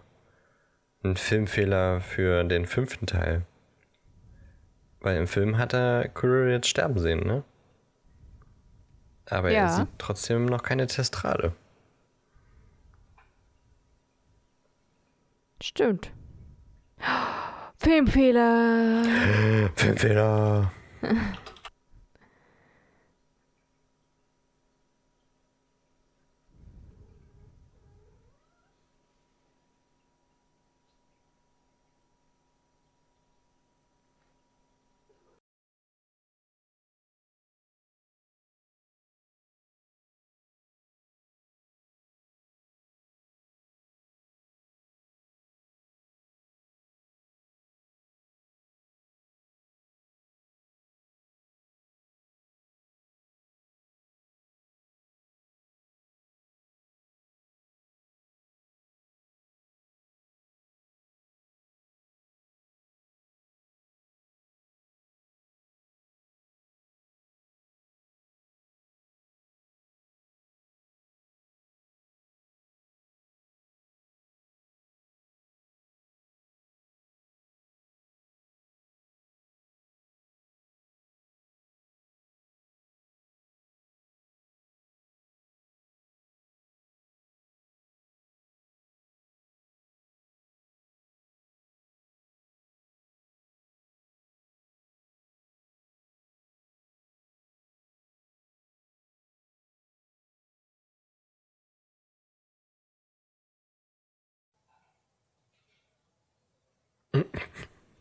ein Filmfehler für den fünften Teil. Weil im Film hat er Quirrell jetzt sterben sehen, ne? Aber Ja. er sieht trotzdem noch keine Testrade. Stimmt. Filmfehler. [gasps] Filmfehler. [laughs]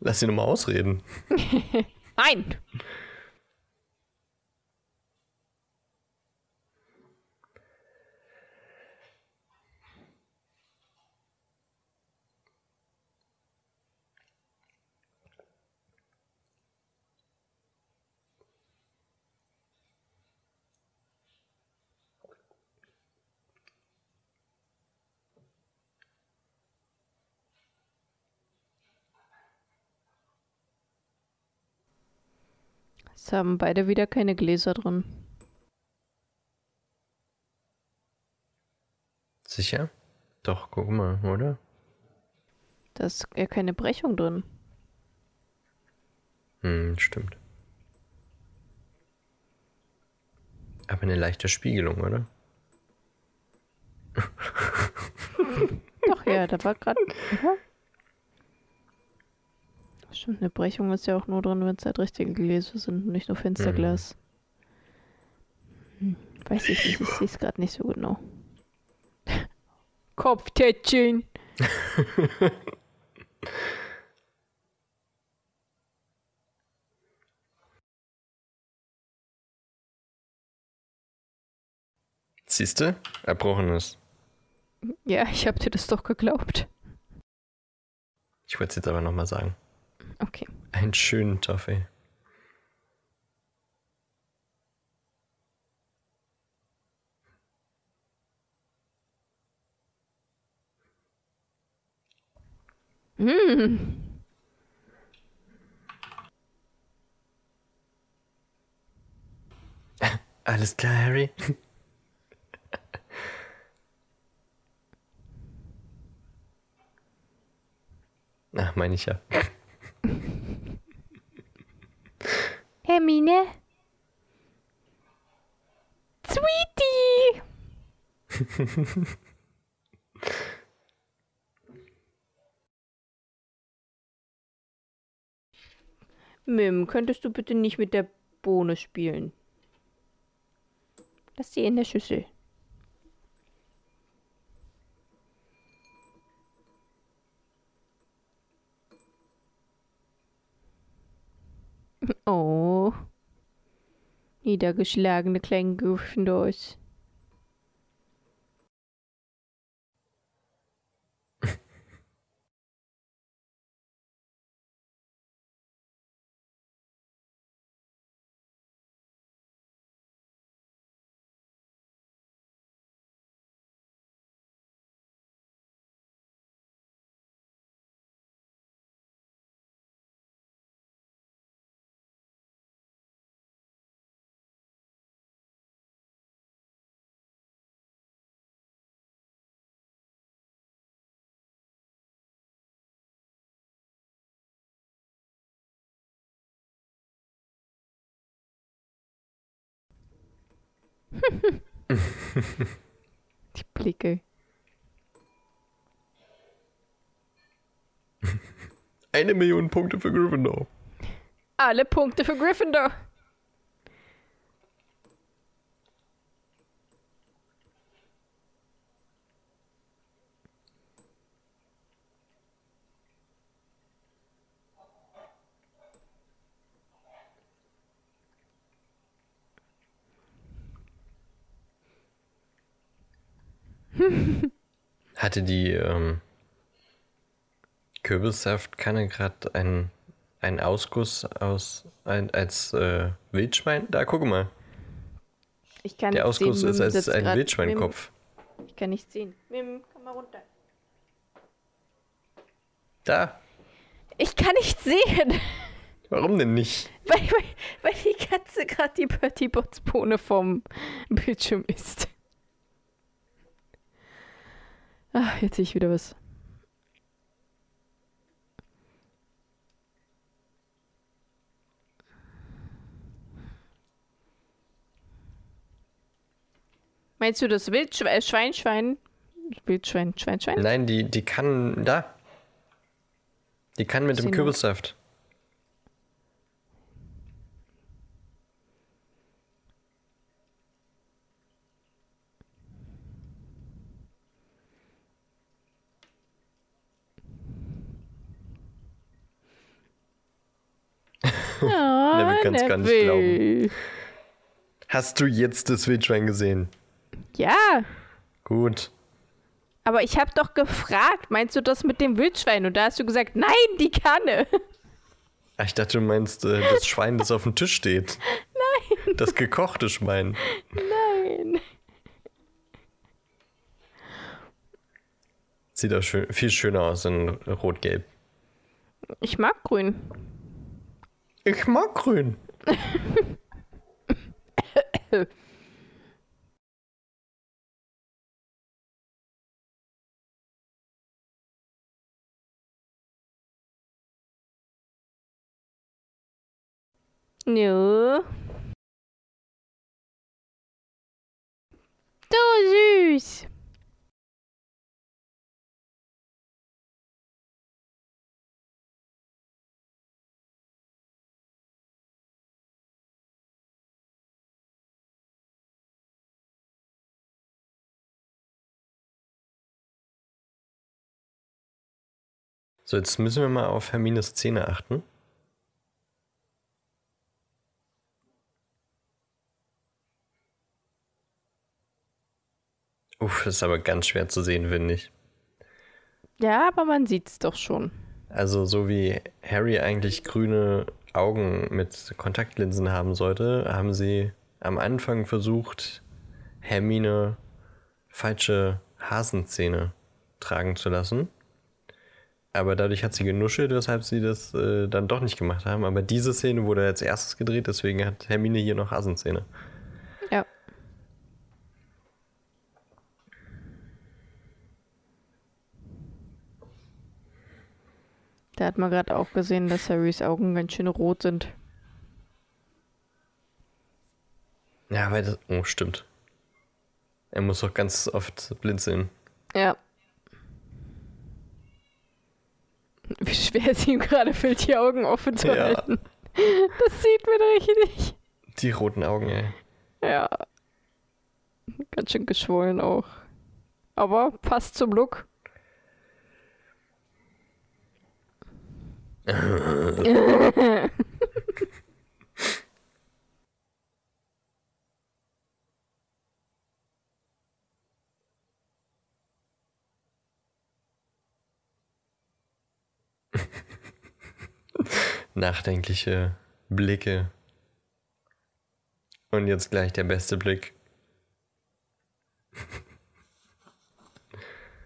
Lass ihn nochmal ausreden. [laughs] Nein. Es haben beide wieder keine Gläser drin. Sicher? Doch, guck mal, oder? Da ist ja keine Brechung drin. Hm, stimmt. Aber eine leichte Spiegelung, oder? Doch, ja, da war gerade. Stimmt, eine Brechung ist ja auch nur drin, wenn es halt richtige Gläser sind und nicht nur Fensterglas. Hm, weiß ich nicht, ich sehe es gerade nicht so genau. [laughs] Kopftätchen! [laughs] Siehst du? Erbrochenes. Ja, ich hab dir das doch geglaubt. Ich wollte es jetzt aber nochmal sagen. Okay. Einen schönen Toffee. Mm. [laughs] Alles klar, Harry. [laughs] Ach, meine ich ja. [laughs] Mim, könntest du bitte nicht mit der Bohne spielen? Lass sie in der Schüssel. [laughs] Oh. Niedergeschlagene kleine Gryffindors. Die Blicke. Eine Million Punkte für Gryffindor. Alle Punkte für Gryffindor. Hatte die ähm, Kürbissaftkanne gerade einen, einen Ausguss aus ein, als äh, Wildschwein? Da, guck mal. Ich kann Der Ausguss sehen, ist als ein Wildschweinkopf. Mim, Ich kann nicht sehen. Mim, komm mal runter. Da. Ich kann nicht sehen, Warum denn nicht? weil, weil, weil die Katze gerade die Bertie Bots Bohne vom Bildschirm ist. Ah, jetzt sehe ich wieder was. Meinst du das Wildschwein, äh, Schwein, Schwein? Wildschwein, Schwein, Schwein? Nein, die, die kann da. Die kann mit dem Sehen [laughs] wir. Kürbissaft. Ah, Neville kann's gar nicht Neville. Hast du jetzt das Wildschwein gesehen? Ja, Gut. aber ich habe doch gefragt, meinst du das mit dem Wildschwein? Und da hast du gesagt, nein, die Kanne. Ach, ich dachte, du meinst äh, das Schwein, das auf dem Tisch steht. [laughs] Nein. Das gekochte Schwein. Nein. Sieht auch schön, viel schöner aus in Rot-Gelb. Ich mag grün. Ich mag grün. Ja. So süß. So, jetzt müssen wir mal auf Hermines Zähne achten. Uff, das ist aber ganz schwer zu sehen, finde ich. Ja, aber man sieht's doch schon. Also, so wie Harry eigentlich grüne Augen mit Kontaktlinsen haben sollte, haben sie am Anfang versucht, Hermine falsche Hasenzähne tragen zu lassen. Aber dadurch hat sie genuschelt, weshalb sie das äh, dann doch nicht gemacht haben. Aber diese Szene wurde als erstes gedreht, deswegen hat Hermine hier noch Assenszene. Ja. Da hat man gerade auch gesehen, dass Harrys Augen ganz schön rot sind. Ja, weil das. Oh, stimmt. Er muss doch ganz oft blinzeln. Ja. [laughs] Wie schwer es ihm gerade fällt, die Augen offen zu Ja. halten. [laughs] Das sieht man richtig. Die roten Augen, ey. Ja. Ganz schön geschwollen auch. Aber passt zum Look. [laughs] [laughs] Nachdenkliche Blicke. Und jetzt gleich der beste Blick.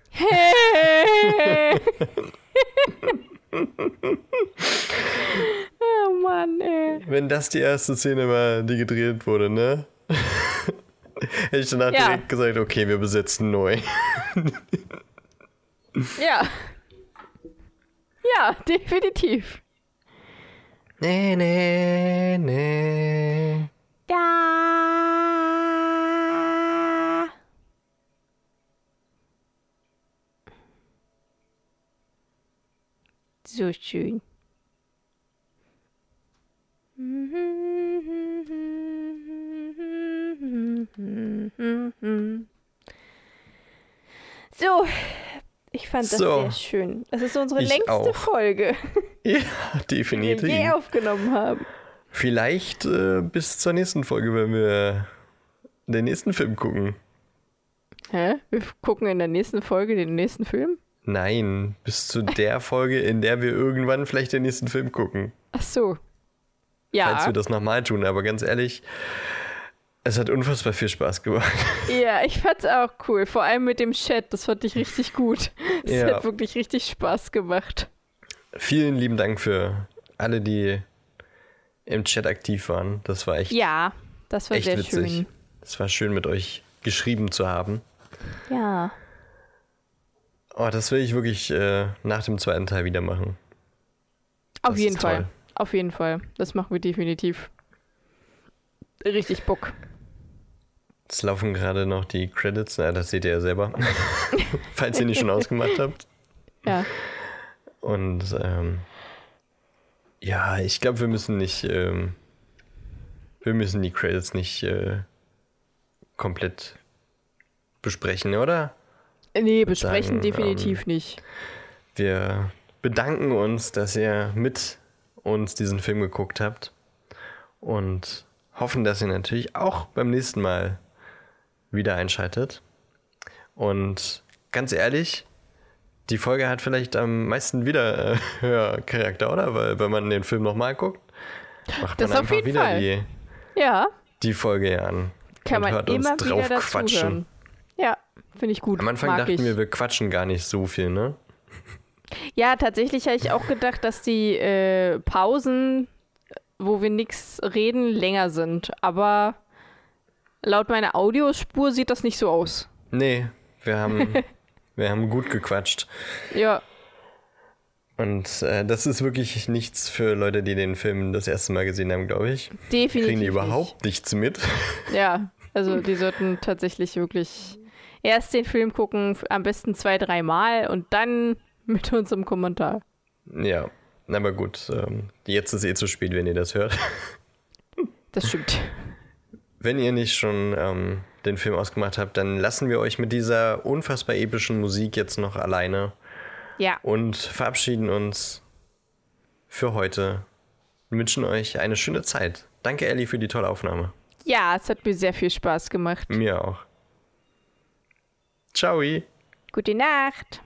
Hey! [laughs] oh Mann, ey. Wenn das die erste Szene war, die gedreht wurde, ne? Hätte ich danach Ja. direkt gesagt, okay, wir besetzen neu. Ja. [laughs] Ja, [laughs] definitiv. Nee, nee, nee. Da. So schön. So, ich fand das So. sehr schön. Das ist unsere Ich längste auch. Folge, [laughs] Ja, die wir definitiv. je aufgenommen haben. Vielleicht äh, bis zur nächsten Folge, wenn wir den nächsten Film gucken. Hä? Wir gucken in der nächsten Folge den nächsten Film? Nein, bis zu der Folge, in der wir irgendwann vielleicht den nächsten Film gucken. Ach so. Falls Ja. wir das nochmal tun. Aber ganz ehrlich, es hat unfassbar viel Spaß gemacht. [laughs] Ja, ich fand's auch cool. Vor allem mit dem Chat. Das fand ich richtig gut. Es Ja. hat wirklich richtig Spaß gemacht. Vielen lieben Dank für alle, die im Chat aktiv waren. Das war echt, Ja, das war echt sehr witzig. schön. Es war schön, mit euch geschrieben zu haben. Ja. Oh, das will ich wirklich äh, nach dem zweiten Teil wieder machen. Auf Das jeden Fall. toll. Auf jeden Fall. Das machen wir definitiv. Richtig Bock. Es laufen gerade noch die Credits. Na, das seht ihr ja selber. [laughs] Falls ihr nicht schon ausgemacht habt. Ja. Und ähm, ja, ich glaube, wir müssen nicht, ähm, wir müssen die Credits nicht äh, komplett besprechen, oder? Nee, besprechen sagen, definitiv nicht. Wir bedanken uns, dass ihr mit uns diesen Film geguckt habt und hoffen, dass ihr natürlich auch beim nächsten Mal wieder einschaltet. Und ganz ehrlich, die Folge hat vielleicht am meisten Wiederhörcharakter, oder? Weil wenn man den Film nochmal guckt, macht Das man einfach wieder Fall. die, Ja, die Folge an. kann man hört uns immer wieder drauf quatschen. hören. Ja, finde ich gut. Am Anfang Mag dachten ich. wir, wir quatschen gar nicht so viel, ne? Ja, tatsächlich habe ich auch gedacht, dass die äh, Pausen, wo wir nichts reden, länger sind. Aber laut meiner Audiospur sieht das nicht so aus. Nee, wir haben, [laughs] wir haben gut gequatscht. Ja, Und äh, das ist wirklich nichts für Leute, die den Film das erste Mal gesehen haben, glaube ich. definitiv. Kriegen die überhaupt nichts mit. [laughs] Ja, also die sollten tatsächlich wirklich erst den Film gucken, am besten zwei, dreimal und dann [laughs] mit uns im Kommentar. ja, aber gut. Ähm, jetzt ist eh zu spät, wenn ihr das hört. Das stimmt. Wenn ihr nicht schon ähm, den Film ausgemacht habt, dann lassen wir euch mit dieser unfassbar epischen Musik jetzt noch alleine Ja, und verabschieden uns für heute. Wir wünschen euch eine schöne Zeit. Danke, Ellie, für die tolle Aufnahme. ja, es hat mir sehr viel Spaß gemacht. Mir auch. Ciao. Gute Nacht.